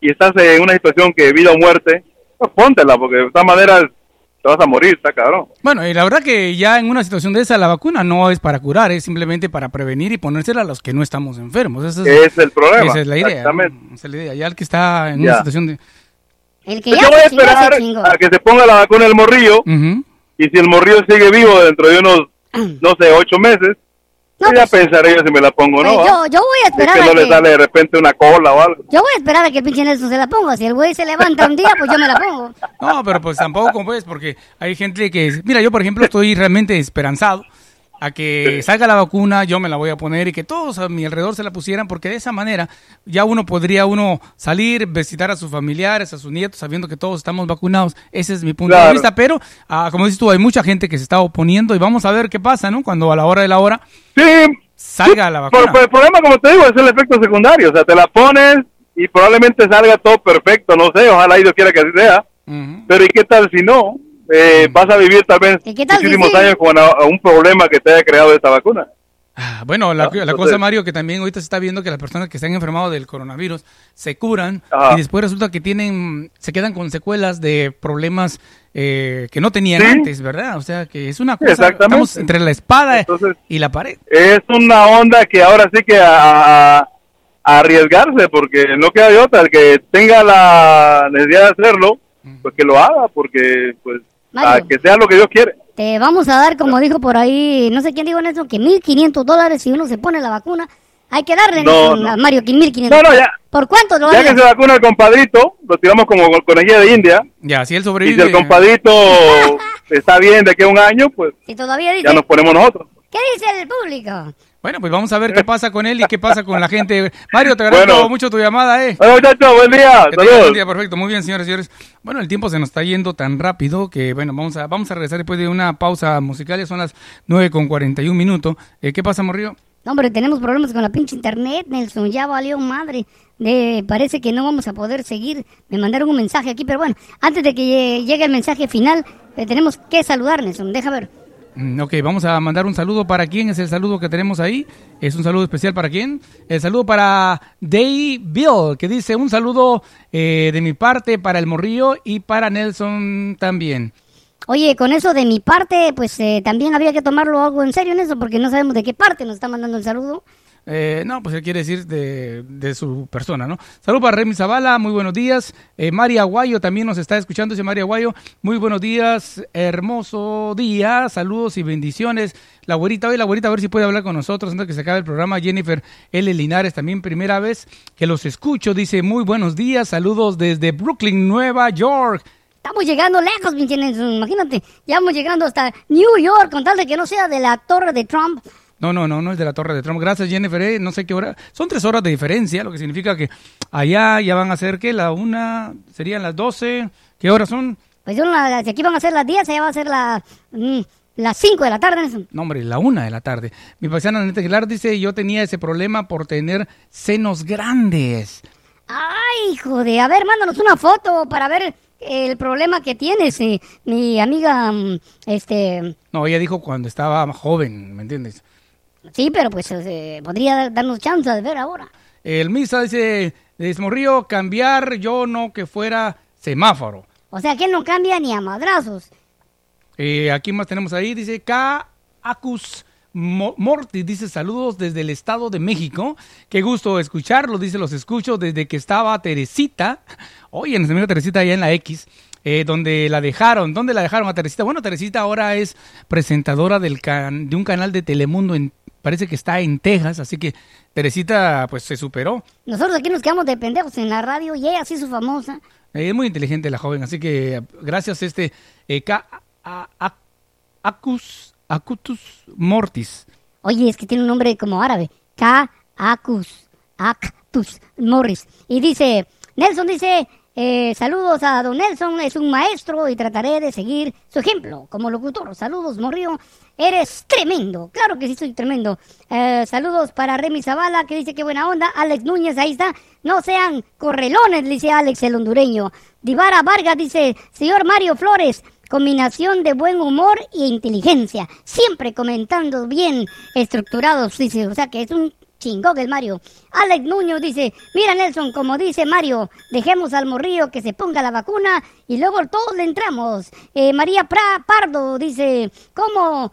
y estás en una situación que vida o muerte pues póntela porque de todas maneras te vas a morir está cabrón Bueno, y la verdad que ya en una situación de esa la vacuna no es para curar, es simplemente para prevenir y ponérsela a los que no estamos enfermos. Ese es el problema, Esa es la idea. exactamente. ¿no? Esa es la idea. Ya el que está en Ya. una situación de... El que Pues ya yo voy a esperar a que se ponga la vacuna del morrillo y si el morrillo sigue vivo dentro de unos no sé ocho meses pues ya pensaré yo si me la pongo o no Pues ¿ah? yo, yo voy a es esperar que a no que... le sale de repente una cola o algo Yo voy a esperar a que el pinche Nelson se la ponga. Si el güey se levanta un día, pues yo me la pongo. No, pero pues tampoco, pues, porque hay gente que... Mira, yo por ejemplo estoy realmente esperanzado a que salga la vacuna, yo me la voy a poner y que todos a mi alrededor se la pusieran, porque de esa manera ya uno podría uno salir, visitar a sus familiares, a sus nietos, sabiendo que todos estamos vacunados. Ese es mi punto de vista, pero ah, como dices tú, hay mucha gente que se está oponiendo y vamos a ver qué pasa, ¿no? Cuando a la hora de la hora salga la vacuna. El problema como te digo es el efecto secundario o sea te la pones y probablemente salga todo perfecto no sé ojalá Dios quiera que así sea pero y qué tal si no Eh, vas a vivir si muchísimos años con a- a un problema que te haya creado esta vacuna Ah, Bueno, la, la Entonces- cosa, Mario, que también ahorita se está viendo que las personas que se han enfermado del coronavirus se curan Ajá. y después resulta que tienen, se quedan con secuelas de problemas eh, que no tenían Sí. antes, ¿verdad? O sea, que es una cosa, Exactamente. estamos entre la espada y la pared. es una onda que ahora sí que a, a- a arriesgarse porque no queda de otra el que tenga la necesidad de hacerlo pues que lo haga porque pues Mario. a que sea lo que Dios quiere Te vamos a dar, como dijo por ahí, no sé quién dijo Nelson, que 1.500 dólares si uno se pone la vacuna. Hay que darle, No, Nelson, no. a Mario, que 1.500. No, no, ya. ¿Por cuánto lo ya que se vacuna el compadrito lo tiramos como con conejilla de India Ya, si él y si sobrevive. el compadrito está bien de aquí a un año pues Si todavía dice, ya nos ponemos nosotros ¿qué dice el público? Bueno, pues vamos a ver qué pasa con él y qué pasa con la gente. Mario, te agradezco Bueno. mucho tu llamada, ¿eh? Bueno, muchachos, buen día. Saludos. buen día, perfecto. Muy bien, señores y señores. Bueno, el tiempo se nos está yendo tan rápido que, bueno, vamos a, vamos a regresar después de una pausa musical. Ya son las 9 con 41 minutos. Eh, ¿Qué pasa, Morrillo? No, hombre, tenemos problemas con la pinche internet, Nelson. Ya valió madre. De, parece que no vamos a poder seguir. Me mandaron un mensaje aquí, pero bueno, antes de que lle- llegue el mensaje final, eh, tenemos que saludar, Nelson. Deja ver. Mm, Ok, vamos a mandar un saludo para quién es el saludo que tenemos ahí. Es un saludo especial para quién. El saludo para Dave Bill, que dice un saludo eh, de mi parte para el Morrillo y para Nelson también. Oye, con eso de mi parte, pues eh, también había que tomarlo algo en serio en eso, porque no sabemos de qué parte nos está mandando el saludo. Eh, no, pues él quiere decir de, de su persona, ¿no? Saludos para Remy Zavala, muy buenos días. Eh, María Aguayo también nos está escuchando, dice María Aguayo. Muy buenos días, hermoso día, saludos y bendiciones. La güerita, hoy la güerita, a ver si puede hablar con nosotros antes que se acabe el programa. Jennifer L. Linares, también primera vez que los escucho, dice muy buenos días, saludos desde Brooklyn, Nueva York. Estamos llegando lejos, imagínate. Ya vamos llegando hasta New York, con tal de que no sea de la torre de Trump. No, no, no, no es de la Torre de Trump. Gracias, Jennifer. eh, no sé qué hora. Son tres horas de diferencia, lo que significa que allá ya van a ser, ¿qué? La una, serían las doce. ¿Qué horas son? Pues si aquí van a ser las 10, allá va a ser la, mm, las 5 de la tarde, Nelson. No, hombre, la una de la tarde. Mi paisana Aneta Aguilar dice, yo tenía ese problema por tener senos grandes. Ay, hijo de, a ver, mándanos una foto para ver el problema que tienes, eh, mi amiga, mm, este, No, ella dijo cuando estaba joven, ¿me entiendes? Sí, pero pues eh, podría darnos chance de ver ahora. El Misa dice, Desmorrío, cambiar yo no que fuera semáforo. O sea, que él no cambia ni a madrazos. Eh, aquí más tenemos ahí, dice K. Acus Mo- Mortis, dice saludos desde el Estado de México. Qué gusto escucharlos, dice los escucho desde que estaba Teresita. Oye, nuestra amiga Teresita allá en la X. eh, donde la dejaron, ¿dónde la dejaron a Teresita? Bueno, Teresita ahora es presentadora del can- de un canal de Telemundo en parece que está en Texas, así que Teresita pues se superó. Nosotros aquí nos quedamos de pendejos en la radio y ella sí es famosa. Eh, es muy inteligente la joven, así que gracias a este eh, K- a- a- Acus, Acutus Mortis. Oye, es que tiene un nombre como árabe. K. Acus. Actus Morris. Y dice, Nelson dice, eh, saludos a don Nelson, es un maestro y trataré de seguir su ejemplo como locutor. Saludos, Morrío, eres tremendo. Claro que sí, soy tremendo. Eh, saludos para Remy Zavala, que dice que buena onda. Alex Núñez, ahí está. No sean correlones, dice Alex el hondureño. Divara Vargas dice, señor Mario Flores, combinación de buen humor e inteligencia. Siempre comentando bien estructurados, dice. O sea que es un chingón el Mario. Alex Nuño dice, mira Nelson, como dice Mario, dejemos al morrillo que se ponga la vacuna y luego todos le entramos. Eh, María pra Pardo dice, ¿cómo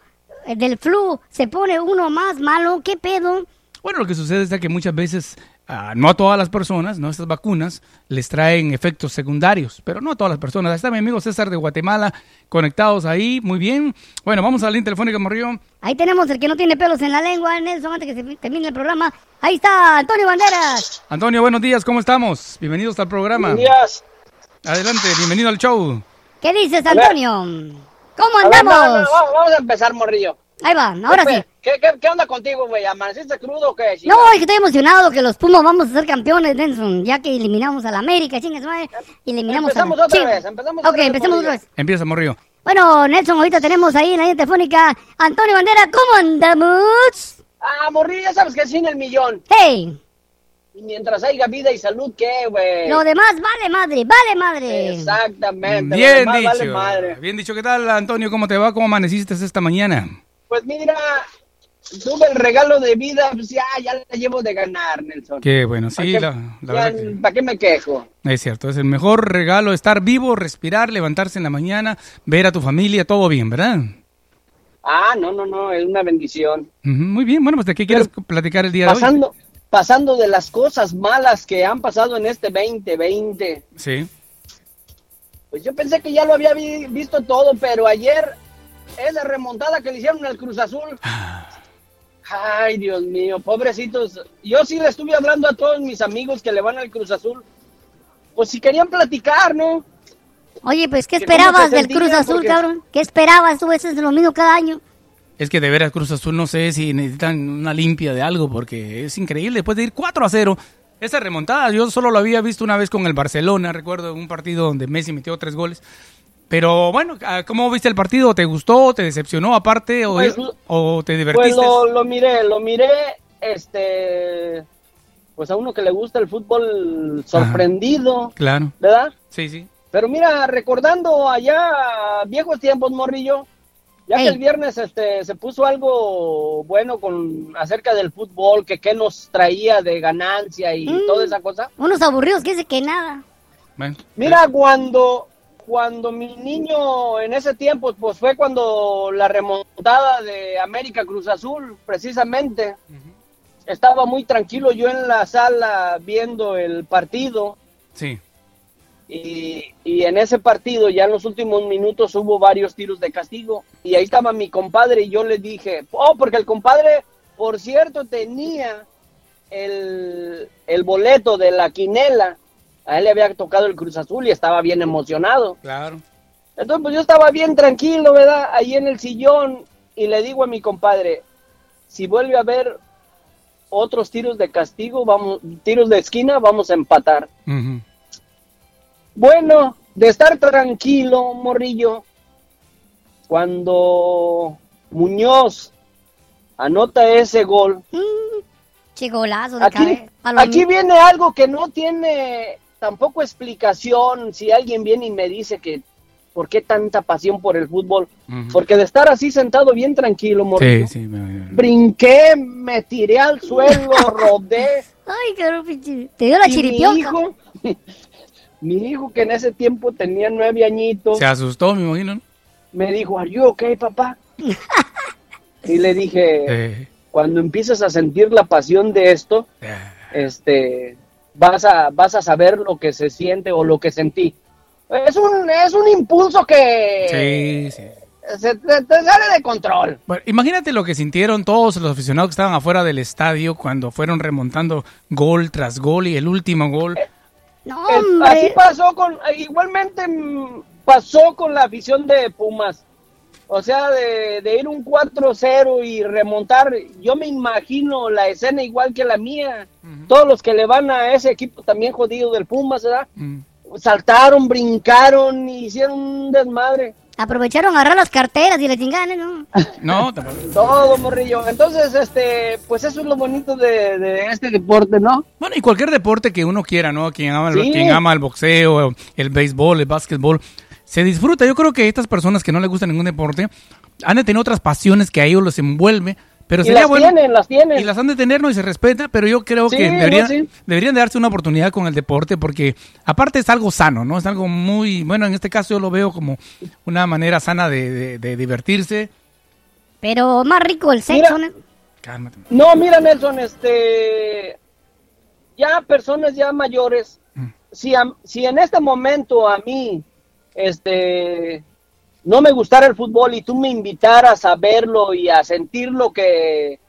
del flu se pone uno más malo? ¿Qué pedo? Bueno, lo que sucede es que muchas veces, ah, no a todas las personas, no estas vacunas, les traen efectos secundarios, pero no a todas las personas. Ahí está mi amigo César de Guatemala, conectados ahí, muy bien. Bueno, vamos a la línea telefónica, Morrillo. Ahí tenemos el que no tiene pelos en la lengua, Nelson, antes que se termine el programa. Ahí está, Antonio Banderas. Antonio, buenos días, ¿cómo estamos? Bienvenidos al programa. Buenos días. Adelante, bienvenido al show. ¿Qué dices, A ver. ¿Cómo A ver, no, andamos? vamos, vamos a empezar, morrillo. Ahí va, ahora sí. ¿Qué, qué, qué onda contigo, güey? ¿Amaneciste crudo o qué? No, es que estoy emocionado que los Pumas vamos a ser campeones, Nelson, ya que eliminamos a la América, chingas madre, eliminamos Empezamos a la... otra vez, empezamos Ok, otra vez, empecemos Morrillo. otra vez. Empieza, Morrillo. Bueno, Nelson, ahorita tenemos ahí en la línea telefónica Antonio Bandera, ¿cómo andamos? Ah, morrillo, ya sabes que sin el millón. Hey, mientras haya vida y salud, ¿qué, güey? lo demás vale madre, vale madre. Exactamente. lo Bien demás dicho. vale madre. Bien dicho. ¿Qué tal, Antonio? ¿Cómo te va? ¿Cómo amaneciste esta mañana? Pues mira, tuve el regalo de vida, pues ya, ya la llevo de ganar, Nelson. Qué bueno, sí, ¿Para qué- la, la ya, verdad que- ¿Para qué me quejo? Es cierto, es el mejor regalo estar vivo, respirar, levantarse en la mañana, ver a tu familia, todo bien, ¿verdad? Ah, no, no, no, es una bendición. Muy bien, bueno, pues de qué quieres platicar el día de hoy. Pasando, de las cosas malas que han pasado en este 2020. Sí. Pues yo pensé que ya lo había vi- visto todo, pero ayer esa remontada que le hicieron al Cruz Azul. Ay, Dios mío, pobrecitos. Yo sí le estuve hablando a todos mis amigos que le van al Cruz Azul. Pues si querían platicar, ¿no? Oye, pues, ¿qué esperabas del Cruz Azul, porque- cabrón? ¿Qué esperabas tú? Eso es lo mismo cada año. Es que de veras Cruz Azul no sé si necesitan una limpia de algo porque es increíble. Después de ir 4 a 0, esa remontada yo solo lo había visto una vez con el Barcelona, recuerdo un partido donde Messi metió tres goles. Pero bueno, ah, ¿cómo viste el partido? ¿Te gustó? ¿Te decepcionó aparte? ¿O, Pues, o te Pues divertiste? lo, lo miré, lo miré, este, pues a uno que le gusta el fútbol sorprendido, Claro. ¿verdad? Sí, sí. Pero mira, recordando allá viejos tiempos, Morrillo, ya que el viernes este se puso algo bueno con acerca del fútbol, que qué nos traía de ganancia y Mm. toda esa cosa. Unos aburridos que dice que nada. Mira, cuando cuando mi niño en ese tiempo, pues fue cuando la remontada de América Cruz Azul, precisamente. Estaba muy tranquilo yo en la sala viendo el partido. sí. Y, y en ese partido, ya en los últimos minutos, hubo varios tiros de castigo. Y ahí estaba mi compadre y yo le dije, oh, porque el compadre, por cierto, tenía el, el boleto de la quinela. A él le había tocado el Cruz Azul y estaba bien emocionado. Claro. Entonces, pues yo estaba bien tranquilo, ¿verdad? Ahí en el sillón y le digo a mi compadre, si vuelve a haber otros tiros de castigo, vamos, tiros de esquina, vamos a empatar. Bueno, de estar tranquilo, morrillo, cuando Muñoz anota ese gol, Chigolazo de aquí, aquí viene algo que no tiene tampoco explicación si alguien viene y me dice que por qué tanta pasión por el fútbol, porque de estar así sentado bien tranquilo, morrillo, Sí, sí. me- brinqué, me tiré al suelo, rodé. Ay, qué. Te dio la y chiripionca. Mi hijo, mi hijo que en ese tiempo tenía nueve añitos, Se asustó, me imagino. ¿no? me dijo, ¿Are you okay, papá? y le dije, Eh, cuando empieces a sentir la pasión de esto, eh, este, vas a, vas a saber lo que se siente o lo que sentí. Es un, es un impulso que sí, sí. se te, te sale de control. Bueno, imagínate lo que sintieron todos los aficionados que estaban afuera del estadio cuando fueron remontando gol tras gol y el último gol. No, El- así pasó con, igualmente mm, pasó con la afición de Pumas. O sea, de, de ir un 4-0 y remontar, yo me imagino la escena igual que la mía. Todos los que le van a ese equipo también jodido del Pumas, ¿verdad? Saltaron, brincaron, hicieron un desmadre. Aprovecharon a agarrar las carteras y le chingan, ¿no? No, Todo, morrillo. Entonces, este, pues eso es lo bonito de, de este deporte, ¿no? Bueno, y cualquier deporte que uno quiera, ¿no? Quien ama, el, Sí. quien ama el boxeo, el béisbol, el básquetbol, se disfruta. Yo creo que estas personas que no les gusta ningún deporte han de tener otras pasiones que a ellos los envuelve. Pero Y sería las bueno. tienen, las tienen. Y las han de tener, ¿no? Y se respeta, pero yo creo Sí, que no, deberían, sí. deberían de darse una oportunidad con el deporte porque aparte es algo sano, ¿no? Es algo muy, bueno, en este caso yo lo veo como una manera sana de, de- de divertirse. Pero más rico el sexo, Mira. ¿no? Cálmate. No, mira, Nelson, este. Ya personas ya mayores, si, a- si en este momento a mí, este. No me gustara el fútbol y tú me invitaras a verlo y a sentir lo que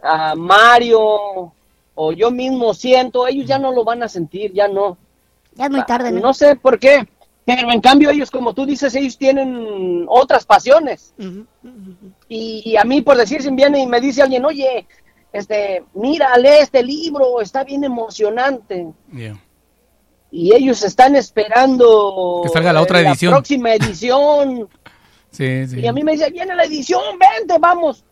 a Mario o yo mismo siento, ellos ya no lo van a sentir, ya no. Ya es muy tarde, ¿no? No sé por qué, pero en cambio ellos, como tú dices, ellos tienen otras pasiones. Y, y a mí, por decir, si viene y me dice alguien, oye, este, mira, lee este libro, está bien emocionante. Yeah. Y ellos están esperando Que salga la otra edición. próxima edición. Sí, sí. Y a mí me dice, viene la edición, vente, vamos.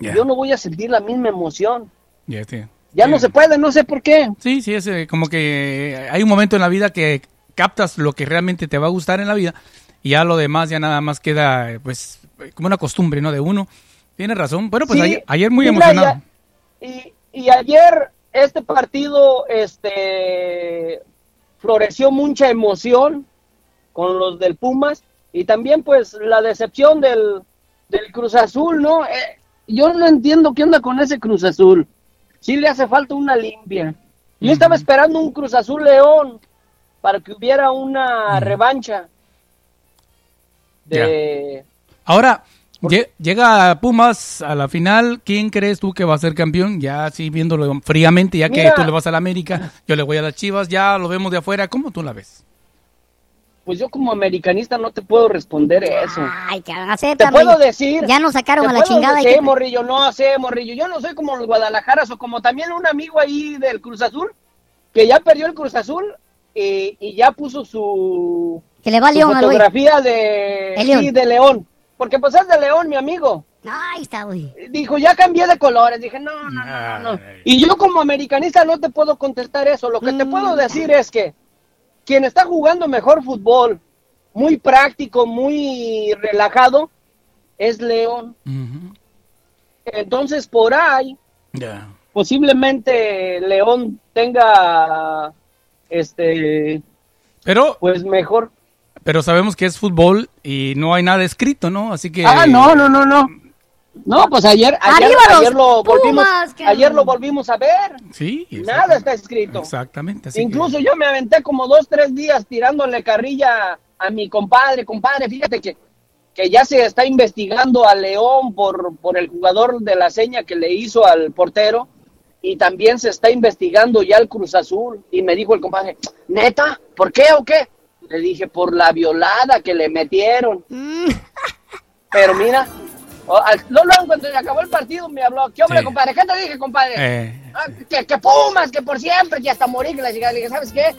Yo no voy a sentir la misma emoción. Ya, sí. Ya no se puede, no sé por qué. Sí, sí, es como que hay un momento en la vida que captas lo que realmente te va a gustar en la vida y ya lo demás ya nada más queda pues como una costumbre, ¿no? De uno. Tienes razón. Bueno, pues Sí, ayer, ayer muy mira, emocionado. Y, y ayer este partido este floreció mucha emoción con los del Pumas y también pues la decepción del, del Cruz Azul, ¿no? Eh, yo no entiendo qué onda con ese Cruz Azul. Sí le hace falta una limpia. Yo estaba esperando un Cruz Azul León para que hubiera una revancha de Ahora, lle- llega Pumas a la final. ¿Quién crees tú que va a ser campeón? Ya así viéndolo fríamente, ya que Mira. tú le vas a la América, yo le voy a las Chivas, ya lo vemos de afuera. ¿Cómo tú la ves? pues yo como americanista no te puedo responder eso. Ay, que Te puedo decir. Ya nos sacaron a la chingada. y decir, que- morrillo, no sé, morrillo. Yo no soy como los Guadalajaras o como también un amigo ahí del Cruz Azul que ya perdió el Cruz Azul y, y ya puso su, Que le va a León fotografía de, sí, de León. Porque pues es de León, mi amigo. Ahí está, güey. Dijo, ya cambié de colores. Dije, no, no, no, no, no. Y yo como americanista no te puedo contestar eso. Lo que te puedo decir es que quien está jugando mejor fútbol, muy práctico, muy relajado, es León. Entonces, por ahí, posiblemente León tenga, este, Pero, pues mejor. Pero sabemos que es fútbol y no hay nada escrito, ¿no? Así que. Ah, no, no, no, no. No, pues ayer, ayer, ¡Arriba los ayer lo volvimos, Pumas, que- ayer lo volvimos a ver. Sí, Nada está escrito. exactamente. así que- Incluso yo me aventé como dos, tres días tirándole carrilla a mi compadre. Compadre, fíjate que, que ya se está investigando a León por, por el jugador de la seña que le hizo al portero. Y también se está investigando ya el Cruz Azul. Y me dijo el compadre, neta, ¿por qué o qué? Le dije, por la violada que le metieron. Pero mira, o- al- luego cuando se acabó el partido me habló, ¿qué hombre, Sí. compadre? ¿Qué te dije, compadre? Eh, Ah, que, que Pumas, que por siempre, que hasta morir, que la. Le dije, ¿sabes qué?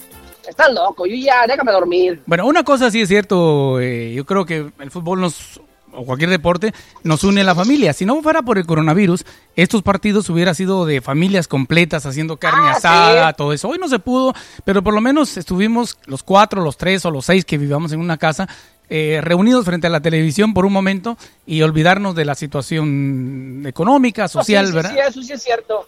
Estás loco, yo ya, déjame dormir. Bueno, una cosa sí es cierto, eh, yo creo que el fútbol nos, o cualquier deporte, nos une a la familia. Si no fuera por el coronavirus, estos partidos hubiera sido de familias completas, haciendo carne Ah, asada, sí. todo eso. Hoy no se pudo, pero por lo menos estuvimos los cuatro, los tres o los seis que vivíamos en una casa, eh, reunidos frente a la televisión por un momento y olvidarnos de la situación económica, social, No, sí, sí, ¿verdad? Sí, eso sí es cierto.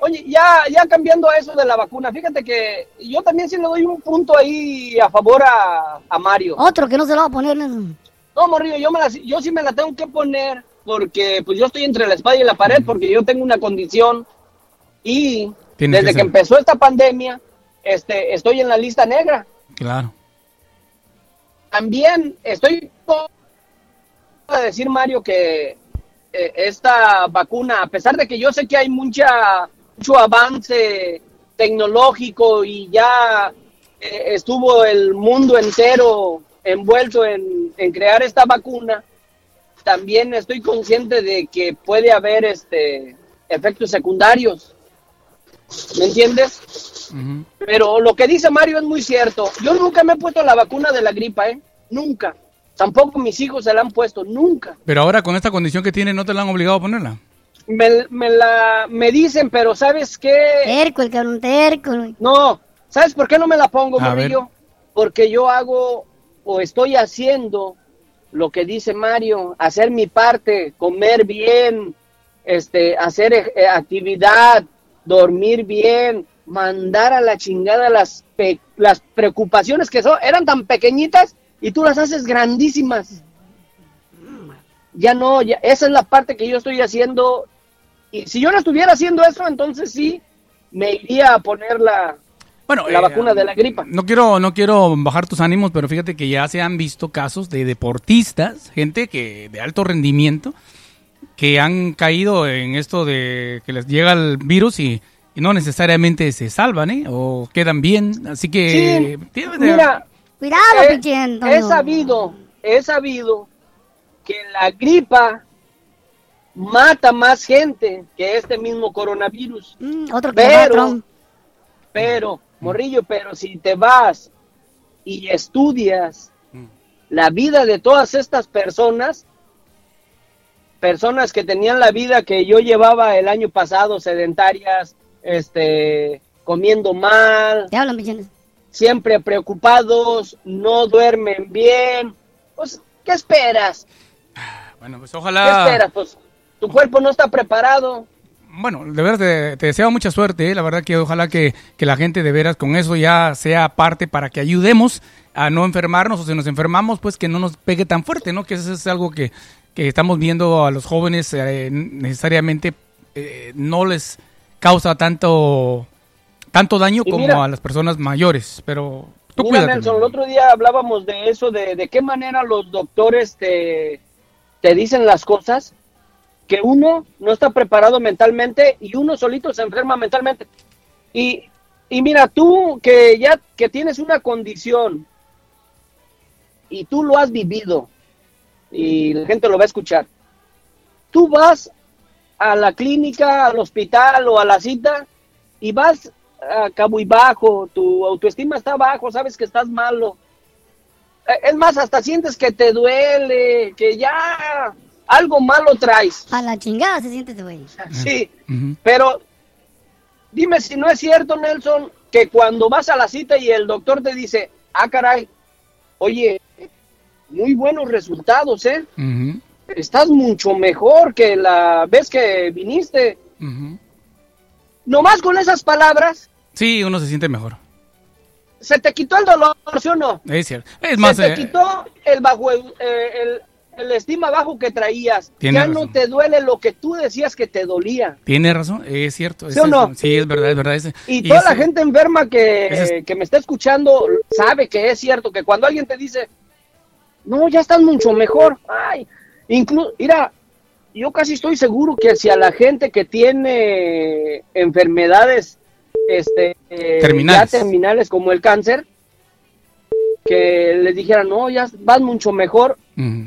Oye, ya, ya cambiando a eso de la vacuna, fíjate que yo también sí le doy un punto ahí a favor a, a Mario. Otro que no se lo va a poner. ¿No? Morrillo, yo, me la- yo sí me la tengo que poner porque pues yo estoy entre la espada y la pared porque yo tengo una condición y Tienes desde que empezó esta pandemia este, estoy en la lista negra. Claro. También estoy de decir, Mario, que eh, esta vacuna, a pesar de que yo sé que hay mucha mucho avance tecnológico y ya eh, estuvo el mundo entero envuelto en, en crear esta vacuna, también estoy consciente de que puede haber este efectos secundarios. ¿Me entiendes? Pero lo que dice Mario es muy cierto. Yo nunca me he puesto la vacuna de la gripa, ¿eh? Nunca. Tampoco mis hijos se la han puesto, nunca. Pero ahora con esta condición que tiene, ¿no te la han obligado a ponerla? Me, me la me dicen, pero ¿sabes qué? Terco, el cabrón, terco. No, ¿sabes por qué no me la pongo, Mario? Porque yo hago o estoy haciendo lo que dice Mario, hacer mi parte, comer bien, este, hacer eh, eh, actividad, dormir bien, mandar a la chingada las, pe- las preocupaciones que son, eran tan pequeñitas y tú las haces grandísimas. Ya no, ya, esa es la parte que yo estoy haciendo. Y si yo no estuviera haciendo eso, entonces sí me iría a poner la, Bueno, la eh, vacuna de la gripa. No quiero, no quiero bajar tus ánimos, pero fíjate que ya se han visto casos de deportistas, gente que de alto rendimiento, que han caído en esto de que les llega el virus y, y no necesariamente se salvan, ¿eh? O quedan bien. Así que... Sí, mira, Cuidado, eh, Antonio. he sabido, he sabido que la gripa mata más gente que este mismo coronavirus. Mm, otro que pero, Trump. pero, morrillo, pero si te vas y estudias la vida de todas estas personas, personas que tenían la vida que yo llevaba el año pasado, sedentarias, este, comiendo mal, Te hablan, pinche. siempre preocupados, no duermen bien, pues, ¿qué esperas? Bueno, pues ¿Qué ojalá... esperas? Pues, tu cuerpo no está preparado. Bueno, de veras te, te deseo mucha suerte, ¿eh? la verdad que ojalá que, que la gente de veras con eso ya sea parte para que ayudemos a no enfermarnos o si nos enfermamos pues que no nos pegue tan fuerte, ¿no? Que eso es algo que, que estamos viendo a los jóvenes eh, necesariamente eh, no les causa tanto tanto daño como a las personas mayores, pero tú Mira. Nelson, el otro día hablábamos de eso, de, de qué manera los doctores te, te dicen las cosas, que uno no está preparado mentalmente y uno solito se enferma mentalmente. Y, y mira, tú que ya que tienes una condición y tú lo has vivido y la gente lo va a escuchar, tú vas a la clínica, al hospital o a la cita y vas a cabo y bajo, tu autoestima está bajo, sabes que estás malo. Eh, Es más, hasta sientes que te duele, que ya algo malo traes. A la chingada se siente este güey. Sí, pero dime si no es cierto, Nelson, que cuando vas a la cita y el doctor te dice, ah, caray, oye, muy buenos resultados, ¿eh? Estás mucho mejor que la vez que viniste. ujú. Nomás con esas palabras, Sí, uno se siente mejor. se te quitó el dolor, ¿sí o no? Es cierto. Es más, se te eh, quitó el bajo el, eh, el- el estima bajo que traías. Tiene ya razón. no te duele lo que tú decías que te dolía. tiene razón, es cierto. ¿Sí o es- no? Sí, es verdad, es verdad. es- Y, toda la gente enferma que, es- que me está escuchando sabe que es cierto, que cuando alguien te dice, no, ya estás mucho mejor. Ay, incluso, mira, yo casi estoy seguro que si a la gente que tiene enfermedades este, eh, Terminales. ya terminales como el cáncer, que les dijeran, no, ya vas mucho mejor, Ujú.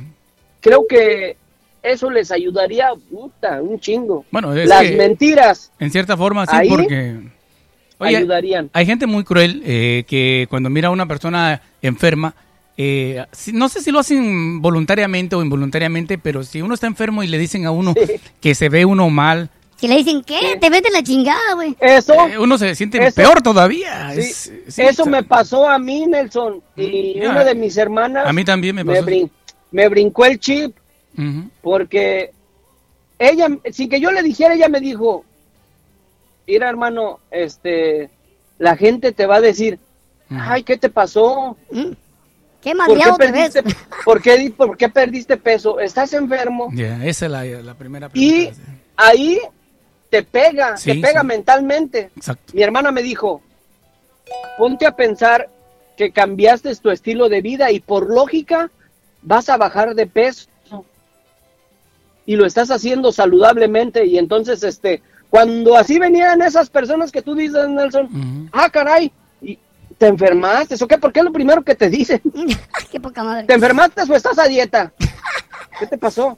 Creo que eso les ayudaría, puta, un chingo. Bueno, es Las que- mentiras En cierta forma, sí, Ahí porque... ayudarían. Hay gente muy cruel eh, que cuando mira a una persona enferma, eh, no sé si lo hacen voluntariamente o involuntariamente, pero si uno está enfermo y le dicen a uno que se ve uno mal, Si le dicen, ¿qué? Te vete la chingada, güey. Eso. eh, uno se siente Eso- peor todavía. Sí, Es- sí, eso me pasó a mí, Nelson. Y Ya. una de mis hermanas A mí también me me, pasó. brin- me brincó el chip porque ella, sin que yo le dijera, ella me dijo, mira hermano, este, la gente te va a decir, ay, ¿qué te pasó? Qué ¿Por qué, madreado te ves. ¿por, qué, di- ¿Por qué perdiste peso? ¿Estás enfermo? Esa es la, la primera pregunta. Y ahí te pega, Sí, te pega sí. mentalmente. Exacto. Mi hermana me dijo, ponte a pensar que cambiaste tu estilo de vida y por lógica vas a bajar de peso. y lo estás haciendo saludablemente y entonces este cuando así venían esas personas que tú dices Nelson ah caray y te enfermaste eso qué por qué es lo primero que te dicen Qué poca madre. te enfermaste o estás a dieta qué te pasó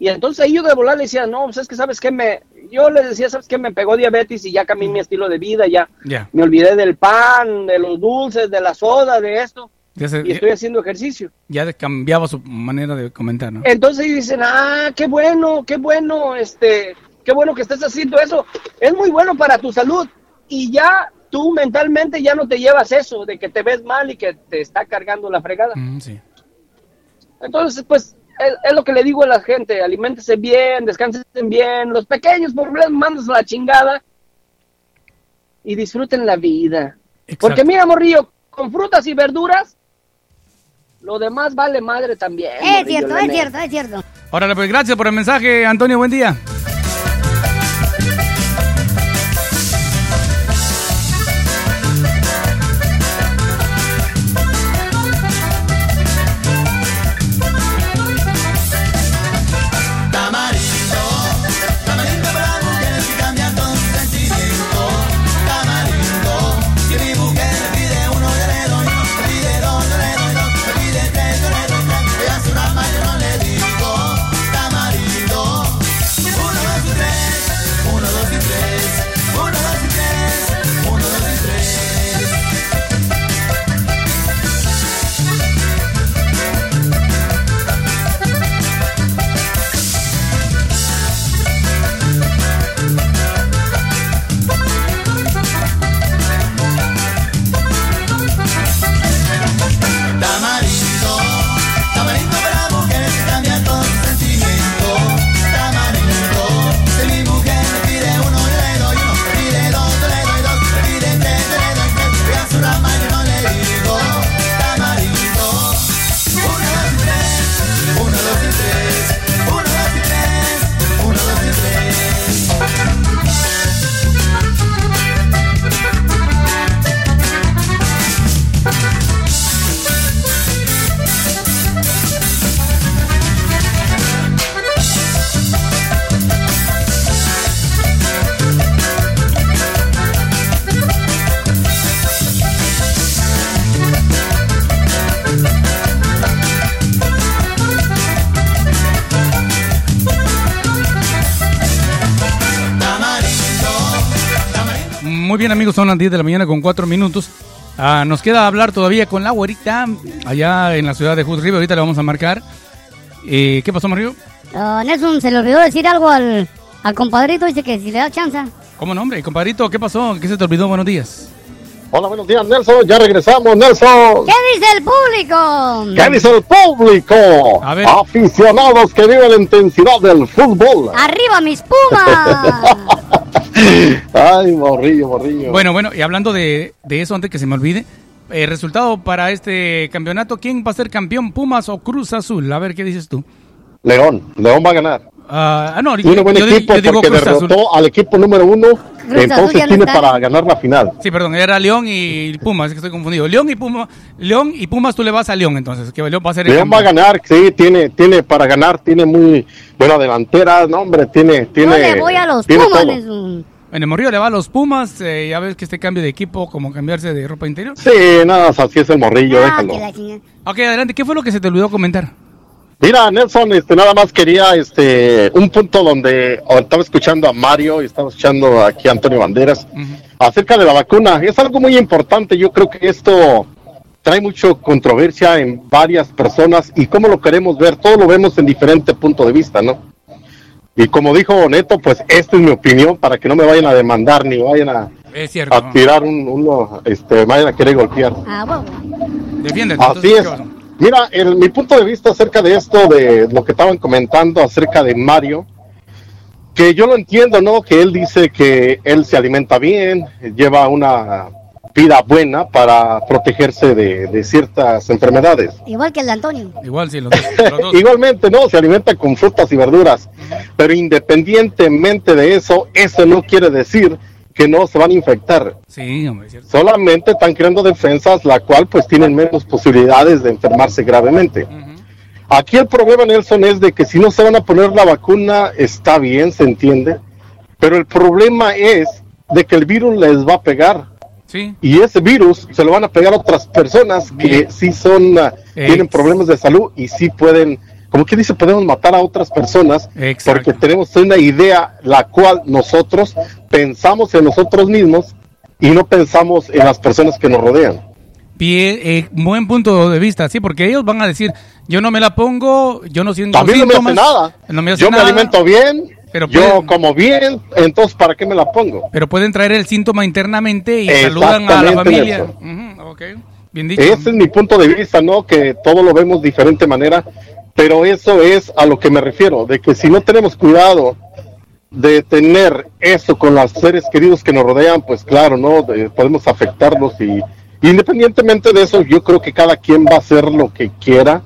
y entonces ellos de volar le decían no pues es que sabes que me yo les decía sabes que me pegó diabetes y ya cambié mi estilo de vida ya Ya. me olvidé del pan de los dulces de la soda de esto Ya, se- y estoy haciendo ejercicio ya cambiaba su manera de comentar, ¿no? entonces dicen, ah, qué bueno, qué bueno, este, qué bueno que estés haciendo eso. Es muy bueno para tu salud. Y ya tú mentalmente ya no te llevas eso de que te ves mal y que te está cargando la fregada. Mm, sí. Entonces, pues, es, es lo que le digo a la gente, aliméntese bien, descansen bien, los pequeños problemas mandas la chingada y disfruten la vida. Porque mira, morrillo, con frutas y verduras, lo demás vale madre también. Es cierto, es cierto, es cierto. Órale, pues gracias por el mensaje, Antonio, buen día. Bien, amigos, son las 10 de la mañana con 4 minutos. Ah, nos queda hablar todavía con la güerita allá en la ciudad de Hood River. Ahorita le vamos a marcar. Eh, ¿Qué pasó, Mario? Ah, Nelson, se le olvidó decir algo al, al compadrito, dice que si le da chance. ¿Cómo nombre? Compadrito, ¿qué pasó? ¿Qué se te olvidó? Buenos días. Hola, buenos días, Nelson. Ya regresamos, Nelson. ¿Qué dice el público? ¿Qué dice el público? A ver. Aficionados que viven la intensidad del fútbol. ¡Arriba mis pumas! Ay, morrillo, morrillo. Bueno, bueno, y hablando de, de eso, antes que se me olvide, el resultado para este campeonato, ¿quién va a ser campeón, Pumas o Cruz Azul? A ver, ¿qué dices tú? León, León va a ganar. Ah, ah, no, Tiene buen yo equipo yo digo porque derrotó Azul. al equipo número uno, Ya entonces no tiene está. para ganar la final. Sí, perdón, era León y Pumas, es que estoy confundido. León y Pumas, León y Pumas, tú le vas a León, entonces, que León va a ser el León va a campeón. ganar, sí, tiene, tiene para ganar, tiene muy buena delantera, no hombre, tiene, tiene. Yo le voy a los tiene pumas, el Morrillo le va a los Pumas, eh, ya ves que este cambio de equipo, como cambiarse de ropa interior. Sí, nada, así es el morrillo, Ah, déjalo. Ok, adelante, ¿qué fue lo que se te olvidó comentar? Mira, Nelson, este, nada más quería, este, un punto donde oh, estaba escuchando a Mario y estaba escuchando aquí a Antonio Banderas acerca de la vacuna. Es algo muy importante. Yo creo que esto trae mucho controversia en varias personas y cómo lo queremos ver. Todo lo vemos en diferente punto de vista, ¿no? Y como dijo Neto, pues esta es mi opinión para que no me vayan a demandar ni vayan a, Es cierto. a tirar un, uno, este, vayan a querer golpear. Ah, bueno. Defiéndete. Así entonces, es. Mira, el- mi punto de vista acerca de esto, de lo que estaban comentando acerca de Mario, que yo lo entiendo, ¿no? Que él dice que él se alimenta bien, lleva una vida buena para protegerse de, de ciertas enfermedades. Igual que el de Antonio. Igual, sí, los dos. los dos. Igualmente, no, se alimenta con frutas y verduras, pero independientemente de eso, eso no quiere decir que no se van a infectar. Sí, hombre, es cierto. Solamente están creando defensas, la cual pues tienen menos posibilidades de enfermarse gravemente. Aquí el problema, Nelson, es de que si no se van a poner la vacuna, está bien, se entiende, pero el problema es de que el virus les va a pegar. Sí. Y ese virus se lo van a pegar a otras personas que sí son, ah, tienen problemas de salud y sí pueden, como que dice, podemos matar a otras personas porque tenemos una idea la cual nosotros pensamos en nosotros mismos y no pensamos en las personas que nos rodean. Bien, eh, buen punto de vista, sí, porque ellos van a decir, yo no me la pongo, yo no siento A mí no me hace síntomas, nada. no me hace Yo me nada". alimento bien, Pero yo pueden- como bien, entonces ¿para qué me la pongo? Pero pueden traer el síntoma internamente y saludan a la familia. Nelson. Ujú, ok, bien dicho. Ese es mi punto de vista, ¿no? Que todo lo vemos de diferente manera, pero eso es a lo que me refiero, de que si no tenemos cuidado de tener eso con los seres queridos que nos rodean, pues claro, ¿no? De- podemos afectarlos y independientemente de eso, yo creo que cada quien va a hacer lo que quiera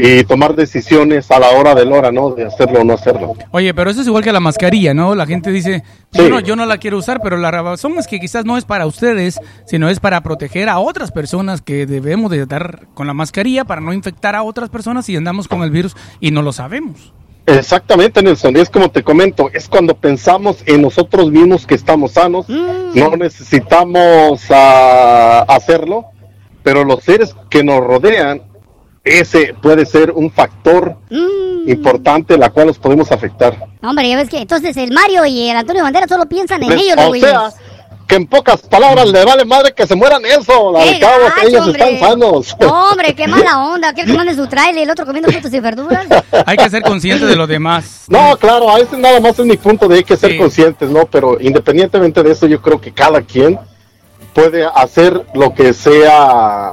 y tomar decisiones a la hora de la hora, ¿no? De hacerlo o no hacerlo. Oye, pero eso es igual que la mascarilla, ¿no? La gente dice, yo, no, yo no la quiero usar, pero la razón es que quizás no es para ustedes, sino es para proteger a otras personas que debemos de estar con la mascarilla para no infectar a otras personas y andamos con el virus y no lo sabemos. Exactamente, Nelson. Es como te comento, es cuando pensamos en nosotros mismos que estamos sanos, no necesitamos ah, hacerlo, pero los seres que nos rodean, ese puede ser un factor importante la cual los podemos afectar. No, hombre, ya ves que entonces el Mario y el Antonio Bandera solo piensan en Les- ellos, o los güeyes. que en pocas palabras le vale madre que se mueran eso, al ¡Qué cabo que ellos hombre! están sanos. No, hombre, qué mala onda. Aquel que manda su trailer y el otro comiendo frutas y verduras. Hay que ser consciente de los demás. No, claro, a ese nada más es mi punto de hay que ser conscientes, ¿no? Pero independientemente de eso, yo creo que cada quien puede hacer lo que sea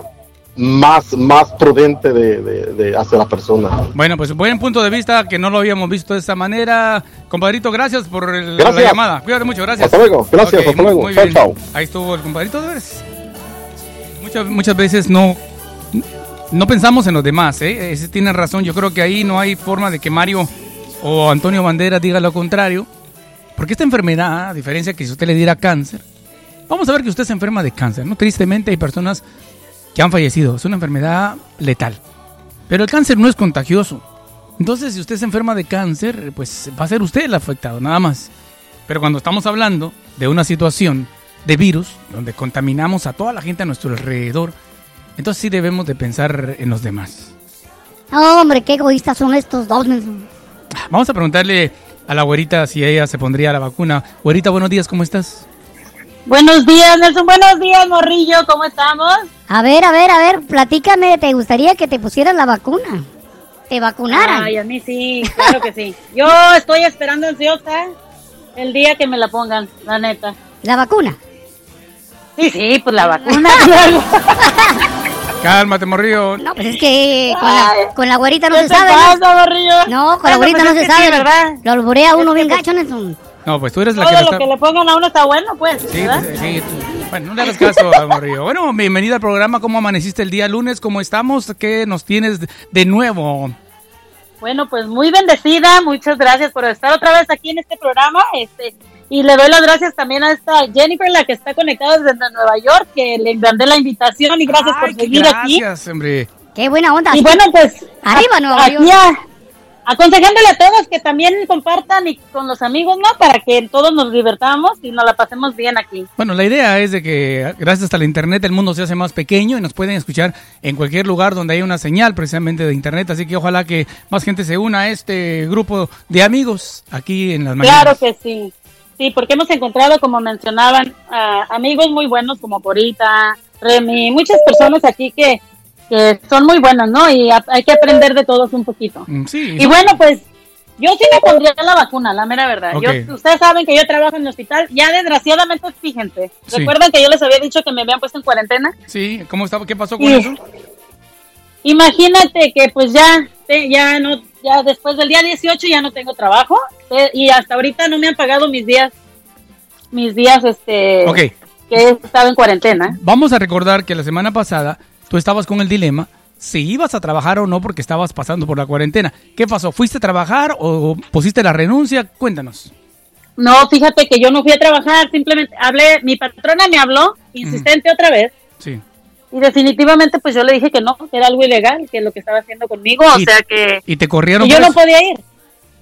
más, más prudente de, de- de hacia la persona. Bueno, pues buen punto de vista que no lo habíamos visto de esa manera. Compadrito, gracias por el- la llamada. Cuídate mucho, gracias. Hasta luego, gracias, hasta luego. muy Chao, bien. chao. Ahí estuvo el compadrito. de veras. Muchas, muchas veces no, no pensamos en los demás, ¿eh? Ese tiene razón. Yo creo que ahí no hay forma de que Mario o Antonio Bandera diga lo contrario. Porque esta enfermedad, a diferencia que si usted le diera cáncer, vamos a ver que usted se enferma de cáncer, ¿no? Tristemente hay personas que han fallecido. Es una enfermedad letal. Pero el cáncer no es contagioso. Entonces, si usted se enferma de cáncer, pues va a ser usted el afectado, nada más. Pero cuando estamos hablando de una situación de virus, donde contaminamos a toda la gente a nuestro alrededor, entonces sí debemos de pensar en los demás. Hombre, qué egoístas son estos dos. Vamos a preguntarle a la güerita si ella se pondría la vacuna. Güerita, buenos días, ¿cómo estás? Buenos días, Nelson. Buenos días, Morrillo. ¿Cómo estamos? A ver, a ver, a ver, platícame. ¿Te gustaría que te pusieran la vacuna? ¿Te vacunaran? Ay, a mí sí, claro que sí. Yo estoy esperando ansiosa el día que me la pongan, la neta. ¿La vacuna? Sí, sí, pues la vacuna. Cálmate, morrillo. No, pues es que con la, con la güerita no ¿Qué se te sabe. pasa, ¿no? No, con la güerita pues no se sí, sabe. ¿verdad? Lo alborea uno Es bien que- gacho, Nelson. No, pues tú eres la Todo que lo la que le pongan a uno está bueno, pues, Sí, ¿verdad? pues, sí, tú- Bueno, no le hagas caso a morrillo. Bueno, bienvenida al programa. ¿Cómo amaneciste el día lunes? ¿Cómo estamos? ¿Qué nos tienes de nuevo? Bueno, pues muy bendecida, muchas gracias por estar otra vez aquí en este programa, este, y le doy las gracias también a esta Jennifer, la que está conectada desde Nueva York, que le mandé la invitación y gracias por seguir aquí. Gracias, hombre. Qué buena onda. Y bueno, pues Arriba, Nueva York. Aconsejándole a todos que también compartan y con los amigos, ¿no? Para que todos nos divertamos y nos la pasemos bien aquí. Bueno, la idea es de que gracias a la internet el mundo se hace más pequeño y nos pueden escuchar en cualquier lugar donde haya una señal precisamente de internet. Así que ojalá que más gente se una a este grupo de amigos aquí en las mañanas. Claro que sí. Sí, porque hemos encontrado, como mencionaban, a amigos muy buenos como Corita, Remy, muchas personas aquí que, que son muy buenos, ¿no? Y hay que aprender de todos un poquito. Mm, Sí. Y bueno, pues yo sí me pondría la vacuna, la mera verdad. Yo, ustedes saben que yo trabajo en el hospital. Ya desgraciadamente, fíjense, Sí. ¿recuerdan que yo les había dicho que me habían puesto en cuarentena? Sí, ¿cómo estaba? ¿Qué pasó con Sí. eso? Imagínate que pues ya, ya no, ya después del día 18 ya no tengo trabajo eh, y hasta ahorita no me han pagado mis días, mis días, este, Ok. que he estado en cuarentena. Vamos a recordar que la semana pasada tú estabas con el dilema si ibas a trabajar o no porque estabas pasando por la cuarentena. ¿Qué pasó? ¿Fuiste a trabajar o pusiste la renuncia? Cuéntanos. No, fíjate que yo no fui a trabajar, simplemente hablé, mi patrona me habló, insistente otra vez, Sí. Y definitivamente pues yo le dije que no, que era algo ilegal, que lo que estaba haciendo conmigo, o sea que Y te corrieron y yo no podía ir.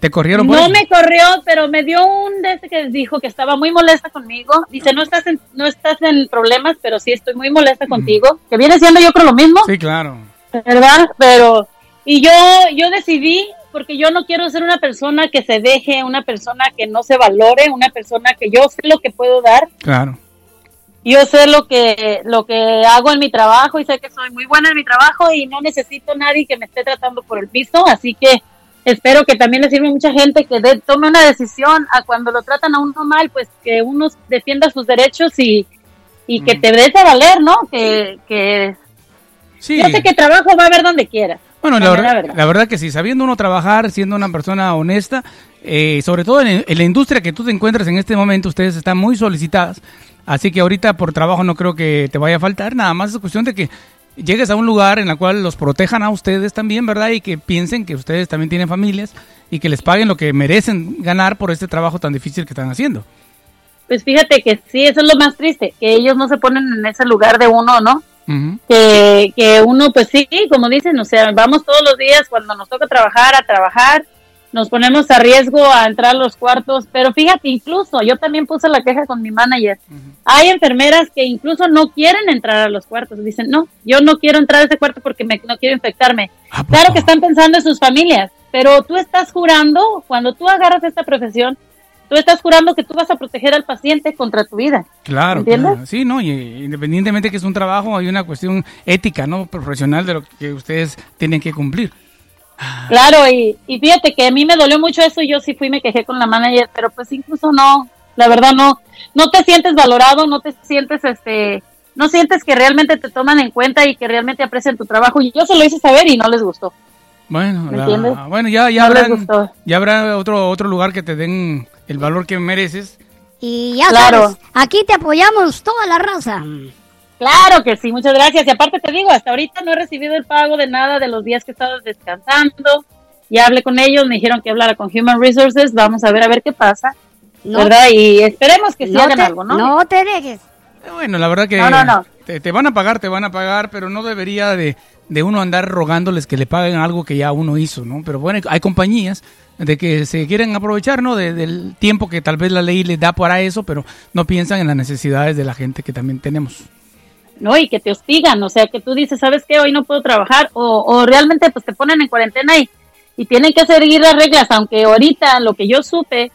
Te corrieron por No eso. me corrió, pero me dio un de ese que dijo que estaba muy molesta conmigo. Dice, no estás en, no estás en problemas, pero sí estoy muy molesta contigo. Que viene siendo yo creo lo mismo, Sí, claro. ¿verdad? Pero, y yo, yo decidí, porque yo no quiero ser una persona que se deje, una persona que no se valore, una persona que yo sé lo que puedo dar. Claro. Yo sé lo que, lo que hago en mi trabajo y sé que soy muy buena en mi trabajo y no necesito nadie que me esté tratando por el piso, así que espero que también le sirva a mucha gente que de- tome una decisión a cuando lo tratan a uno mal, pues que uno defienda sus derechos y, y que te des a valer, ¿no? Que, que Sí. yo sé que trabajo va a haber donde quiera. Bueno, la, verdad, la verdad que sí, sabiendo uno trabajar, siendo una persona honesta, eh, sobre todo en, en la industria que tú te encuentras en este momento, ustedes están muy solicitadas, así que ahorita por trabajo no creo que te vaya a faltar, nada más es cuestión de que llegues a un lugar en el cual los protejan a ustedes también, ¿verdad? Y que piensen que ustedes también tienen familias y que les paguen lo que merecen ganar por este trabajo tan difícil que están haciendo. Pues fíjate que sí, eso es lo más triste, que ellos no se ponen en ese lugar de uno, ¿no? Ujú. que, que uno, pues sí, como dicen, o sea, vamos todos los días cuando nos toca trabajar a trabajar, nos ponemos a riesgo a entrar a los cuartos, pero fíjate, incluso yo también puse la queja con mi manager. Hay enfermeras que incluso no quieren entrar a los cuartos, dicen, no, yo no quiero entrar a ese cuarto porque me, no quiero infectarme. Claro que están pensando en sus familias, pero tú estás jurando, cuando tú agarras esta profesión, tú estás jurando que tú vas a proteger al paciente contra tu vida. Claro, ¿Entiendes? claro. Sí, no, y eh, independientemente que es un trabajo, hay una cuestión ética, ¿no? Profesional de lo que ustedes tienen que cumplir. Claro, y, y fíjate que a mí me dolió mucho eso y yo sí fui y me quejé con la manager, pero pues incluso no, la verdad no, no te sientes valorado, no te sientes este, no sientes que realmente te toman en cuenta y que realmente aprecian tu trabajo. Y yo se lo hice saber y no les gustó. Bueno, bueno, ya, ya, No habrán- ya habrá otro, otro lugar que te den el valor que mereces. Y ya Claro. sabes, aquí te apoyamos toda la raza. Claro que sí, muchas gracias. Y aparte te digo, hasta ahorita no he recibido el pago de nada de los días que he estado descansando. Ya hablé con ellos, me dijeron que hablara con Human Resources, vamos a ver a ver qué pasa. No. ¿Verdad? Y esperemos que sí No hagan te- algo, ¿no? no te dejes. Bueno, la verdad que No, no, no. Te, te van a pagar, te van a pagar, pero no debería de, de uno andar rogándoles que le paguen algo que ya uno hizo, ¿no? Pero bueno, hay compañías de que se quieren aprovechar, ¿no? De- del tiempo que tal vez la ley les da para eso, pero no piensan en las necesidades de la gente que también tenemos. ¿No? Y que te hostigan, o sea, que tú dices, ¿sabes qué? Hoy no puedo trabajar, o, o realmente pues te ponen en cuarentena y, y tienen que seguir las reglas, aunque ahorita lo que yo supe,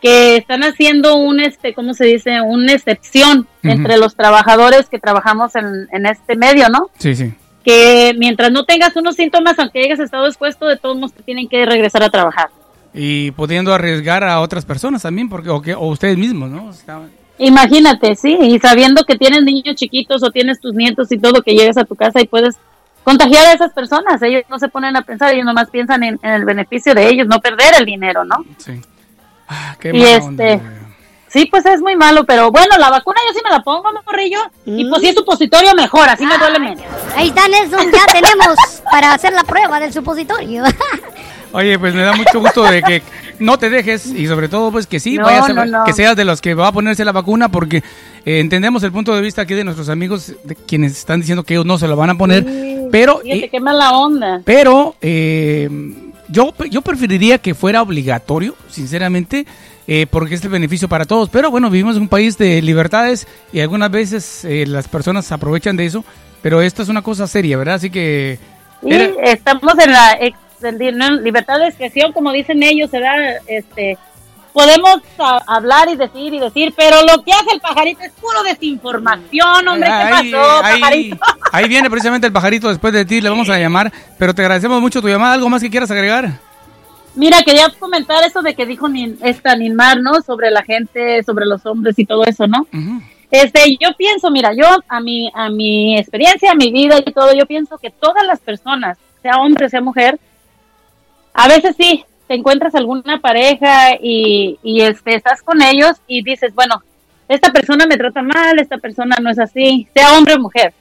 que están haciendo un, este, ¿cómo se dice? Una excepción entre los trabajadores que trabajamos en, en este medio, ¿no? Sí, sí. Que mientras no tengas unos síntomas, aunque hayas estado expuesto, de todos modos te tienen que regresar a trabajar. Y pudiendo arriesgar a otras personas también, porque o, que, o ustedes mismos, ¿no? Está- Imagínate, sí, y sabiendo que tienes niños chiquitos o tienes tus nietos y todo, que llegas a tu casa y puedes contagiar a esas personas. Ellos no se ponen a pensar, ellos nomás piensan en, en el beneficio de ellos, no perder el dinero, ¿no? Sí. Ah, qué y este, onda. sí, pues es muy malo, pero bueno, la vacuna yo sí me la pongo, morrillo, y pues si es supositorio mejor, así me duele menos. Ahí está Nelson, ya tenemos para hacer la prueba del supositorio. Oye, pues me da mucho gusto de que no te dejes y sobre todo pues que sí, No, vayas a- no, no. que seas de los que va a ponerse la vacuna porque eh, entendemos el punto de vista aquí de nuestros amigos de quienes están diciendo que ellos no se lo van a poner, pero Fíjate eh, mala onda. pero eh, yo yo preferiría que fuera obligatorio, sinceramente, eh, porque es el beneficio para todos. Pero bueno, vivimos en un país de libertades y algunas veces eh, las personas se aprovechan de eso, pero esto es una cosa seria, ¿verdad? Así que Y era- estamos en la ex- no, libertad de expresión, como dicen ellos, se da, este, podemos a- hablar y decir y decir, pero lo que hace el pajarito es puro desinformación, hombre, ¿qué Ahí, pasó, ahí- pajarito? ahí viene precisamente el pajarito después de ti, le vamos a llamar, pero te agradecemos mucho tu llamada. ¿Algo más que quieras agregar? Mira, quería comentar eso de que dijo Nin- esta Ninmar, ¿no? Sobre la gente, sobre los hombres y todo eso, ¿no? Este, yo pienso, mira, yo a mi, a mi experiencia, a mi vida y todo, yo pienso que todas las personas, sea hombre, sea mujer, a veces sí, te encuentras alguna pareja y, y este, estás con ellos y dices, bueno, esta persona me trata mal, esta persona no es así, sea hombre o mujer.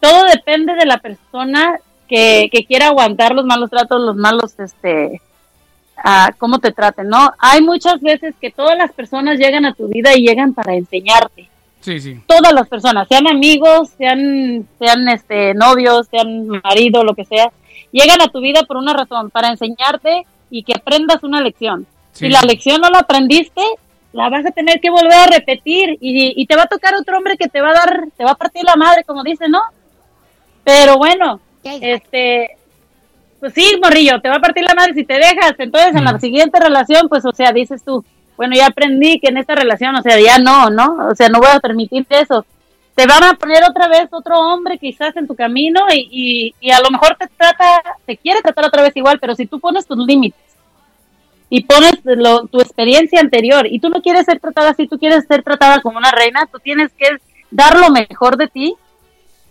Todo depende de la persona que, que quiera aguantar los malos tratos, los malos, este, a cómo te traten, ¿no? Hay muchas veces que todas las personas llegan a tu vida y llegan para enseñarte. Sí, sí. Todas las personas, sean amigos, sean, sean este, novios, sean marido, lo que sea, llegan a tu vida por una razón, para enseñarte y que aprendas una lección. Sí. Si la lección no la aprendiste, la vas a tener que volver a repetir y, y te va a tocar otro hombre que te va a dar, te va a partir la madre, como dice, ¿no? Pero bueno, este, pues sí, morrillo, te va a partir la madre si te dejas. Entonces, en la siguiente relación, pues, o sea, dices tú, bueno, ya aprendí que en esta relación, o sea, ya no, ¿no? O sea, no voy a permitir eso. Te van a poner otra vez otro hombre quizás en tu camino y, y, y a lo mejor te trata, te quiere tratar otra vez igual, pero si tú pones tus límites y pones lo- tu experiencia anterior y tú no quieres ser tratada así, tú quieres ser tratada como una reina, tú tienes que dar lo mejor de ti,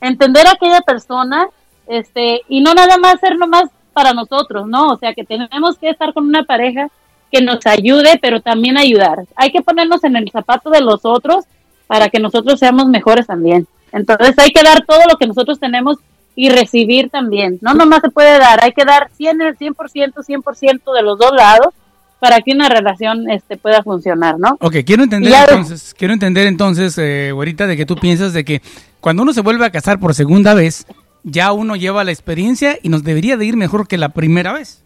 entender a aquella persona, este, y no nada más ser nomás para nosotros, ¿no? O sea, que tenemos que estar con una pareja que nos ayude, pero también ayudar. Hay que ponernos en el zapato de los otros para que nosotros seamos mejores también. Entonces hay que dar todo lo que nosotros tenemos y recibir también. No nomás se puede dar, hay que dar 100, el 100%, 100% de los dos lados para que una relación este, pueda funcionar, ¿no? Ok, quiero entender ya- entonces, quiero entender entonces, eh, güerita, de que tú piensas de que cuando uno se vuelve a casar por segunda vez, ya uno lleva la experiencia y nos debería de ir mejor que la primera vez.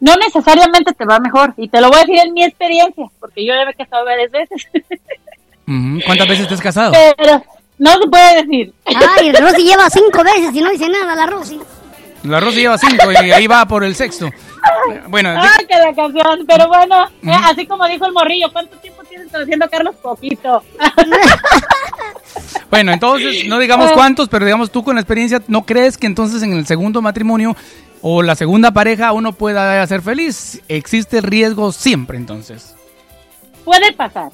No necesariamente te va mejor, y te lo voy a decir en mi experiencia, porque yo ya me he casado varias veces. ¿Cuántas veces has casado? Pero no se puede decir. Ay, Rosy lleva cinco veces y no dice nada la Rosy. La Rosy lleva cinco y ahí va por el sexto. Bueno, de- Ah, que la canción, pero bueno, eh, así como dijo el morrillo, ¿cuánto tiempo tienes conociendo a Carlos? Poquito. bueno, entonces no digamos cuántos, pero digamos tú con la experiencia, ¿no crees que entonces en el segundo matrimonio o la segunda pareja uno pueda ser feliz? Existe riesgo siempre entonces. Puede pasar,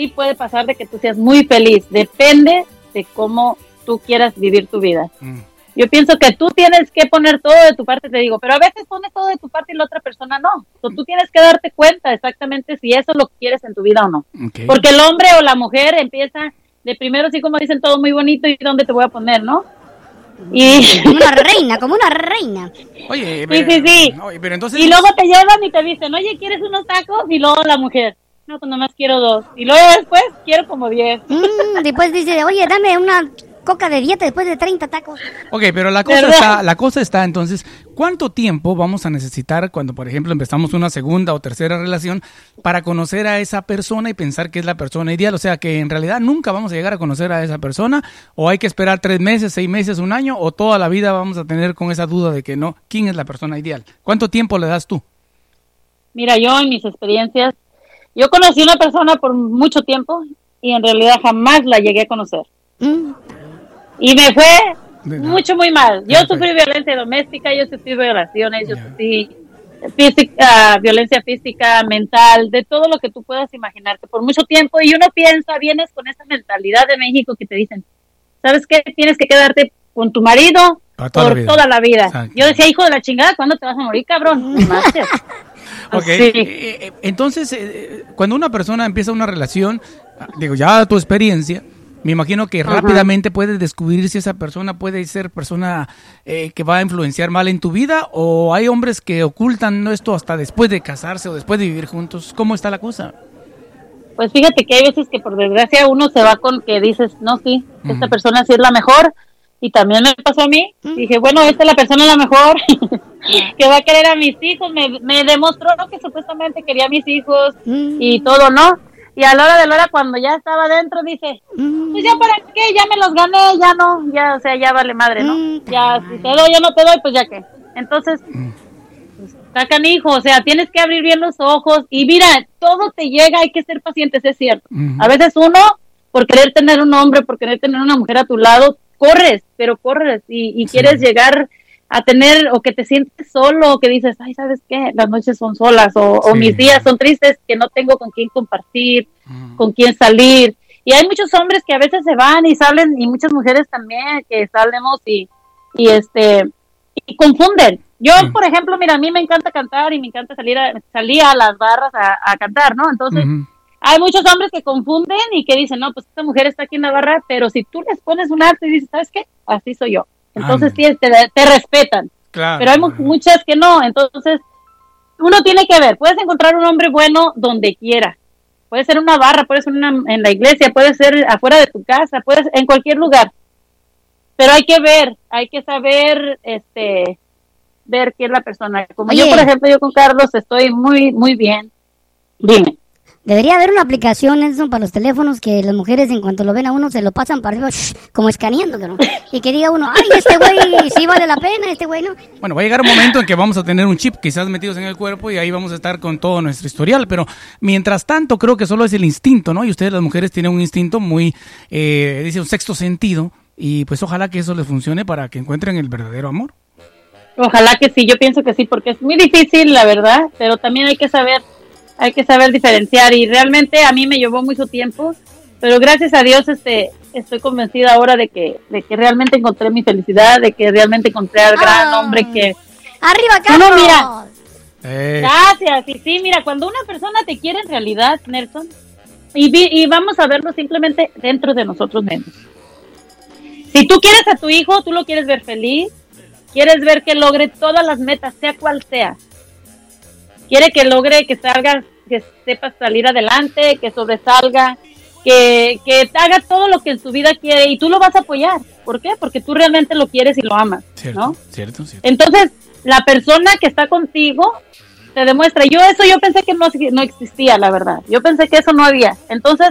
sí puede pasar de que tú seas muy feliz, depende de cómo tú quieras vivir tu vida. Yo pienso que tú tienes que poner todo de tu parte, te digo, pero a veces pones todo de tu parte y la otra persona no. So, tú tienes que darte cuenta exactamente si eso es lo que quieres en tu vida o no. Porque el hombre o la mujer empieza de primero, así como dicen todo muy bonito y dónde te voy a poner, ¿no? Y Como una reina, como una reina. Oye, Sí, sí, sí. Oye, pero entonces... Y luego te llevan y te dicen, oye, ¿quieres unos tacos? Y luego la mujer, no, pues nomás quiero dos. Y luego después quiero como diez. Mm, después dice, oye, dame una coca de dieta después de 30 tacos. Ok, pero la cosa ¿Verdad? está, la cosa está entonces, ¿cuánto tiempo vamos a necesitar cuando, por ejemplo, empezamos una segunda o tercera relación para conocer a esa persona y pensar que es la persona ideal? O sea, que en realidad nunca vamos a llegar a conocer a esa persona, o hay que esperar tres meses, seis meses, un año, o toda la vida vamos a tener con esa duda de que no, ¿quién es la persona ideal? ¿Cuánto tiempo le das tú? Mira, yo en mis experiencias, yo conocí una persona por mucho tiempo y en realidad jamás la llegué a conocer. Y me fue mucho, muy mal. Yo sufrí violencia doméstica, yo sufrí violaciones, yo sufrí física, violencia física, mental, de todo lo que tú puedas imaginarte por mucho tiempo. Y uno piensa, vienes con esa mentalidad de México que te dicen, ¿sabes qué? Tienes que quedarte con tu marido toda por toda la vida. Exacto. Yo decía, hijo de la chingada, ¿cuándo te vas a morir, cabrón? No manches. Ok, Sí. eh, eh, entonces, eh, cuando una persona empieza una relación, ah, digo, ya tu experiencia, me imagino que Ajá. rápidamente puedes descubrir si esa persona puede ser persona eh, que va a influenciar mal en tu vida o hay hombres que ocultan esto hasta después de casarse o después de vivir juntos. ¿Cómo está la cosa? Pues fíjate que hay veces que por desgracia uno se va con que dices, no, sí, esta persona sí es la mejor. Y también me pasó a mí. Dije, bueno, esta es la persona la mejor que va a querer a mis hijos. Me, me demostró que supuestamente quería a mis hijos y todo, ¿no? Y a la hora de la hora, cuando ya estaba adentro, dice, pues ya para qué, ya me los gané, ya no, ya, o sea, ya vale madre, ¿no? Ya, si te doy, ya no te doy, pues ya que. Entonces, Está canijo, o sea, tienes que abrir bien los ojos y mira, todo te llega, hay que ser pacientes, es cierto. A veces uno, por querer tener un hombre, por querer tener una mujer a tu lado, corres, pero corres y, y quieres llegar a tener o que te sientes solo, o que dices, ay, ¿sabes qué? Las noches son solas o, mis días son tristes que no tengo con quién compartir, con quién salir. Y hay muchos hombres que a veces se van y salen y muchas mujeres también que salimos y, y este y confunden. Yo, por ejemplo, mira, a mí me encanta cantar y me encanta salir a, salir a las barras a, a cantar, ¿no? Entonces, hay muchos hombres que confunden y que dicen, no, pues esta mujer está aquí en la barra, pero si tú les pones un arte y dices, ¿sabes qué? Así soy yo. Entonces, sí, te, te respetan. Claro. Pero hay mu- muchas que no. Entonces, uno tiene que ver, puedes encontrar un hombre bueno donde quiera, Puede ser una barra, puede ser una, en la iglesia, puede ser afuera de tu casa, puede ser en cualquier lugar. Pero hay que ver, hay que saber, este, ver quién es la persona. Como yo, por ejemplo, yo con Carlos estoy muy, muy bien. Dime. Debería haber una aplicación, Nelson, para los teléfonos que las mujeres en cuanto lo ven a uno se lo pasan para arriba, shh, como escaneando, cabrón. Y que diga uno, ay, este güey sí vale la pena, este güey no. Bueno, va a llegar un momento en que vamos a tener un chip quizás metidos en el cuerpo y ahí vamos a estar con todo nuestro historial, pero mientras tanto creo que solo es el instinto, ¿no? Y ustedes las mujeres tienen un instinto muy, eh, dice, un sexto sentido y pues ojalá que eso les funcione para que encuentren el verdadero amor. Ojalá que sí, yo pienso que sí, porque es muy difícil, la verdad, pero también hay que saber, hay que saber diferenciar y realmente a mí me llevó mucho tiempo, pero gracias a Dios este estoy convencida ahora de que de que realmente encontré mi felicidad, de que realmente encontré al gran hombre que Arriba, Carlos. mira. Eh, Gracias, y sí, mira, cuando una persona te quiere en realidad, Nelson, y, vi- y vamos a verlo simplemente dentro de nosotros mismos. Si tú quieres a tu hijo, tú lo quieres ver feliz, quieres ver que logre todas las metas, sea cual sea. Quiere que logre que salga, que sepa salir adelante, que sobresalga, que, que haga todo lo que en su vida quiere y tú lo vas a apoyar. ¿Por qué? Porque tú realmente lo quieres y lo amas, cierto, ¿no? cierto, cierto. Entonces, la persona que está contigo te demuestra. Yo eso yo pensé que no, no existía, la verdad. Yo pensé que eso no había. Entonces,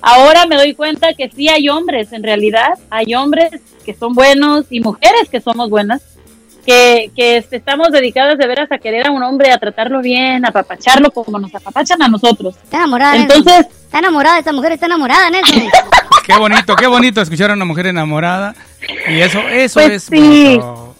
ahora me doy cuenta que sí hay hombres, en realidad. Hay hombres que son buenos y mujeres que somos buenas. Que, que este, estamos dedicadas de veras a querer a un hombre, a tratarlo bien, a apapacharlo como nos apapachan a nosotros. Está enamorada, Entonces, Nelson. Está enamorada, esta mujer está enamorada, Nelson. Qué bonito, qué bonito escuchar a una mujer enamorada y eso, eso Pues es sí. bonito.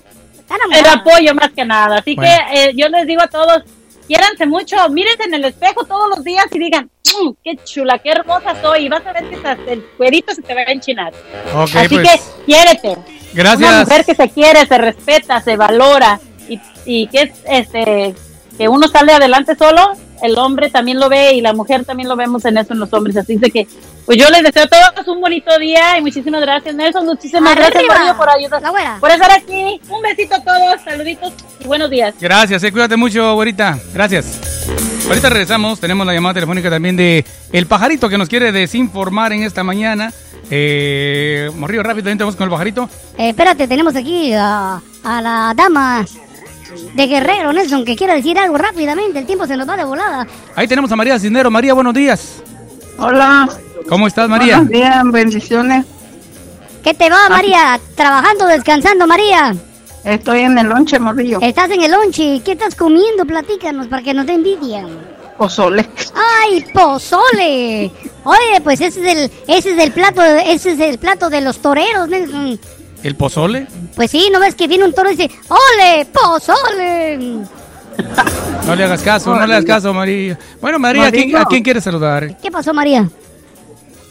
el apoyo más que nada. Así Bueno. que eh, yo les digo a todos, quiéranse mucho, mírense en el espejo todos los días y digan, "Mm, qué chula, qué hermosa soy, y vas a ver que hasta el cuerito se te va a enchinar. Ok, Así pues. que quiérete. Gracias. Una mujer que se quiere, se respeta, se valora y, y que es este que uno sale adelante solo, el hombre también lo ve y la mujer también lo vemos en eso en los hombres. Así de que, pues yo les deseo a todos un bonito día y muchísimas gracias, Nelson. Muchísimas gracias, Arriba, Mario, por ayudar. Por estar aquí. Un besito a todos, saluditos y buenos días. Gracias, eh, cuídate mucho, ahorita. Gracias. Ahorita regresamos, tenemos la llamada telefónica también de El Pajarito que nos quiere desinformar en esta mañana. Eh, Morrillo, rápidamente vamos con el Pajarito. Eh, espérate, tenemos aquí a, a la dama de Guerrero, Nelson, que quiere decir algo rápidamente. El tiempo se nos va de volada. Ahí tenemos a María Cisnero. María, buenos días. Hola. ¿Cómo estás, María? Buenos días, bendiciones. ¿Qué te va, María? ¿Trabajando, descansando, María? Estoy en el lonche, morrillo. Estás en el lonche. ¿Qué estás comiendo? Platícanos para que nos dé envidia. Pozole. ¡Ay, pozole! Oye, pues ese es el, ese es el plato, ese es el plato de los toreros, Nelson. ¿El pozole? Pues sí, ¿no ves que viene un toro y dice, ¡Ole, pozole! No le hagas caso, no le hagas caso, María. Bueno, María, ¿a quién, a quién quieres saludar? ¿Qué pasó, María?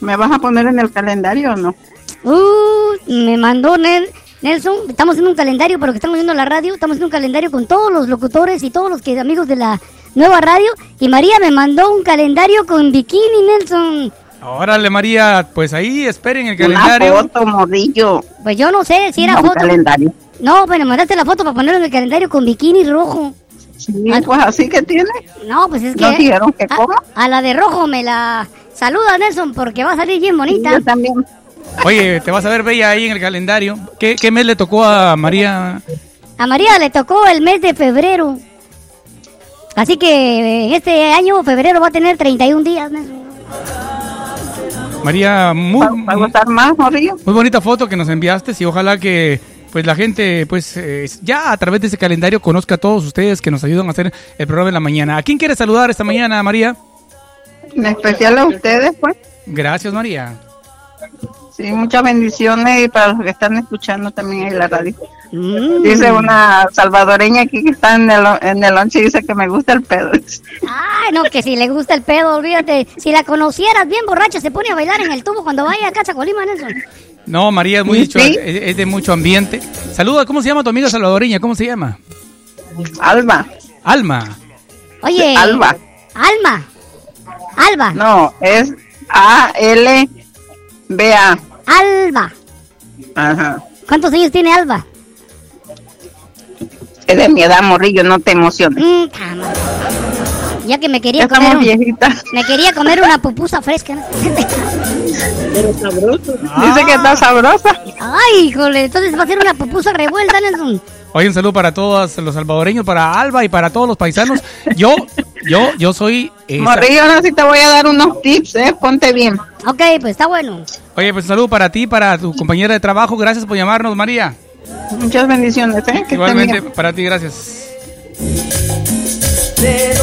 ¿Me vas a poner en el calendario o no? Uh, me mandó Nel- Nelson, estamos haciendo un calendario, pero que estamos viendo la radio, estamos haciendo un calendario con todos los locutores y todos los que amigos de la nueva radio. Y María me mandó un calendario con bikini, Nelson. Órale, María, pues ahí esperen el calendario. Una foto, morrillo. Pues yo no sé si era No, foto. calendario. No, pero mandaste la foto para ponerlo en el calendario con bikini rojo. Sí, pues así que tiene. No, pues es que. ¿No dijeron que a- cómo? A, la de rojo me la saluda, Nelson, porque va a salir bien bonita. Yo también. Oye, te vas a ver bella ahí en el calendario. ¿Qué, qué mes le tocó a María? A María le tocó el mes de febrero. Así que eh, este año, febrero, va a tener 31 días. María, muy, ¿Va a gustar más, morrillo? muy bonita foto que nos enviaste y ojalá que pues la gente pues eh, ya a través de ese calendario conozca a todos ustedes que nos ayudan a hacer el programa en la mañana. ¿A quién quieres saludar esta mañana, María? En especial a ustedes, pues. Gracias, María. Sí, muchas bendiciones y para los que están escuchando también en la radio. Mm. Dice una salvadoreña aquí que está en el, en el once y dice que me gusta el pedo. Ay, no, que si le gusta el pedo, olvídate. Si la conocieras bien borracha, se pone a bailar en el tubo cuando vaya a casa Colima, Nelson. No, María es muy Sí, dicho, sí. es, es de mucho ambiente. Saluda, ¿cómo se llama tu amiga salvadoreña? ¿Cómo se llama? Alba. Alma. Oye. Alba. Alma. Alba. No, es A-L-B-A. Alba. Ajá. ¿Cuántos años tiene Alba? Es de mi edad, morrillo, no te emociones. Mm. Ya que me quería Ya comer. estamos un- me quería comer una pupusa fresca. Pero sabroso. Dice que está sabrosa. Ay, híjole, entonces va a ser una pupusa revuelta, Nelson. Oye, un saludo para todos los salvadoreños, para Alba y para todos los paisanos. Yo, yo, yo soy... eh, Morrillo, no sé si te voy a dar unos tips, ¿eh? Ponte bien. Ok, pues está bueno. Oye, pues un saludo para ti, para tu compañera de trabajo. Gracias por llamarnos, María. Muchas bendiciones, ¿eh? Que Igualmente para ti, gracias. ¿De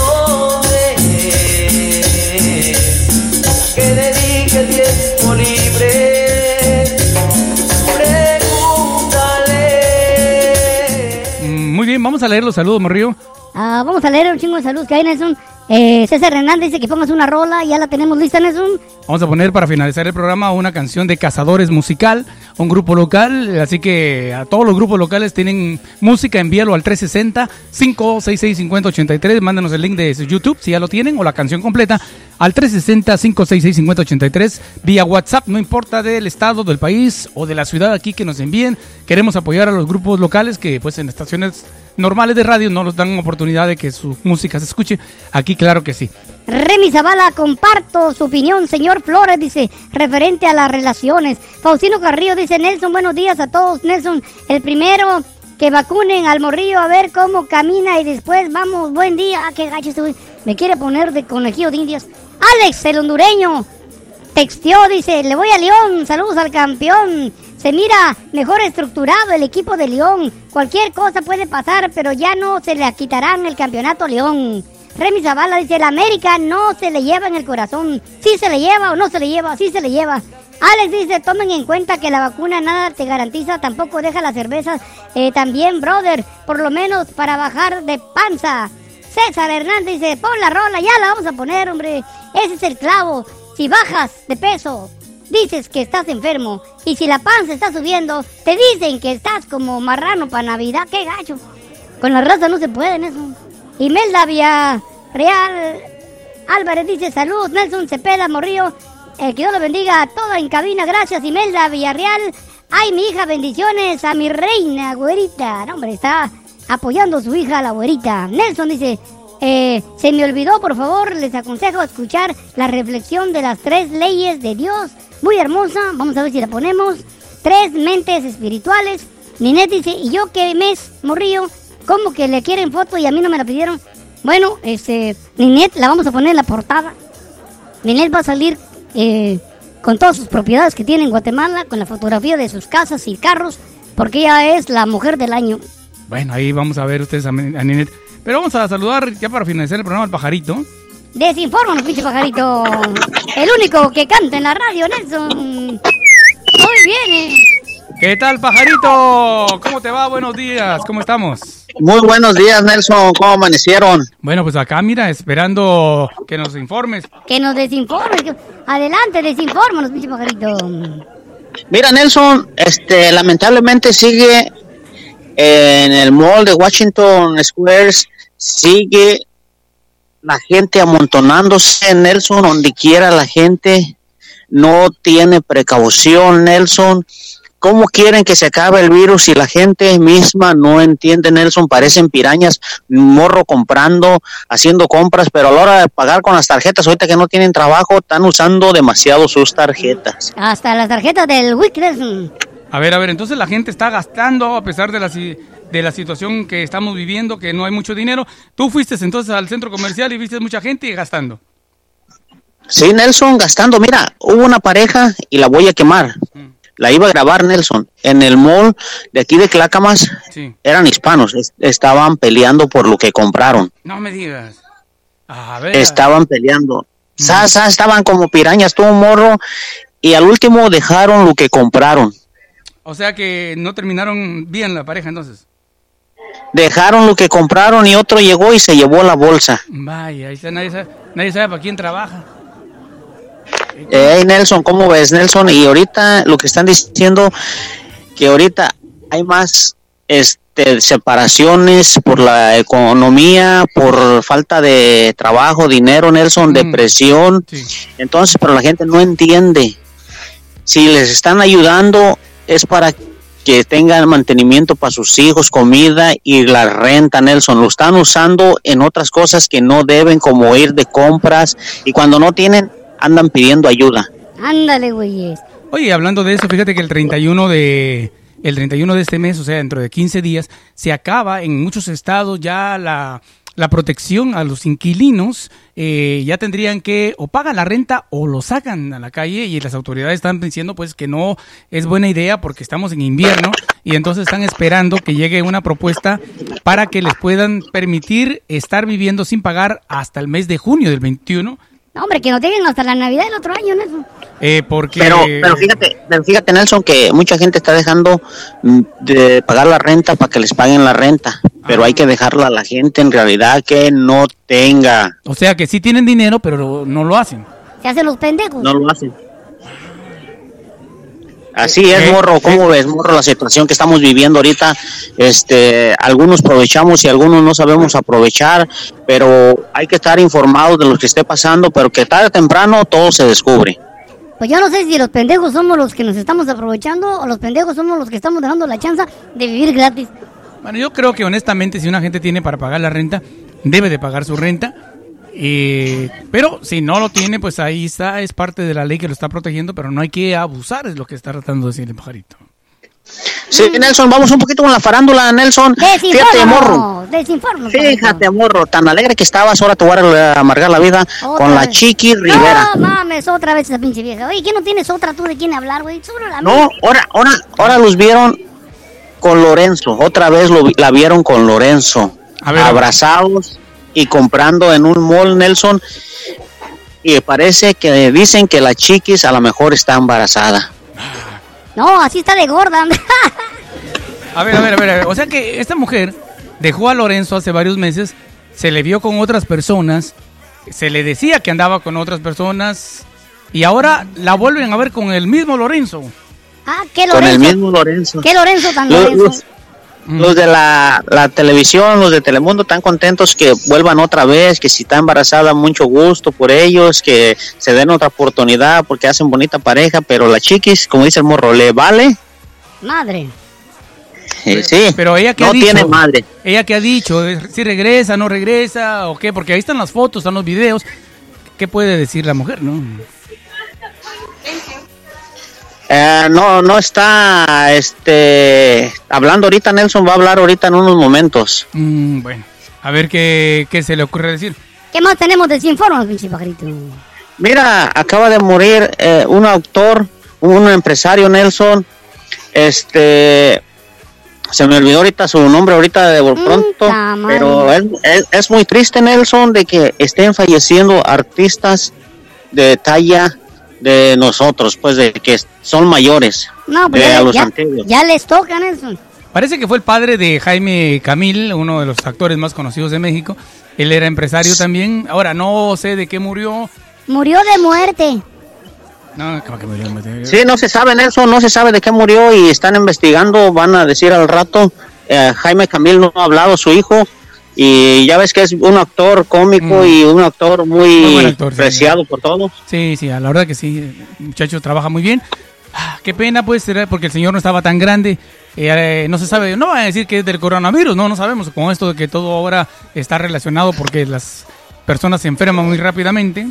bien, vamos a leer los saludos, Morrillo. Ah, vamos a leer un chingo de salud que hay, Nelson. Eh, César Hernández dice que pongas una rola, ya la tenemos lista, Nelson. Vamos a poner para finalizar el programa una canción de Cazadores Musical, un grupo local, así que a todos los grupos locales tienen música, envíalo al 360-566-5083, mándanos el link de YouTube si ya lo tienen, o la canción completa, al 360-566-5083, vía WhatsApp, no importa del estado, del país o de la ciudad aquí que nos envíen, queremos apoyar a los grupos locales que pues en estaciones normales de radio no nos dan oportunidad de que su música se escuche, aquí claro que sí. Remy Zavala, comparto su opinión. Señor Flores dice, referente a las relaciones. Faustino Carrillo dice, Nelson, buenos días a todos. Nelson, el primero que vacunen al morrillo a ver cómo camina y después vamos, buen día. Ah, qué gacho güey. Me quiere poner de conejillo de indias. Alex, el hondureño, texteó, dice, le voy a León, saludos al campeón. Se mira mejor estructurado el equipo de León. Cualquier cosa puede pasar, pero ya no se le quitarán el campeonato León. Remy Zavala dice, el América no se le lleva en el corazón. Sí se le lleva o no se le lleva, sí se le lleva. Alex dice, tomen en cuenta que la vacuna nada te garantiza, tampoco deja las cervezas. Eh, también, brother, por lo menos para bajar de panza. César Hernández dice, pon la rola, ya la vamos a poner, hombre. Ese es el clavo. Si bajas de peso, dices que estás enfermo. Y si la panza está subiendo, te dicen que estás como marrano para Navidad. ¡Qué gacho! Con la raza no se puede en eso. Imelda Real Álvarez dice, salud, Nelson Cepeda Morrillo. Eh, que Dios lo bendiga a toda en cabina. Gracias, Imelda Villarreal. Ay, mi hija, bendiciones a mi reina, güerita. No, hombre, está apoyando a su hija, la güerita. Nelson dice, eh, se me olvidó, por favor, les aconsejo escuchar la reflexión de las tres leyes de Dios. Muy hermosa, vamos a ver si la ponemos. Tres mentes espirituales. Ninette dice, ¿y yo qué mes, morrillo? ¿Cómo que le quieren foto y a mí no me la pidieron? Bueno, este, Ninette la vamos a poner en la portada. Ninette va a salir eh, con todas sus propiedades que tiene en Guatemala, con la fotografía de sus casas y carros, porque ella es la mujer del año. Bueno, ahí vamos a ver ustedes a, Ninette. Pero vamos a saludar ya para finalizar el programa al pajarito. Desinfórmanos, pinche pajarito. El único que canta en la radio, Nelson. Muy bien. eh. ¿Qué tal, pajarito? ¿Cómo te va? Buenos días. ¿Cómo estamos? Muy buenos días, Nelson. ¿Cómo amanecieron? Bueno, pues acá, mira, esperando que nos informes. Que nos desinforme. que- Adelante, desinfórmanos, pinche pajarito. Mira, Nelson, este, lamentablemente sigue en el mall de Washington Squares, sigue la gente amontonándose, Nelson, donde quiera la gente no tiene precaución, Nelson. ¿Cómo quieren que se acabe el virus si la gente misma no entiende, Nelson? Parecen pirañas, morro comprando, haciendo compras, pero a la hora de pagar con las tarjetas, ahorita que no tienen trabajo, están usando demasiado sus tarjetas. Hasta las tarjetas del Wick, Nelson. A ver, a ver, entonces la gente está gastando a pesar de la, si- de la situación que estamos viviendo, que no hay mucho dinero. Tú fuiste entonces al centro comercial y viste mucha gente gastando. Sí, Nelson, gastando. Mira, hubo una pareja y la voy a quemar. La iba a grabar Nelson. En el mall de aquí de Clacamas Sí. eran hispanos. es- Estaban peleando por lo que compraron. No me digas. A ver. Estaban peleando. Sasa, estaban como pirañas, todo un morro. Y al último dejaron lo que compraron. O sea que no terminaron bien la pareja entonces. Dejaron lo que compraron y otro llegó y se llevó la bolsa. Vaya, ahí está, nadie sabe, nadie sabe para quién trabaja. Hey Nelson, ¿cómo ves Nelson? Y ahorita lo que están diciendo que ahorita hay más este separaciones por la economía, por falta de trabajo, dinero, Nelson, depresión. Entonces, pero la gente no entiende. Si les están ayudando es para que tengan mantenimiento para sus hijos, comida y la renta, Nelson. Lo están usando en otras cosas que no deben, como ir de compras y cuando no tienen, andan pidiendo ayuda. Ándale, güey. Oye, hablando de eso, fíjate que el 31 de el 31 de este mes, o sea, dentro de 15 días, se acaba en muchos estados ya la, la protección a los inquilinos. eh, ya tendrían que o pagan la renta o lo sacan a la calle y las autoridades están diciendo pues que no es buena idea porque estamos en invierno y entonces están esperando que llegue una propuesta para que les puedan permitir estar viviendo sin pagar hasta el mes de junio del 21 No, hombre, que nos dejen hasta la Navidad del otro año, Nelson. eh, porque Pero, pero fíjate, pero fíjate, Nelson, que mucha gente está dejando mm, de pagar la renta para que les paguen la renta. Pero hay que dejarla a la gente en realidad que no tenga. o sea que sí tienen dinero pero no lo hacen. Se hacen los pendejos. No lo hacen. Así es, morro. ¿Cómo ves, morro, la situación que estamos viviendo ahorita? Este, algunos aprovechamos y algunos no sabemos aprovechar, pero hay que estar informados de lo que esté pasando, pero que tarde o temprano todo se descubre. Pues yo no sé si los pendejos somos los que nos estamos aprovechando o los pendejos somos los que estamos dejando la chance de vivir gratis. Bueno, yo creo que honestamente si una gente tiene para pagar la renta, debe de pagar su renta. Eh, pero si no lo tiene, pues ahí está, es parte de la ley que lo está protegiendo, pero no hay que abusar, es lo que está tratando de decir el pajarito. Sí, Nelson, vamos un poquito con la farándula, Nelson. Fíjate, morro. Fíjate, morro, tan alegre que estabas, ahora te voy a amargar la vida con la vez. Chiqui Rivera. No mames, otra vez esa pinche vieja. Oye, ¿qué no tienes otra tú de quién hablar, güey? Solo la No, ahora, ahora, ahora los vieron con Lorenzo. Otra vez lo la vieron con Lorenzo. abrazados y comprando en un mall, Nelson. Y parece que dicen que la chiquis a lo mejor está embarazada. No, así está de gorda. A ver, a ver, a ver, a ver, o sea que esta mujer dejó a Lorenzo hace varios meses, se le vio con otras personas, se le decía que andaba con otras personas y ahora la vuelven a ver con el mismo Lorenzo. ah, ¿qué Con el Lorenzo? mismo Lorenzo. ¿Qué Lorenzo tan Lorenzo? Los- los de la, la televisión, los de Telemundo, están contentos que vuelvan otra vez, que si está embarazada, mucho gusto por ellos, que se den otra oportunidad porque hacen bonita pareja, pero la chiquis, como dice el morro, le vale. Madre. Sí, Pero ella que no ha dicho, tiene madre. Ella que ha dicho, eh, si regresa, no regresa o qué, porque ahí están las fotos, están los videos. ¿Qué puede decir la mujer, no? Eh, no, no está, este, hablando ahorita, Nelson va a hablar ahorita en unos momentos. Mm, bueno, a ver qué, qué se le ocurre decir. ¿Qué más tenemos de desinfórmanos, pinche pajarito? Mira, acaba de morir eh, un autor, un empresario, Nelson, este, se me olvidó ahorita su nombre ahorita de por pronto, pero es, es- es muy triste, Nelson, de que estén falleciendo artistas de talla de nosotros, pues de que son mayores, No, pues de ya, a los ya- antiguos. ya les toca, Nelson. Parece que fue el padre de Jaime Camil, uno de los actores más conocidos de México. Él era empresario también. Ahora, no sé de qué murió. Murió de muerte. No, ¿cómo que murió? Sí, no se sabe, Nelson, no se sabe de qué murió y están investigando, van a decir al rato. eh, Jaime Camil no ha hablado, su hijo, y ya ves que es un actor cómico y un actor muy, Mm. Actor, sí. preciado por todos. Sí, sí, a la verdad que sí. El muchacho trabaja muy bien. Ah, Qué pena, pues, será porque el señor no estaba tan grande. Eh, eh, no se sabe, no van a decir que es del coronavirus, no, no sabemos. Con esto de que todo ahora está relacionado porque las personas se enferman muy rápidamente.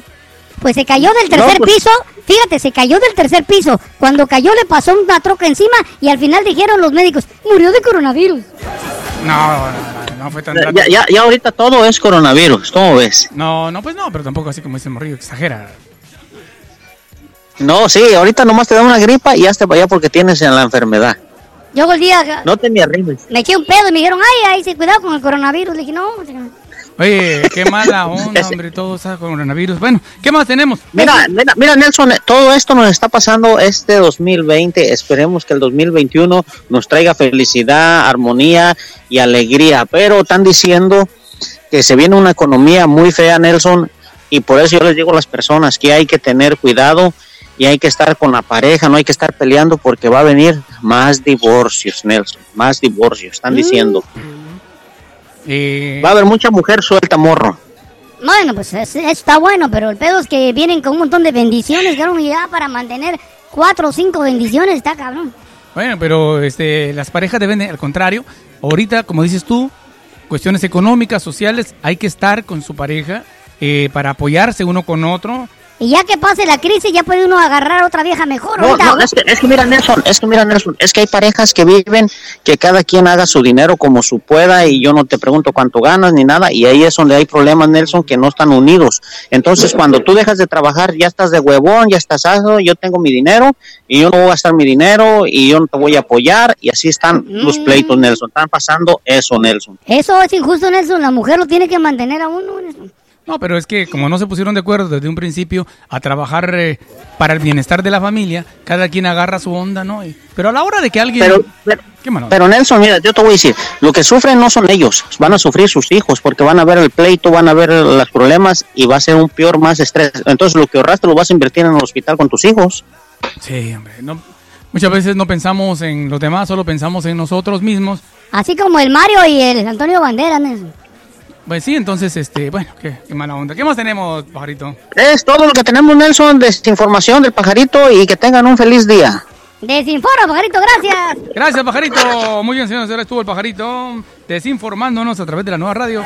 Pues se cayó del tercer pues- piso. Fíjate, se cayó del tercer piso. Cuando cayó le pasó una troca encima y al final dijeron los médicos, murió de coronavirus. No, no, no, no fue tan Ya, ya, ya ahorita todo es coronavirus, ¿cómo ves? No, no, pues no, pero tampoco así como dice el morrillo, exagera. No, sí, ahorita nomás te da una gripa y hasta para allá porque tienes en la enfermedad. Yo el día No te me arrimes. me eché un pedo y me dijeron, ay, ay, sí, cuidado con el coronavirus. Le dije, no, Oye, qué mala onda, hombre, todo está coronavirus. Bueno, ¿qué más tenemos? Mira, mira, mira, Nelson, todo esto nos está pasando este 2020. Esperemos que el 2021 nos traiga felicidad, armonía y alegría. Pero están diciendo que se viene una economía muy fea, Nelson, y por eso yo les digo a las personas que hay que tener cuidado y hay que estar con la pareja, no hay que estar peleando porque va a venir más divorcios, Nelson, más divorcios, están diciendo. Eh, Va a haber mucha mujer suelta, morro. Bueno, pues es- está bueno, pero el pedo es que vienen con un montón de bendiciones, cabrón, y ya para mantener cuatro o cinco bendiciones está cabrón. Bueno, pero este, las parejas deben, de- al contrario, ahorita, como dices tú, cuestiones económicas, sociales, hay que estar con su pareja eh, para apoyarse uno con otro. Y ya que pase la crisis, ya puede uno agarrar otra vieja mejor. No, ahorita. no, es que, es que mira Nelson, es que mira Nelson, es que hay parejas que viven que cada quien haga su dinero como su pueda y yo no te pregunto cuánto ganas ni nada y ahí es donde hay problemas Nelson que no están unidos. Entonces cuando tú dejas de trabajar ya estás de huevón, ya estás aso, yo tengo mi dinero y yo no voy a gastar mi dinero y yo no te voy a apoyar y así están los pleitos Nelson, están pasando eso Nelson. Eso es injusto, Nelson. La mujer lo tiene que mantener a uno. Nelson. No, pero es que como no se pusieron de acuerdo desde un principio a trabajar eh, para el bienestar de la familia, cada quien agarra su onda, ¿no? Y- pero a la hora de que alguien... Pero, ¿Qué mano? Pero Nelson, mira, yo te voy a decir, lo que sufren no son ellos, van a sufrir sus hijos porque van a ver el pleito, van a ver los problemas y va a ser un peor más estrés. Entonces lo que ahorraste lo vas a invertir en el hospital con tus hijos. Sí, hombre, no- muchas veces no pensamos en los demás, solo pensamos en nosotros mismos. Así como el Mario y el Antonio Banderas, Nelson. Pues sí, entonces, este, bueno, qué, qué mala onda. ¿Qué más tenemos, pajarito? Es todo lo que tenemos, Nelson, desinformación del pajarito y que tengan un feliz día. Desinforma, pajarito, gracias. Gracias, pajarito. Muy bien, señores, ahora estuvo el pajarito desinformándonos a través de la nueva radio.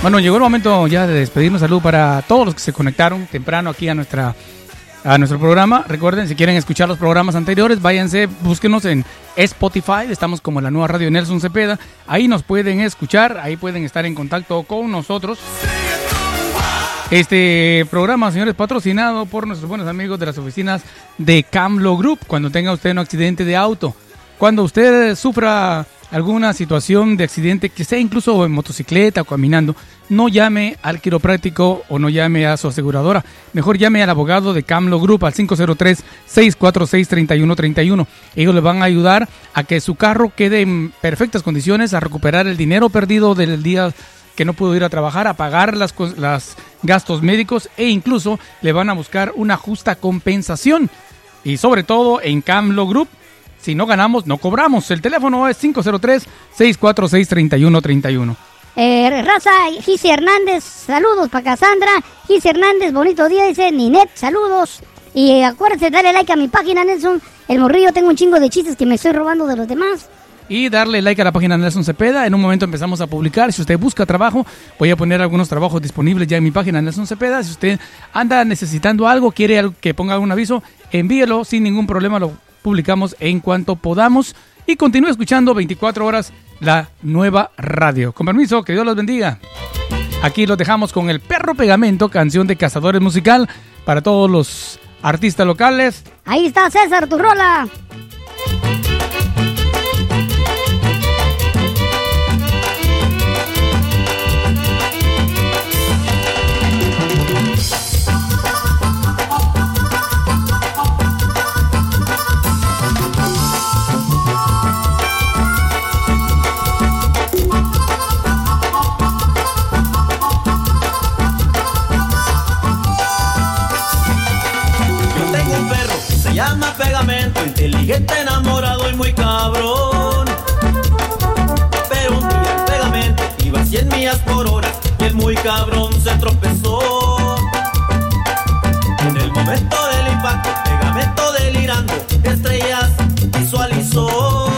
Bueno, llegó el momento ya de despedirnos. Salud para todos los que se conectaron temprano aquí a nuestra a nuestro programa. Recuerden, si quieren escuchar los programas anteriores, váyanse, búsquenos en Spotify. Estamos como la nueva radio Nelson Cepeda. Ahí nos pueden escuchar, ahí pueden estar en contacto con nosotros. Este programa, señores, patrocinado por nuestros buenos amigos de las oficinas de Camlo Group. Cuando tenga usted un accidente de auto, cuando usted sufra alguna situación de accidente, que sea incluso en motocicleta o caminando, no llame al quiropráctico o no llame a su aseguradora. Mejor llame al abogado de Camlo Group al 503-646-3131. Ellos le van a ayudar a que su carro quede en perfectas condiciones, a recuperar el dinero perdido del día que no pudo ir a trabajar, a pagar las, las gastos médicos e incluso le van a buscar una justa compensación. Y sobre todo en Camlo Group, si no ganamos, no cobramos. El teléfono es 503-646-3131. Eh, raza, Gise Hernández, saludos para Cassandra. Gise Hernández, bonito día, dice Ninet, saludos. Y eh, acuérdense, dale like a mi página, Nelson. El morrillo, tengo un chingo de chistes que me estoy robando de los demás. Y darle like a la página de Nelson Cepeda. En un momento empezamos a publicar. Si usted busca trabajo, voy a poner algunos trabajos disponibles ya en mi página Nelson Cepeda. Si usted anda necesitando algo, quiere que ponga un aviso, envíelo sin ningún problema. Lo publicamos en cuanto podamos. Y continúe escuchando 24 horas la nueva radio. Con permiso, que Dios los bendiga. Aquí los dejamos con el perro pegamento, canción de cazadores musical para todos los artistas locales. Ahí está César, tu inteligente, enamorado y muy cabrón. Pero un día el Pegamento iba a 100 millas por hora y el muy cabrón se tropezó. En el momento del impacto, Pegamento delirando, estrellas visualizó.